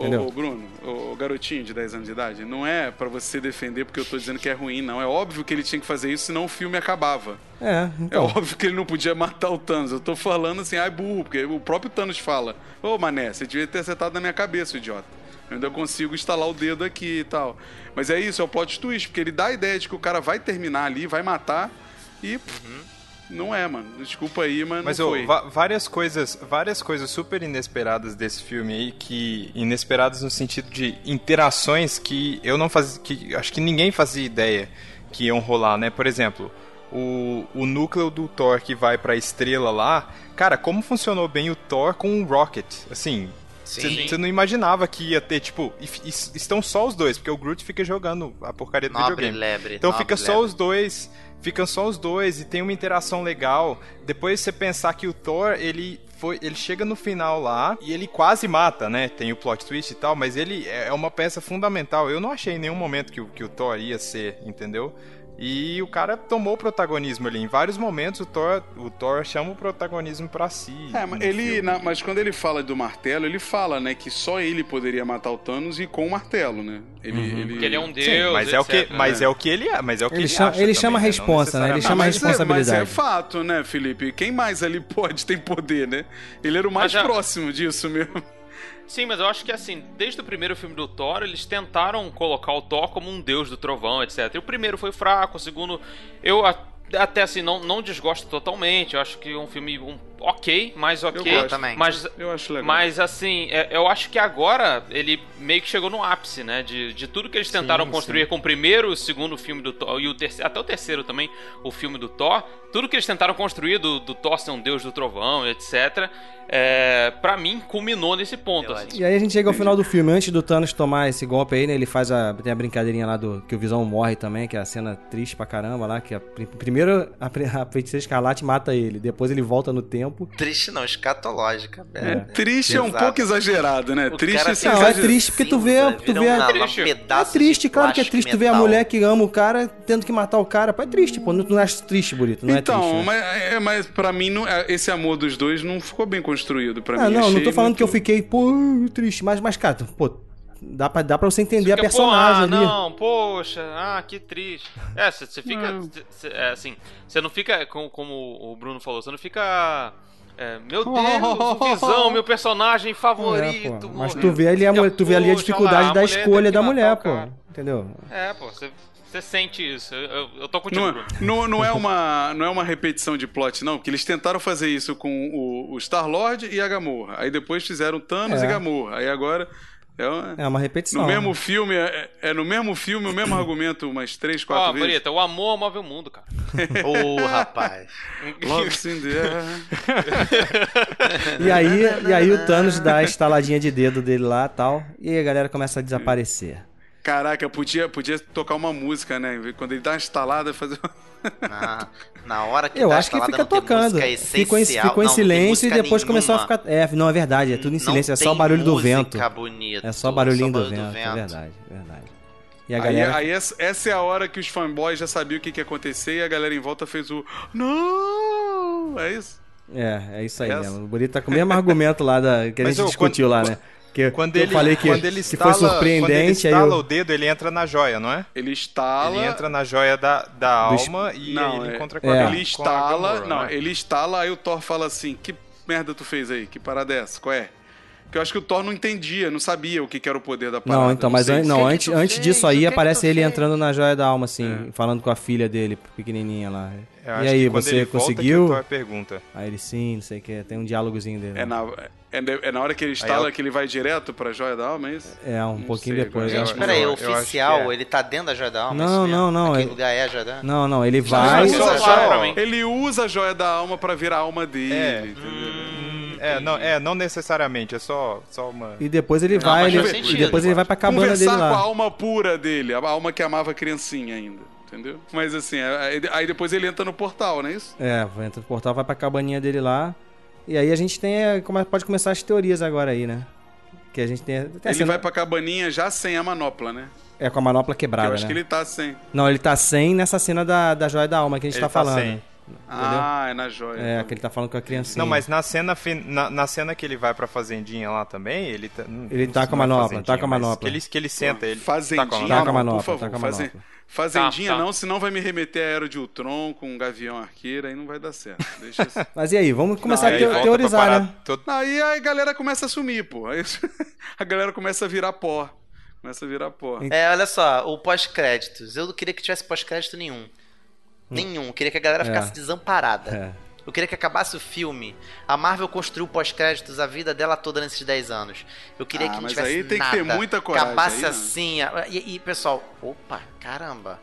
Ô,
Entendeu?
ô, Bruno, ô, ô, garotinho de 10 anos de idade, não é pra você defender porque eu tô dizendo que é ruim, não. É óbvio que ele tinha que fazer isso, senão o filme acabava.
É,
É
então.
óbvio que ele não podia matar o Thanos. Eu tô falando assim, ai burro, porque o próprio Thanos fala: Ô mané, você devia ter acertado na minha cabeça, idiota. Eu ainda consigo instalar o dedo aqui e tal. Mas é isso, é o plot twist, porque ele dá a ideia de que o cara vai terminar ali, vai matar e. pff, Não é, mano. Desculpa aí, mas,
Mas
não foi.
várias coisas, várias coisas super inesperadas desse filme aí que inesperadas no sentido de interações que eu não fazia, que acho que ninguém fazia ideia que iam rolar, né? Por exemplo, o, o núcleo do Thor que vai pra estrela lá, cara, como funcionou bem o Thor com o Rocket? Assim,
Sim.
você não imaginava que ia ter, tipo, e e estão só os dois, porque o Groot fica jogando a porcaria do
Nobre
videogame.
lebre.
Então
nobre
fica só
lebre.
os dois, ficam só os dois e tem uma interação legal. Depois você pensar que o Thor, ele foi, ele chega no final lá e ele quase mata, né? Tem o plot twist e tal, mas ele é é uma peça fundamental. Eu não achei em nenhum momento que, que o Thor ia ser, entendeu? E o cara tomou o protagonismo ali. Em vários momentos o Thor, o Thor chama o protagonismo pra si.
É, mas ele, na- mas quando ele fala do martelo, ele fala, né, que só ele poderia matar o Thanos e com o martelo, né? Ele, ele...
Porque ele é um
Sim,
deus.
mas é o que,
etc,
mas
né?
é o que ele é, mas é o que
Ele
ele,
chama-
acha
ele
também,
chama a
né?
Responsa, né? Ele chama a
mas, é, mas
responsabilidade.
é fato, né, Felipe? Quem mais ali pode ter poder, né? Ele era o mais
já-
próximo disso mesmo.
Sim, mas eu acho que assim, desde o primeiro filme do Thor, eles tentaram colocar o Thor como um deus do trovão, etc. E o primeiro foi fraco, o segundo, eu até assim, não, não desgosto totalmente. Eu acho que é um filme um, ok, mais ok.
gosto
também.
Mas,
Eu acho legal.
mas assim, é- eu acho que agora ele meio que chegou no ápice, né? De, de tudo que eles tentaram
Sim,
construir com o primeiro, o segundo filme do Thor, e o terceiro, até o terceiro também, o filme do Thor. Tudo que eles tentaram construir do, do Thor ser um deus do trovão, etc. É, pra mim, culminou nesse ponto.
Eu
assim.
E aí a gente chega ao final do filme, antes do Thanos tomar esse golpe aí, né? Ele faz a. Tem a brincadeirinha lá do. Que o Visão morre também, que é a cena triste pra caramba lá. Que a, pri- primeiro a, a feiticeira escarlate mata ele, depois ele volta no tempo.
Triste não, escatológica.
É.
Triste é um
Exato.
pouco exagerado, né?
O
triste
cara
assim,
Não, é
exagerado.
triste porque tu vê- tu vê a-
uma- um
Triste.
pedaço
é triste, claro que é triste tu ver a
metal.
mulher que ama o cara tendo que matar o cara. Pô, é triste, pô. Não, tu não acha triste, bonito. Não
então,
é triste. né?
mas, é, mas pra mim, não- é, esse amor dos dois não ficou bem construído pra
Ah,
mim.
não, não tô falando
muito-
que eu fiquei, pô, triste. Mas, mas cara, pô, dá pra, dá pra você entender a
Fica,
personagem
pô, ah,
ali.
Não, poxa, ah, que triste. É, você fica. Cê- cê- é, assim, você não fica, como, como o Bruno falou, você não fica. é, meu Deus, Visão, meu personagem
É,
favorito.
pô, mas tu vê ali a, tu vê ali a dificuldade
lá,
da
a mulher
escolha da mulher, pô.
cara.
Entendeu?
É, pô, você, você sente isso. Eu, eu, eu tô contigo,
Não,
Bruno.
não, não, é uma, não é uma repetição de plot, não, porque eles tentaram fazer isso com o, o Star-Lord e a Gamorra. Aí depois fizeram Thanos
É.
e Gamorra. Aí agora é, uma-
É uma repetição.
no mesmo filme, é, é no mesmo filme o mesmo argumento umas três, quatro
Ó,
vezes.
Bonita, o amor move o mundo, cara.
Ô, rapaz.
In the air.
E aí, e aí o Thanos dá a estaladinha de dedo dele lá e tal. E aí a galera começa a desaparecer.
Caraca, podia, podia tocar uma música, né? Quando ele dá uma estalada, fazer.
Na, na hora que
Eu
tá
acho que fica
não
tocando. Ficou em,
essencial,
ficou em
não, não
silêncio e depois começou a
nenhuma.
ficar. É, não, é verdade, é tudo em
Não
silêncio, é só o barulho do vento.
bonito,
É só barulhinho
só
do
barulho
vento, é verdade, verdade. E a
Aí,
galera.
aí essa, essa é a hora que os fanboys já sabiam o que, que ia acontecer e a galera em volta fez o. Não! É isso?
É, é isso aí
Essa.
mesmo. O Bonito tá com o mesmo argumento lá da, que a gente discutiu
quando-
lá, né? Que
Quando
eu
ele,
falei que,
quando ele
que
estala,
foi surpreendente.
quando ele
aí
estala
eu-
o dedo, ele entra na joia, não é?
Ele estala.
Ele entra na joia da, da alma e
Não,
aí ele
é-
encontra com
É.
a
Ele
com a. Gamora,
não,
é?
ele instala, aí o Thor fala assim: Que merda tu fez aí? Que parada é essa? Qual é? Porque eu acho que o Thor não entendia, não sabia o que, que era o poder da parada.
Não, então, mas
sei
an- não, antes, antes disso aí aparece ele
fez?
entrando na joia da alma, assim, falando com a filha dele, pequenininha lá.
Eu
E aí, você
ele volta que
conseguiu?
Thor pergunta.
Aí ele sim, não sei o que, tem um diálogozinho dele.
É na, é, de- é na hora que ele instala
eu-
que ele vai direto pra Joia da Alma, é isso?
É, um
Não
pouquinho
sei,
depois.
Gente, peraí, o oficial,
é.
ele tá dentro da joia da alma?
Não,
é isso mesmo?
não, não,
Aquele
ele-
lugar é a joia da alma?
Não, não, ele vai.
ele usa a joia da alma pra virar a alma dele,
É.
entendeu?
É, não, é, não necessariamente, é só, só uma.
E depois ele
Não,
vai, ele,
faz
e
sentido,
depois ele vai pra cabana
Conversar
dele
com a
lá.
alma pura dele, a alma que amava a criancinha ainda, entendeu? Mas assim, aí, aí depois ele entra no portal, não é isso?
É, vai entra no portal, vai pra cabaninha dele lá. E aí a gente tem. é, Pode começar as teorias agora aí, né? Que a gente tem. tem
Ele
cena-
vai pra cabaninha já sem a manopla, né?
É com a manopla
Porque
quebrada,
eu acho
né?
que ele tá sem.
Não, ele tá sem nessa cena da, da joia da alma que a gente
Ele
tá,
tá
falando.
sem.
Ah, é na joia.
É, que ele tá falando com a criancinha.
Não, mas na cena, na, na cena que ele vai pra fazendinha lá também, ele tá. não-
Ele
não
tá
sei
com a
não é
manopla,
fazendinha,
tá com a manopla.
Que ele, que ele senta, ele.
Fazendinha,
tá com a
Tá com a
não,
manopla,
por favor.
tá com a
fazen-
manopla.
Fazendinha
Tá, tá.
não, senão vai me remeter a Era de Ultron com um Gavião Arqueiro, aí não vai dar certo. Deixa assim.
Mas e aí, vamos começar
Aí
a teorizar,
parar
né?
todo-
Aí a galera começa a sumir, pô. Aí a galera começa a virar pó. Começa a virar pó.
É, olha só, o pós-créditos. Eu não queria que tivesse pós-crédito nenhum. Nenhum. Eu queria que a galera ficasse desamparada.
É.
Eu queria que acabasse o filme. A Marvel construiu pós-créditos a vida dela toda nesses 10 anos. Eu queria
Ah,
que não
mas
tivesse
aí tem que
nada.
ter muita coragem
Acabasse
aí, né?
assim. a- E, e, pessoal, opa, caramba.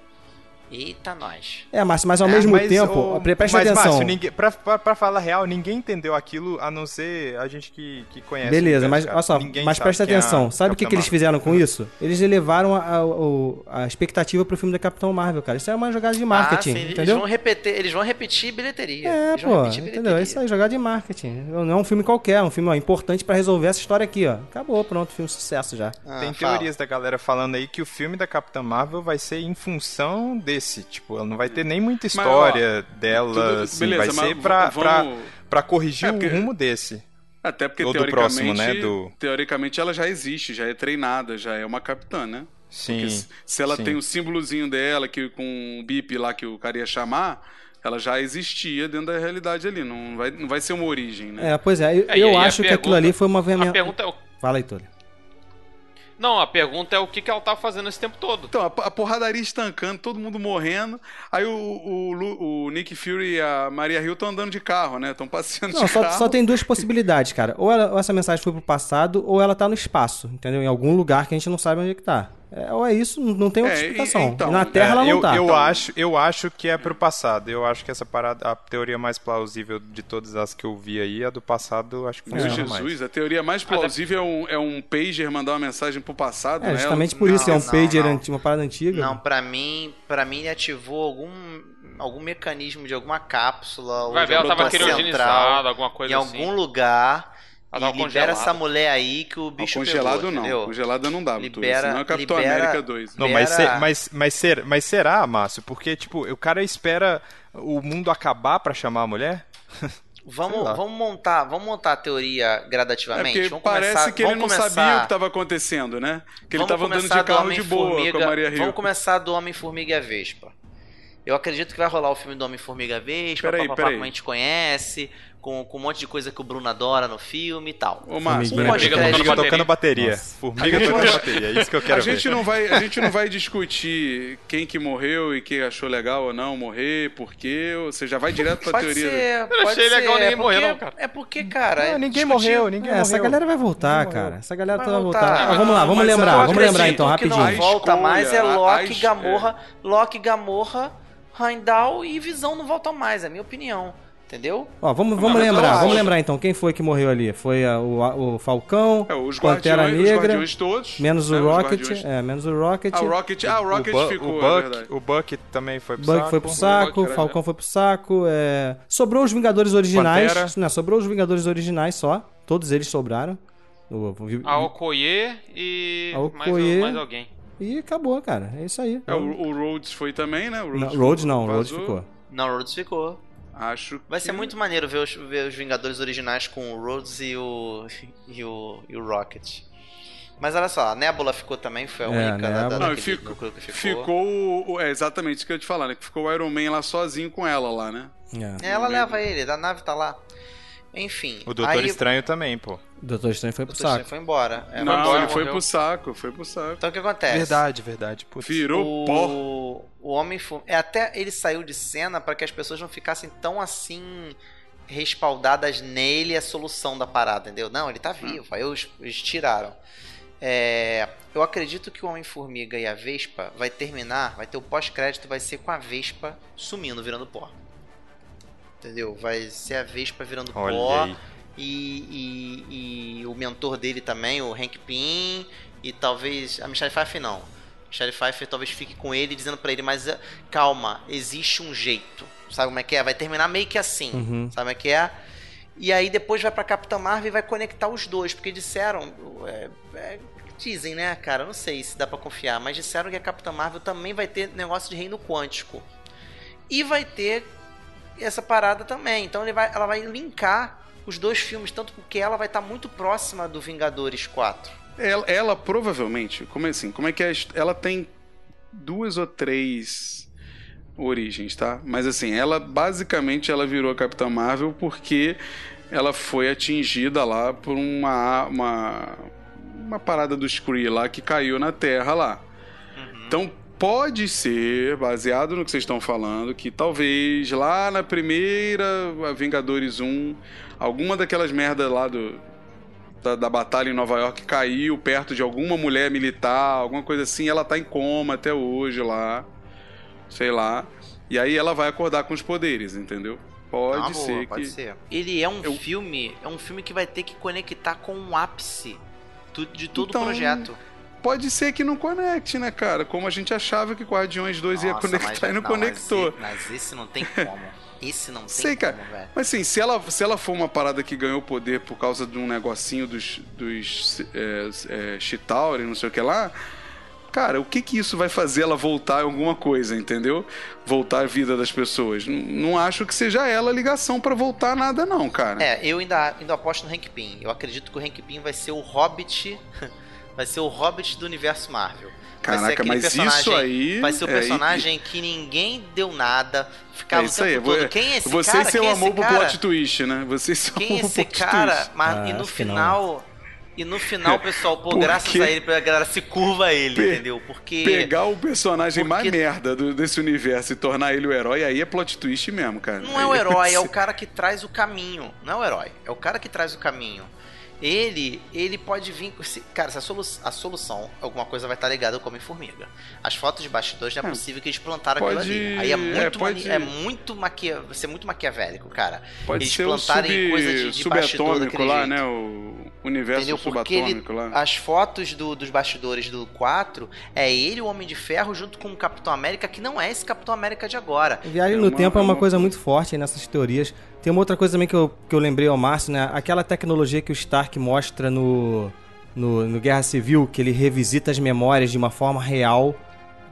Eita, nós.
É, Márcio, mas ao
É,
mesmo
mas,
tempo,
ô,
pre- presta
mas,
atenção.
Márcio, ninguém, pra, pra, pra falar real, ninguém entendeu aquilo a não ser a gente que, que conhece. o
Beleza, mas
cara.
olha só,
Ninguém
mas presta
é a
atenção. Sabe o que, que eles fizeram com isso? Eles elevaram a, a, o- a expectativa pro filme da Capitão Marvel, cara. Isso é uma jogada de marketing,
Ah, sim, Eles
entendeu?
vão, repetir, eles vão repetir bilheteria.
É,
Eles
pô, entendeu? É
bilheteria.
isso aí, jogada de marketing. Não é um filme qualquer, é um filme ó, importante pra resolver essa história aqui, ó. Acabou, pronto, filme sucesso já.
Ah,
Tem
fala.
teorias da galera falando aí que o filme da Capitã Marvel vai ser em função desse. Tipo, ela não vai ter nem muita
Mas,
história dela,
tudo-
assim.
beleza,
vai
mas
ser pra, pra,
vamos-
pra corrigir
É, porque-
o rumo desse.
Até porque
Ou do
teoricamente,
próximo, né, do-
teoricamente ela já existe, já é treinada, já é uma capitã, né?
Sim.
Porque se- ela
sim.
tem o símbolozinho dela, que com um bip lá que o cara ia chamar, ela já existia dentro da realidade ali. Não vai, não vai ser uma origem, né?
É, pois é, eu,
É,
eu acho que aquilo
pergunta-
ali foi uma
A
veemen-
pergunta é o...
Fala aí, Túlio.
Não, a pergunta é o que, que ela tá fazendo esse tempo todo.
Então, a, a porradaria estancando, todo mundo morrendo. Aí o, o, o Nick Fury e a Maria Hill estão andando de carro, né? Estão passeando
Não,
de
só,
carro.
só tem duas possibilidades, cara. Ou, ela- ou essa mensagem foi pro passado, ou ela tá no espaço, entendeu? Em algum lugar que a gente não sabe onde é que tá. É, ou é isso, não não tem outra
É,
explicação.
então,
na Terra
É,
ela não
eu,
tá.
eu
Então-
acho, eu acho que é pro passado. Eu acho que essa parada, a teoria mais plausível de todas as que eu vi aí, a do passado, acho que
Meu
funciona
Jesus,
mais.
a teoria mais plausível é um, é um pager mandar uma mensagem pro passado,
É,
né?
justamente por
Não,
isso, é um
não,
pager,
não.
uma parada antiga.
Não, pra mim, para mim ele ativou algum algum mecanismo de alguma cápsula ou
Vai
de
ver, ela
alguma
tava
central
criogenizada, alguma
em
coisa assim.
algum lugar
Ela
e libera essa mulher aí que o
Não,
bicho
congelado
pegou,
não.
entendeu?
Congelada não dá,
Libera-
senão é Capitão
libera-
América 2.
Não, mas, ser- mas, mas, ser, mas será, Márcio? Porque, tipo, o cara espera o mundo acabar pra chamar a mulher?
Vamos,
lá.
vamos montar, vamos montar a teoria
É
gradativamente.
porque
vamos
parece
começar,
que ele não
começar,
sabia o que estava acontecendo, né? Que ele estava andando de carro de boa com
Homem-Formiga-
a Maria Hill.
Vamos começar do Homem-Formiga e a Vespa. Eu acredito que vai rolar o filme do Homem-Formiga a Vespa,
Peraí,
papapá,
peraí.
como a gente conhece, com, com um monte de coisa que o Bruno adora no filme e tal.
Ô, Márcio,
pode
Formiga tocando
Formiga tocando bateria.
Nossa.
Formiga
A gente
tocando
não-
bateria, é isso que eu quero
a gente,
ver.
não vai, a gente não vai discutir quem que morreu e quem achou legal ou não morrer, porque você já vai direto pra
Pode
teoria.
ser,
não
pode
achei
ser.
legal ninguém
é
morrer,
porque-
não, cara.
É porque, cara.
Não,
é
ninguém
discutir-
morreu, ninguém
É, essa
morreu.
galera vai voltar, cara. Essa galera
Vai
toda vai
voltar.
voltar.
Ah,
vamos lá, vamos
mas
lembrar,
eu
vamos lembrar
acredito
então,
que não
rapidinho.
volta mais é Loki, Gamorra, Loki, Gamorra, Heimdall e Visão não voltam mais, é a minha opinião. Entendeu?
Ó, vamos, vamos
Não,
lembrar, vamos lembrar então. Quem foi que morreu ali? Foi a- o, o Falcão,
É, os
Pantera
os
Negra,
guardiões todos.
menos
né,
o
os
Rocket. É, menos o Rocket.
Ah, o Rocket, ah, o Rocket
o,
ficou,
o,
é
Buck,
verdade.
o Buck também foi pro
Buck
saco.
foi pro saco,
Buck,
Falcão foi pro saco. é, Sobrou os Vingadores originais.
Pantera.
Não, sobrou os Vingadores originais só. Todos eles sobraram. O- o-
A Okoye e
A
mais,
Okoye.
mais alguém.
E acabou, cara. É isso aí.
É, o, o Rhodes foi também, né? O
Não,
Rhodes,
Rhodes não, Rhodes ficou.
Não, o Rhodes ficou.
Acho
Vai
que...
ser muito maneiro ver os, ver os Vingadores originais com o Rhodes e o, e o, e o Rocket. Mas olha só, a Nebula ficou também, foi a
É,
única
a
da, da.
Não, ficou,
que ficou.
ficou o- é exatamente isso que eu ia te falar, né? Que ficou o Iron Man lá sozinho com ela lá, né?
É.
É, Ela leva ele, a nave tá lá. Enfim.
O Doutor
aí,
Estranho também, pô.
O Doutor Estranho foi
o
pro
Doutor Estranho
saco.
foi embora. É,
Não,
embora,
ele foi
morreu.
pro saco, foi pro saco.
Então o que acontece?
Verdade, verdade. Putz.
Virou pó.
o, o homem fu- é até ele saiu de cena para que as pessoas não ficassem tão assim respaldadas nele a solução da parada, entendeu? Não, ele tá vivo. Aí os, eles tiraram. É, eu acredito que o Homem-Formiga e a Vespa vai terminar, vai ter o pós-crédito, vai ser com a Vespa sumindo, virando pó. Entendeu? Vai ser a Vespa virando
Olha
pó.
aí.
E, e- e o mentor dele também, o Hank Pym, e talvez. A Michelle Pfeiffer não. Michelle Pfeiffer talvez fique com ele, dizendo pra ele, mas eh, calma, existe um jeito. Sabe como é que é? Vai terminar meio que assim.
Uhum.
Sabe como é que é? E aí depois vai pra Capitã Marvel e vai conectar os dois, porque disseram. é, é, dizem, né, cara? Não sei se dá pra confiar, mas disseram que a Capitã Marvel também vai ter negócio de reino quântico. E vai ter essa parada também. Então ele vai, ela vai linkar os dois filmes, tanto porque ela vai estar muito próxima do Vingadores 4.
Ela, ela provavelmente, como é assim, como é que é? Ela tem duas ou três origens, tá? Mas assim, ela basicamente ela virou a Capitã Marvel porque ela foi atingida lá por uma uma, uma parada do Scree lá que caiu na Terra lá. Então pode ser, baseado no que vocês estão falando, que talvez lá na primeira Vingadores 1, alguma daquelas merdas lá do, da, da batalha em Nova York caiu perto de alguma mulher militar, alguma coisa assim, ela tá em coma até hoje lá. Sei lá. E aí ela vai acordar com os poderes, entendeu? Pode
Ah, boa,
ser que.
pode ser. Ele é um
Eu-
filme, é um filme que vai ter que conectar com o ápice tu- de todo
Então,
o projeto.
Pode ser que não conecte, né, cara? Como a gente achava que Guardiões 2 ia
Nossa,
conectar
mas-
e não,
mas
conectou.
esse- Mas, esse não tem como. Esse não tem
Sei,
como,
cara.
velho.
Mas assim, se ela, se ela for uma parada que ganhou poder por causa de um negocinho dos, dos é, é, Chitauri, não sei o que lá, cara, o que que isso vai fazer ela voltar a alguma coisa, entendeu? Voltar à vida das pessoas. N- Não acho que seja ela a ligação pra voltar nada, não, cara.
É, eu ainda, ainda aposto no Hank Pym. Eu acredito que o Hank Pym vai ser o Hobbit. vai ser o Hobbit do universo Marvel. Vai ser
Caraca,
aquele
mas
personagem-
isso aí.
Vai ser o
é,
personagem que ninguém deu nada. Ficava
É
o
isso aí.
todo. Quem é esse
Você
cara?
e seu
Quem é
amor pro
cara?
plot twist, né? Você e seu
Quem é
amor pro
esse
plot
cara?
twist.
Mas,
Ah,
e no final. E no final, pessoal, pô,
Por
graças a ele, a galera se curva a ele,
Pe-
entendeu? Porque.
Pegar o personagem mais
Porque-
merda do- desse universo e tornar ele o herói, aí é plot twist mesmo, cara.
Não é o
Aí-
herói, é o cara que traz o caminho. Não é o herói, é o cara que traz o caminho. Ele, ele pode vir. se- Cara, se a, solu a solução, alguma coisa vai estar ligada com Homem-Formiga. As fotos de bastidores não é
É.
possível que eles plantaram
Pode-
aquilo ali. Aí é
é,
muito,
pode-
mani- é muito maquia, vai ser muito maquiavélico, cara.
Pode
eles
ser o
plantarem
sub,
coisa de, de bastidor
subatômico
daquele
lá,
jeito.
né? O universo
Entendeu? Porque ele,
subatômico lá.
as fotos do- dos bastidores do 4 é ele, o Homem de Ferro, junto com o Capitão América, que não é esse Capitão América de agora.
Viagem
É
no
uma-
tempo é
é
uma
uma-
coisa muito forte aí nessas teorias. Tem uma outra coisa também que eu, que eu lembrei ao Márcio, né? Aquela tecnologia que o Stark mostra no, no, no Guerra Civil, que ele revisita as memórias de uma forma real,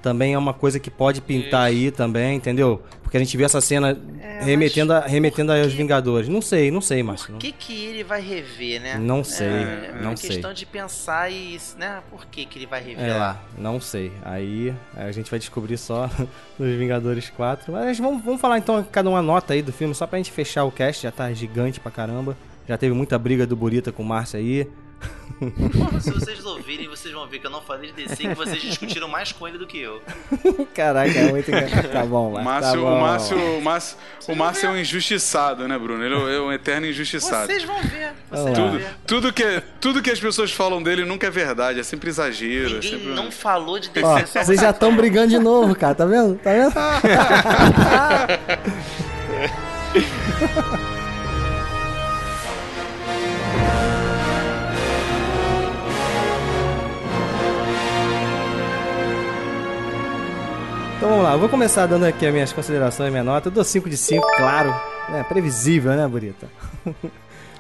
também é uma coisa que pode pintar aí também, entendeu? Porque a gente vê essa cena
É,
remetendo, a, remetendo aos Vingadores. Não sei, não sei, Márcio.
Por que, que ele vai rever, né?
Não sei,
é,
não
uma
sei.
questão de pensar e, né? Por que, que ele vai rever
É,
lá?
não sei. Aí a gente vai descobrir só nos Vingadores 4. Mas vamos, vamos falar então cada uma nota aí do filme, só pra gente fechar o cast, já tá gigante pra caramba. Já teve muita briga do Burita com o Márcio aí.
Se vocês ouvirem, vocês vão ver que eu não falei de DC e que vocês discutiram mais com ele do que eu.
Caraca, é muito engraçado. Tá bom,
O
Márcio.
Márcio,
tá bom.
o Márcio, o Márcio, o Márcio é um injustiçado, né, Bruno? Ele é um eterno injustiçado.
Vocês vão ver. Vocês
Vamos
vão.
Tudo,
ver.
tudo, que, tudo que as pessoas falam dele nunca é verdade, é sempre exagero. é
Ninguém
sempre...
não falou de DC.
Ó, vocês já estão brigando de novo, cara, tá vendo? Tá vendo? Então vamos lá, eu vou começar dando aqui as minhas considerações, minha nota. Eu dou 5 de 5, claro. É previsível, né, Burita?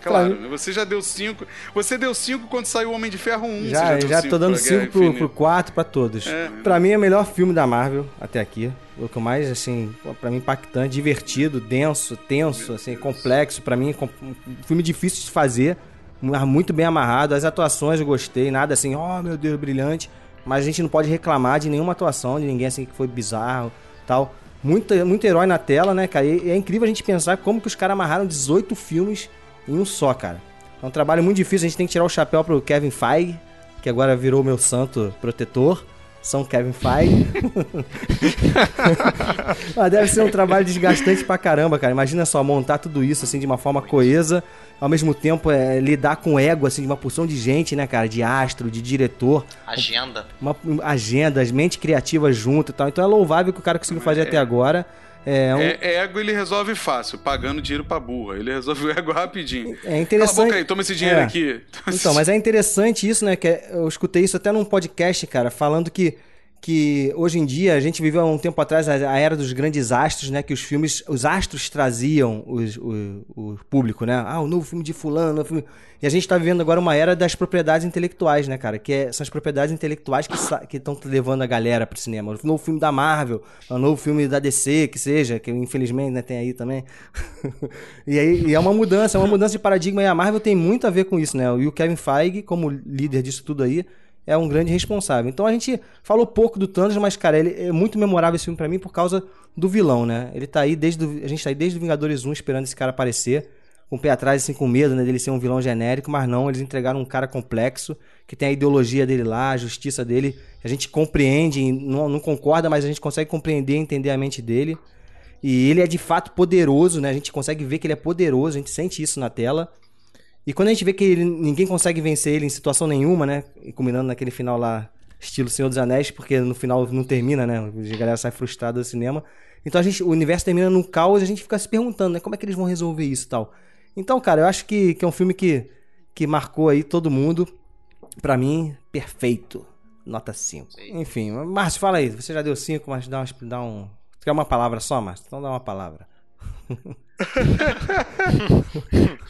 Claro, você já deu 5. Você deu 5 quando saiu o Homem de Ferro 1.
Já,
já,
já
cinco
tô dando
pra Guerra
5 pro, pro 4, pra todos.
É.
Pra mim é o melhor filme da Marvel até aqui. O que mais, assim, pra mim impactante, divertido, denso, tenso, assim, complexo. Pra mim, um filme difícil de fazer, muito bem amarrado. As atuações eu gostei, nada assim, oh meu Deus, brilhante. Mas a gente não pode reclamar de nenhuma atuação, de ninguém assim que foi bizarro tal. Muito, muito herói na tela, né, cara? E é incrível a gente pensar como que os caras amarraram 18 filmes em um só, cara. É um trabalho muito difícil, a gente tem que tirar o chapéu pro Kevin Feige, que agora virou meu santo protetor. São Kevin Feige. Mas deve ser um trabalho desgastante pra caramba, cara. Imagina só montar tudo isso assim de uma forma coesa, ao mesmo tempo é, lidar com o ego assim de uma porção de gente, né, cara, de astro, de diretor,
Agenda.
uma agendas, mente criativa junto e tal. Então é louvável que o cara conseguiu fazer até agora. É, um-
É, é ego ele resolve fácil, pagando dinheiro pra burra. Ele resolve o ego rapidinho.
É interessante.
Cala a boca aí, toma esse dinheiro
É.
aqui.
Então, mas é interessante isso, né? Que é- eu escutei isso até num podcast, cara, falando que, que hoje em dia a gente viveu há um tempo atrás a, era dos grandes astros, né? Que os filmes, os astros traziam os- o, o público, né? Ah, o novo filme de fulano, o filme... E a gente tá vivendo agora uma era das propriedades intelectuais, né, cara? Que é- são as propriedades intelectuais que estão levando a galera pro cinema. O novo filme da Marvel, o novo filme da DC, que seja, que infelizmente né, tem aí também. e aí e é uma mudança, é uma mudança de paradigma e a Marvel tem muito a ver com isso, né? E o Kevin Feige, como líder disso tudo aí, é um grande responsável. Então a gente falou pouco do Thanos, mas, cara, ele é muito memorável esse filme pra mim por causa do vilão, né? Ele tá aí desde. o- a gente tá aí desde o Vingadores 1 esperando esse cara aparecer. Com o pé atrás, assim, com medo, né, dele ser um vilão genérico, mas não, eles entregaram um cara complexo, que tem a ideologia dele lá, a justiça dele, a gente compreende, não, não concorda, mas a gente consegue compreender e entender a mente dele. E ele é de fato poderoso, né? A gente consegue ver que ele é poderoso, a gente sente isso na tela. E quando a gente vê que ele- ninguém consegue vencer ele em situação nenhuma, né? E combinando naquele final lá, estilo Senhor dos Anéis, porque no final não termina, né? A galera sai frustrada do cinema. Então a gente, o universo termina num caos e a gente fica se perguntando, né? Como é que eles vão resolver isso e tal. Então, cara, eu acho que, que é um filme que, que marcou aí todo mundo. Pra mim, perfeito. Nota 5. Enfim, Márcio, fala aí. Você já deu 5, mas dá, umas, dá um. Quer uma palavra só, Márcio? Então dá uma palavra.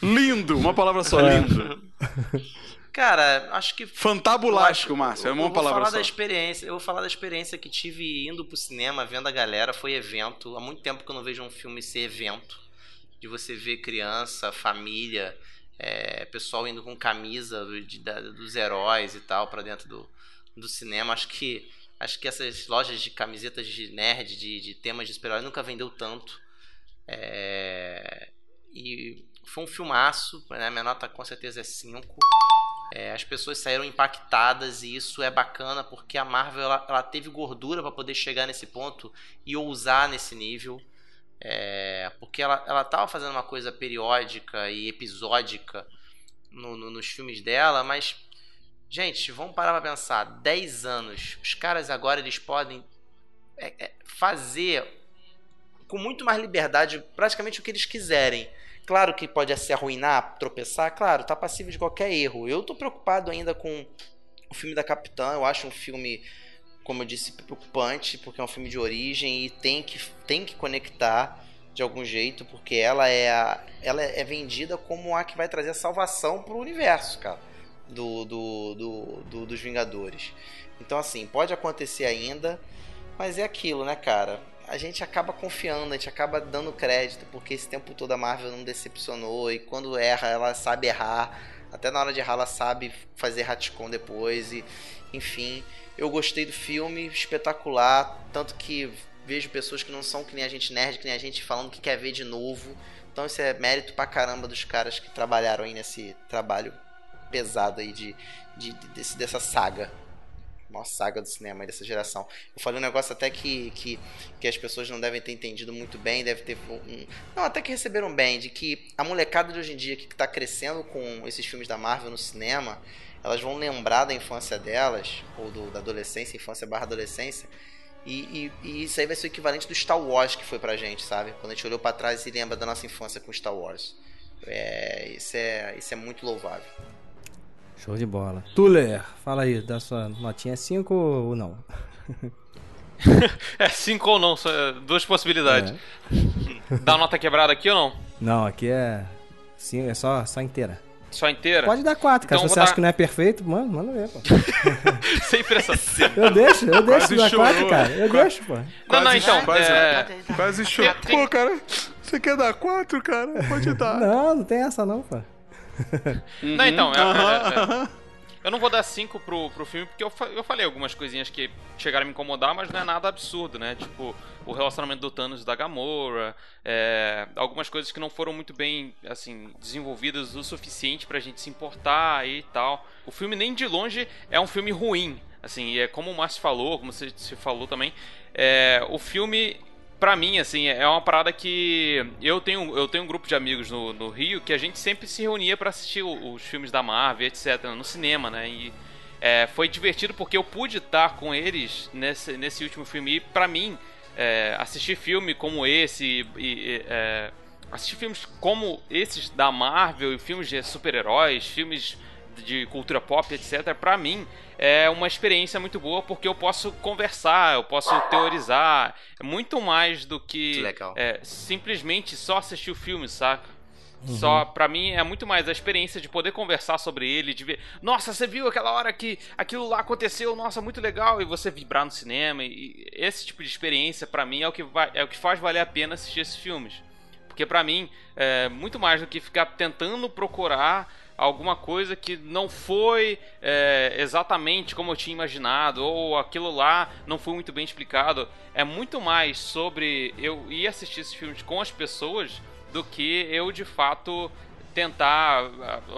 Lindo, uma palavra só,
É.
lindo.
Cara, acho que
Fantabulástico, Márcio, é
eu
uma
vou
palavra
falar
só.
da experiência. Eu vou falar da experiência que tive indo pro cinema, vendo a galera, foi evento. Há muito tempo que eu não vejo um filme ser evento. De você ver criança, família, é, pessoal indo com camisa do- de- da- dos heróis e tal pra dentro do, do cinema. Acho que acho que essas lojas de camisetas de nerd, de, de temas de super-herói, nunca vendeu tanto. É, e foi um filmaço, né? minha nota com certeza é 5. É, as pessoas saíram impactadas e isso é bacana porque a Marvel ela, ela teve gordura para poder chegar nesse ponto e ousar nesse nível. É, porque ela, ela tava fazendo uma coisa periódica e episódica no- no- nos filmes dela, mas, gente, vamos parar pra pensar. 10 anos, os caras agora eles podem é, é, fazer com muito mais liberdade praticamente o que eles quiserem. Claro que pode se arruinar, tropeçar, claro, tá passível de qualquer erro. Eu tô preocupado ainda com o filme da Capitã, eu acho um filme, como eu disse, preocupante, porque é um filme de origem e tem que, tem que conectar de algum jeito, porque ela é, a, ela é vendida como a que vai trazer a salvação pro universo, cara, do, do, do, do- dos Vingadores. Então, assim, pode acontecer ainda, mas é aquilo, né, cara? A gente acaba confiando, a gente acaba dando crédito, porque esse tempo todo a Marvel não decepcionou e quando erra, ela sabe errar. Até na hora de errar, ela sabe fazer retcon depois. E, enfim, eu gostei do filme, espetacular. Tanto que vejo pessoas que não são que nem a gente nerd, que nem a gente falando que quer ver de novo. Então isso é mérito pra caramba dos caras que trabalharam aí nesse trabalho pesado aí de, de, desse- dessa saga maior saga do cinema dessa geração. Eu falei um negócio até que, que, que as pessoas não devem ter entendido muito bem, deve ter um, Não, até que receberam bem, de que a molecada de hoje em dia que tá crescendo com esses filmes da Marvel no cinema, elas vão lembrar da infância delas, ou do, da adolescência, infância barra adolescência, e, e, e isso aí vai ser o equivalente do Star Wars que foi pra gente, sabe? Quando a gente olhou pra trás e lembra da nossa infância com Star Wars. É, isso, é, isso é muito louvável.
Show de bola. Tuller, fala aí, dá sua notinha 5 ou não?
É 5 ou não, só, é, duas possibilidades.
É.
Dá nota quebrada aqui ou não?
Não, aqui é. Sim, é só, só inteira.
Só inteira?
Pode dar 4, cara.
Então
Se você
dar-
acha que não é perfeito, mano, manda ver, pô.
Sem pressão.
Eu deixo, eu deixo
Quase
dar 4,
chorou.
cara. Eu
Quase-
deixo, pô.
Não, não, então.
quase-
é,
Quase chorou. Pô, cara, você quer dar quatro, cara? Pode dar.
Não, não tem essa não, pô.
Não, então. é- é- é- Eu não vou dar 5 pro, pro filme porque eu, eu falei algumas coisinhas que chegaram a me incomodar, mas não é nada absurdo, né? Tipo, o relacionamento do Thanos e da Gamora, é, algumas coisas que não foram muito bem, assim, desenvolvidas o suficiente pra gente se importar e tal. O filme nem de longe é um filme ruim, assim, é como o Márcio falou, como você se falou também, é, o filme Pra mim, assim, é uma parada que eu tenho, eu tenho um grupo de amigos no, no Rio que a gente sempre se reunia para assistir os filmes da Marvel, etc, no cinema, né? E é, foi divertido porque eu pude estar com eles nesse, nesse último filme. E pra mim, é, assistir filme como esse e, e é, assistir filmes como esses da Marvel e filmes de super-heróis, filmes de cultura pop, etc, pra mim é uma experiência muito boa porque eu posso conversar, eu posso teorizar, é muito mais do que,
que
é, simplesmente só assistir o filme, saca? Uhum. Só, para mim, é muito mais a experiência de poder conversar sobre ele, de ver, nossa, você viu aquela hora que aquilo lá aconteceu, nossa, muito legal, e você vibrar no cinema. E esse tipo de experiência, para mim, é o, que vai, é o que faz valer a pena assistir esses filmes. Porque para mim, é muito mais do que ficar tentando procurar alguma coisa que não foi é, exatamente como eu tinha imaginado, ou aquilo lá não foi muito bem explicado. É muito mais sobre eu ir assistir esses filmes com as pessoas do que eu de fato tentar.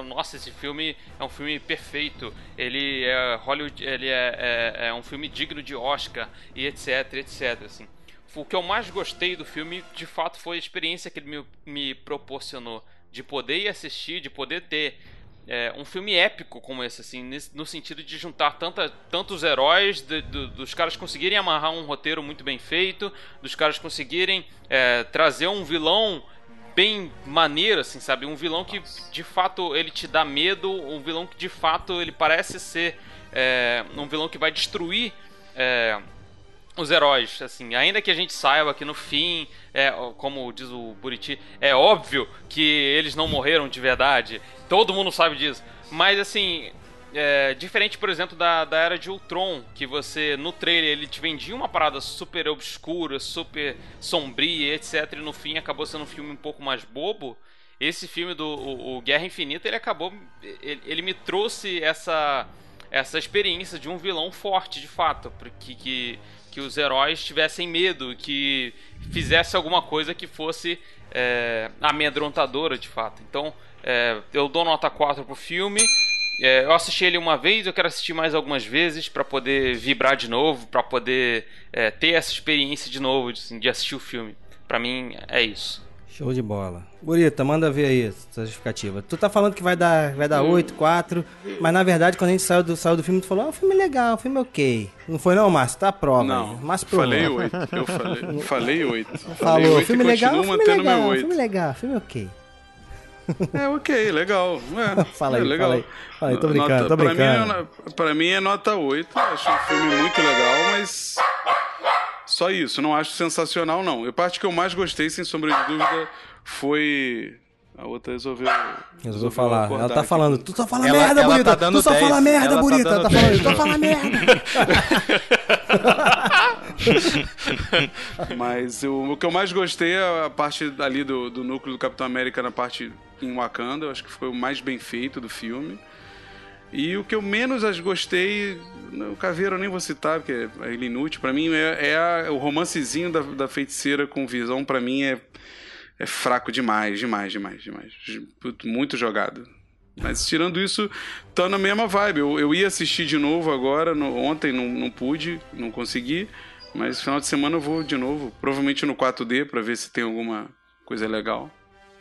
Nossa, esse filme é um filme perfeito. Ele é Hollywood, ele é, é, é um filme digno de Oscar e etc, etc. Assim. O que eu mais gostei do filme, de fato, foi a experiência que ele me, me proporcionou de poder ir assistir, de poder ter é, um filme épico como esse, assim, no sentido de juntar tanta, tantos heróis, de, de, dos caras conseguirem amarrar um roteiro muito bem feito, dos caras conseguirem é, trazer um vilão bem maneiro, assim, sabe? Um vilão que de fato ele te dá medo, um vilão que de fato ele parece ser é, um vilão que vai destruir é, os heróis, assim, ainda que a gente saiba que no fim, é, como diz o Buriti, é óbvio que eles não morreram de verdade, todo mundo sabe disso, mas assim, é, diferente, por exemplo, da, da Era de Ultron, que você, no trailer, ele te vendia uma parada super obscura, super sombria, etc, e no fim acabou sendo um filme um pouco mais bobo, esse filme do o, o Guerra Infinita, ele acabou, ele, ele me trouxe essa essa experiência de um vilão forte, de fato, porque que que os heróis tivessem medo, que fizesse alguma coisa que fosse é, amedrontadora de fato. Então, é, eu dou nota 4 pro filme. É, eu assisti ele uma vez, eu quero assistir mais algumas vezes para poder vibrar de novo, para poder é, ter essa experiência de novo de, de assistir o filme. Para mim é isso.
Show de bola. Burita, manda ver aí essa justificativa. Tu tá falando que vai dar, vai dar 8, 4, mas na verdade quando a gente saiu do, saiu do filme, tu falou, ah, o filme é legal, o filme é ok. Não foi não, Márcio? Tá a prova.
Não.
Márcio
falei 8. Eu falei, falei 8.
Falou, falei filme legal, filme legal, filme legal, filme ok.
É ok, legal. É,
fala aí,
é legal.
fala aí. Fala aí, tô brincando,
nota,
tô brincando.
Pra mim, é, pra mim é nota 8. Acho um filme muito legal, mas só isso. Não acho sensacional, não. A parte que eu mais gostei, sem sombra de dúvida, foi. A outra resolveu.
Resolveu falar. Ela tá
aqui.
falando. Tu só fala
Ela-
merda,
ela
bonita.
tá
tu só
10.
fala merda,
Ela tá
bonita.
dando
tá falando.
10.
Tu só fala merda.
Mas o, o que eu mais gostei é a parte ali do, do núcleo do Capitão América na parte em Wakanda. Eu acho que foi o mais bem feito do filme. E o que eu menos as gostei, o Caveiro eu nem vou citar, porque é inútil. Pra mim é, é a- o romancezinho da, da feiticeira com visão, pra mim é, é fraco demais, demais, demais, demais. Muito jogado. Mas tirando isso, tá na mesma vibe. Eu, eu ia assistir de novo agora, no- ontem não, não pude, não consegui. Mas final de semana eu vou de novo, provavelmente no 4D, pra ver se tem alguma coisa legal.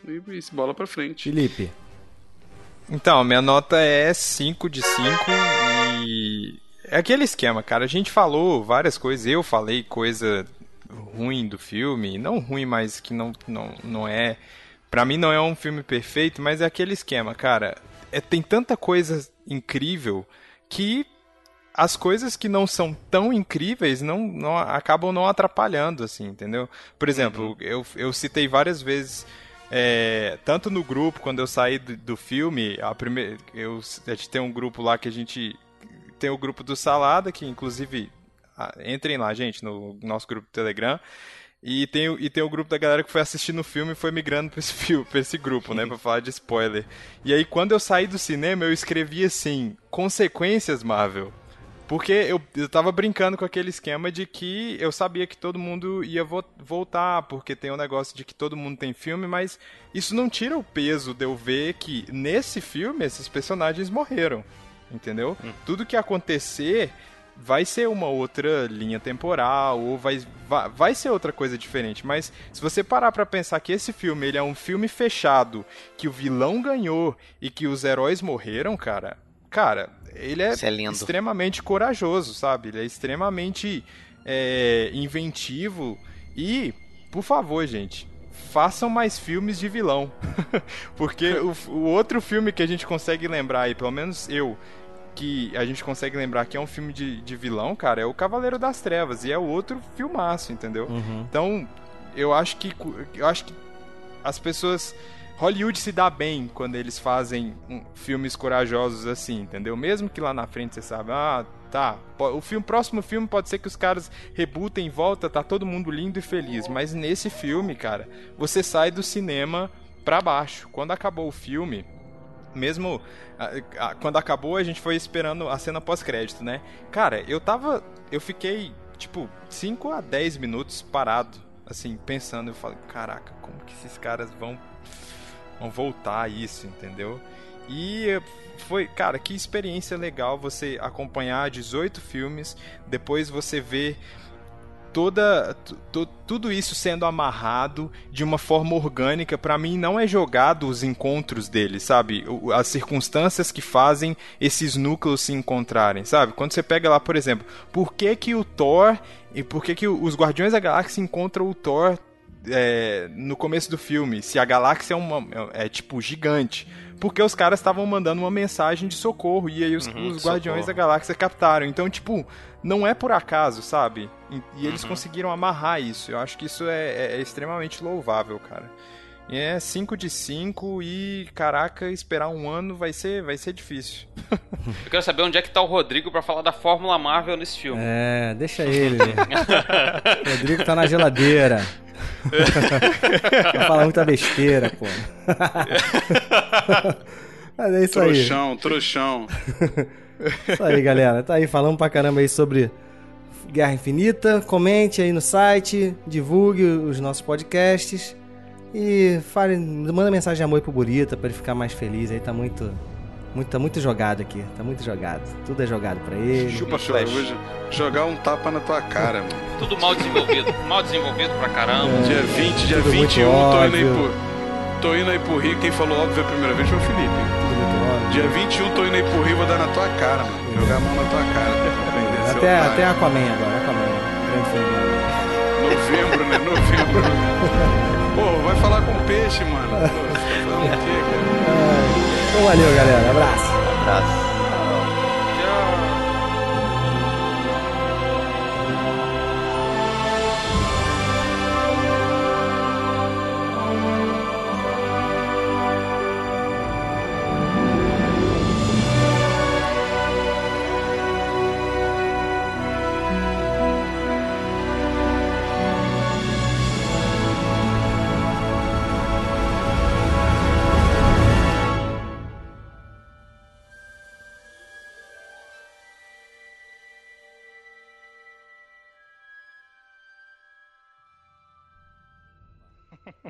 E, e bola pra frente.
Felipe.
Então, minha nota é 5 de 5 e é aquele esquema, cara. A gente falou várias coisas, eu falei coisa ruim do filme, não ruim, mas que não não, não é, Pra mim não é um filme perfeito, mas é aquele esquema, cara. É, tem tanta coisa incrível que as coisas que não são tão incríveis não, não acabam não atrapalhando, assim, entendeu? Por exemplo, eu, eu citei várias vezes é, tanto no grupo, quando eu saí do, do filme, a, primeira, eu, a gente tem um grupo lá que a gente. Tem o grupo do Salada, que inclusive. entrem lá, gente, no nosso grupo do Telegram. E tem, e tem o grupo da galera que foi assistindo o filme e foi migrando pra esse, filme, pra esse grupo, né? Pra falar de spoiler. E aí, quando eu saí do cinema, eu escrevi assim: consequências, Marvel. Porque eu, eu tava brincando com aquele esquema de que eu sabia que todo mundo ia vo- voltar, porque tem o negócio de que todo mundo tem filme, mas isso não tira o peso de eu ver que nesse filme esses personagens morreram. Entendeu? Tudo que acontecer vai ser uma outra linha temporal ou vai, vai, vai ser outra coisa diferente. Mas se você parar pra pensar que esse filme ele é um filme fechado, que o vilão ganhou e que os heróis morreram, cara, cara, ele é,
é lindo.
extremamente corajoso, sabe? Ele é extremamente é, inventivo e, por favor, gente. Façam mais filmes de vilão. Porque o, o outro filme que a gente consegue lembrar aí, pelo menos eu, que a gente consegue lembrar que é um filme de, de vilão, cara, é o Cavaleiro das Trevas. E é o outro filmaço, entendeu?
Uhum.
Então, eu acho que eu acho que as pessoas Hollywood se dá bem quando eles fazem um, filmes corajosos assim, entendeu? Mesmo que lá na frente você sabe, ah, tá, o filme, próximo filme pode ser que os caras rebootem em volta, tá todo mundo lindo e feliz, mas nesse filme, cara, você sai do cinema pra baixo. Quando acabou o filme, mesmo ah, ah, quando acabou, a gente foi esperando a cena pós-crédito, né? Cara, eu tava. Eu fiquei, tipo, 5 a 10 minutos parado, assim, pensando. Eu falei, caraca, como que esses caras vão, vão voltar a isso, entendeu? E foi, cara, que experiência legal você acompanhar 18 filmes, depois você ver toda tu- tu- tudo isso sendo amarrado de uma forma orgânica. Pra mim não é jogado os encontros deles sabe? As circunstâncias que fazem esses núcleos se encontrarem sabe? Quando você pega lá por exemplo por que que o Thor e por que que os Guardiões da Galáxia encontram o Thor é, no começo do filme, se a galáxia é, uma, é, é, tipo gigante. Porque os caras estavam mandando uma mensagem de socorro e aí os,
Uhum,
os Guardiões
socorro.
da Galáxia captaram. Então, tipo, não é por acaso, sabe? E, e eles conseguiram amarrar isso. Eu acho que isso é, é- é extremamente louvável, cara. E é 5 de 5 e, caraca, esperar um ano vai ser, vai ser difícil.
Eu quero saber onde é que tá o Rodrigo pra falar da Fórmula Marvel nesse filme.
É, deixa ele. o Rodrigo tá na geladeira. Vai falar muita besteira, pô. Mas é isso aí.
Trouxão, trouxão.
Isso aí, galera. Tá aí falando pra caramba aí sobre Guerra Infinita. Comente aí no site, divulgue os nossos podcasts e fale, manda mensagem de amor pro Burita pra ele ficar mais feliz. Aí tá muito, muito, tá muito jogado aqui. Tá muito jogado. Tudo é jogado pra ele.
Chupa
jo- jogar um tapa na tua cara, mano.
Tudo mal desenvolvido. mal desenvolvido pra caramba.
Dia 20, dia
Tudo muito
21, tô indo aí pro. Tô indo aí pro Rio. Quem falou óbvio a primeira vez foi o Felipe.
Tudo muito óbvio.
Dia 21, tô indo aí pro Rio, vou dar na tua cara, mano. Jogar a mão na tua cara. pra aprender, seu
Até,
otário.
até Aquaman agora, Aquaman. Grande filme.
Novembro, né? Novembro. Pô, vai falar com peixe, mano. Pô, você tá falando o quê, cara?
Então valeu, galera. Abraço.
Abraço.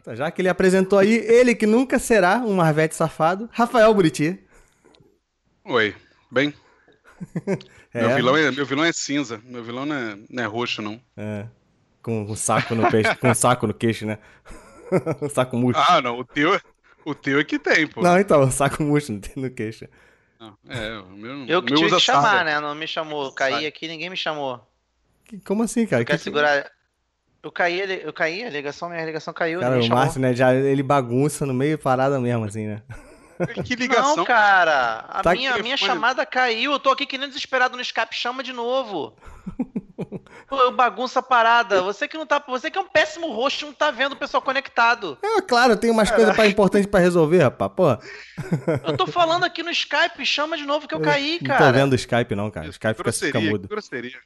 Então, já que ele apresentou aí, ele que nunca será um Marvete safado, Rafael Buriti.
Oi, bem?
É,
Meu, vilão é, meu vilão é cinza. Meu vilão não é, não é roxo, não.
é, com um saco no peixe, com um saco no queixo, né? um saco murcho.
Ah, não. O teu, o teu é que tem, pô.
Não, então, um saco murcho no, no queixo.
Não, é, o meu,
Eu que
meu
tive que chamar,
sarda.
né? Não me chamou. Caí aqui, ninguém me chamou.
Que- Como assim, cara?
Quer
Que-
segurar. Eu caí, ele- eu caí, a ligação, minha ligação caiu,
Cara, o. Márcio, né, já, ele bagunça no meio parada mesmo, assim, né?
Que ligação.
Não, cara, a
Tá
minha, a minha chamada caiu. Eu tô aqui que nem desesperado no Skype, chama de novo. Pô, eu bagunça a parada. Você que não tá, você que é um péssimo host, não tá vendo o pessoal conectado.
É, claro, tem umas coisas pra, importantes pra resolver, rapaz. Pô,
Eu tô falando aqui no Skype, chama de novo que eu caí,
não tô
cara.
vendo o Skype, não, cara. O Skype fica, fica
grosseria,
mudo.
grosseria.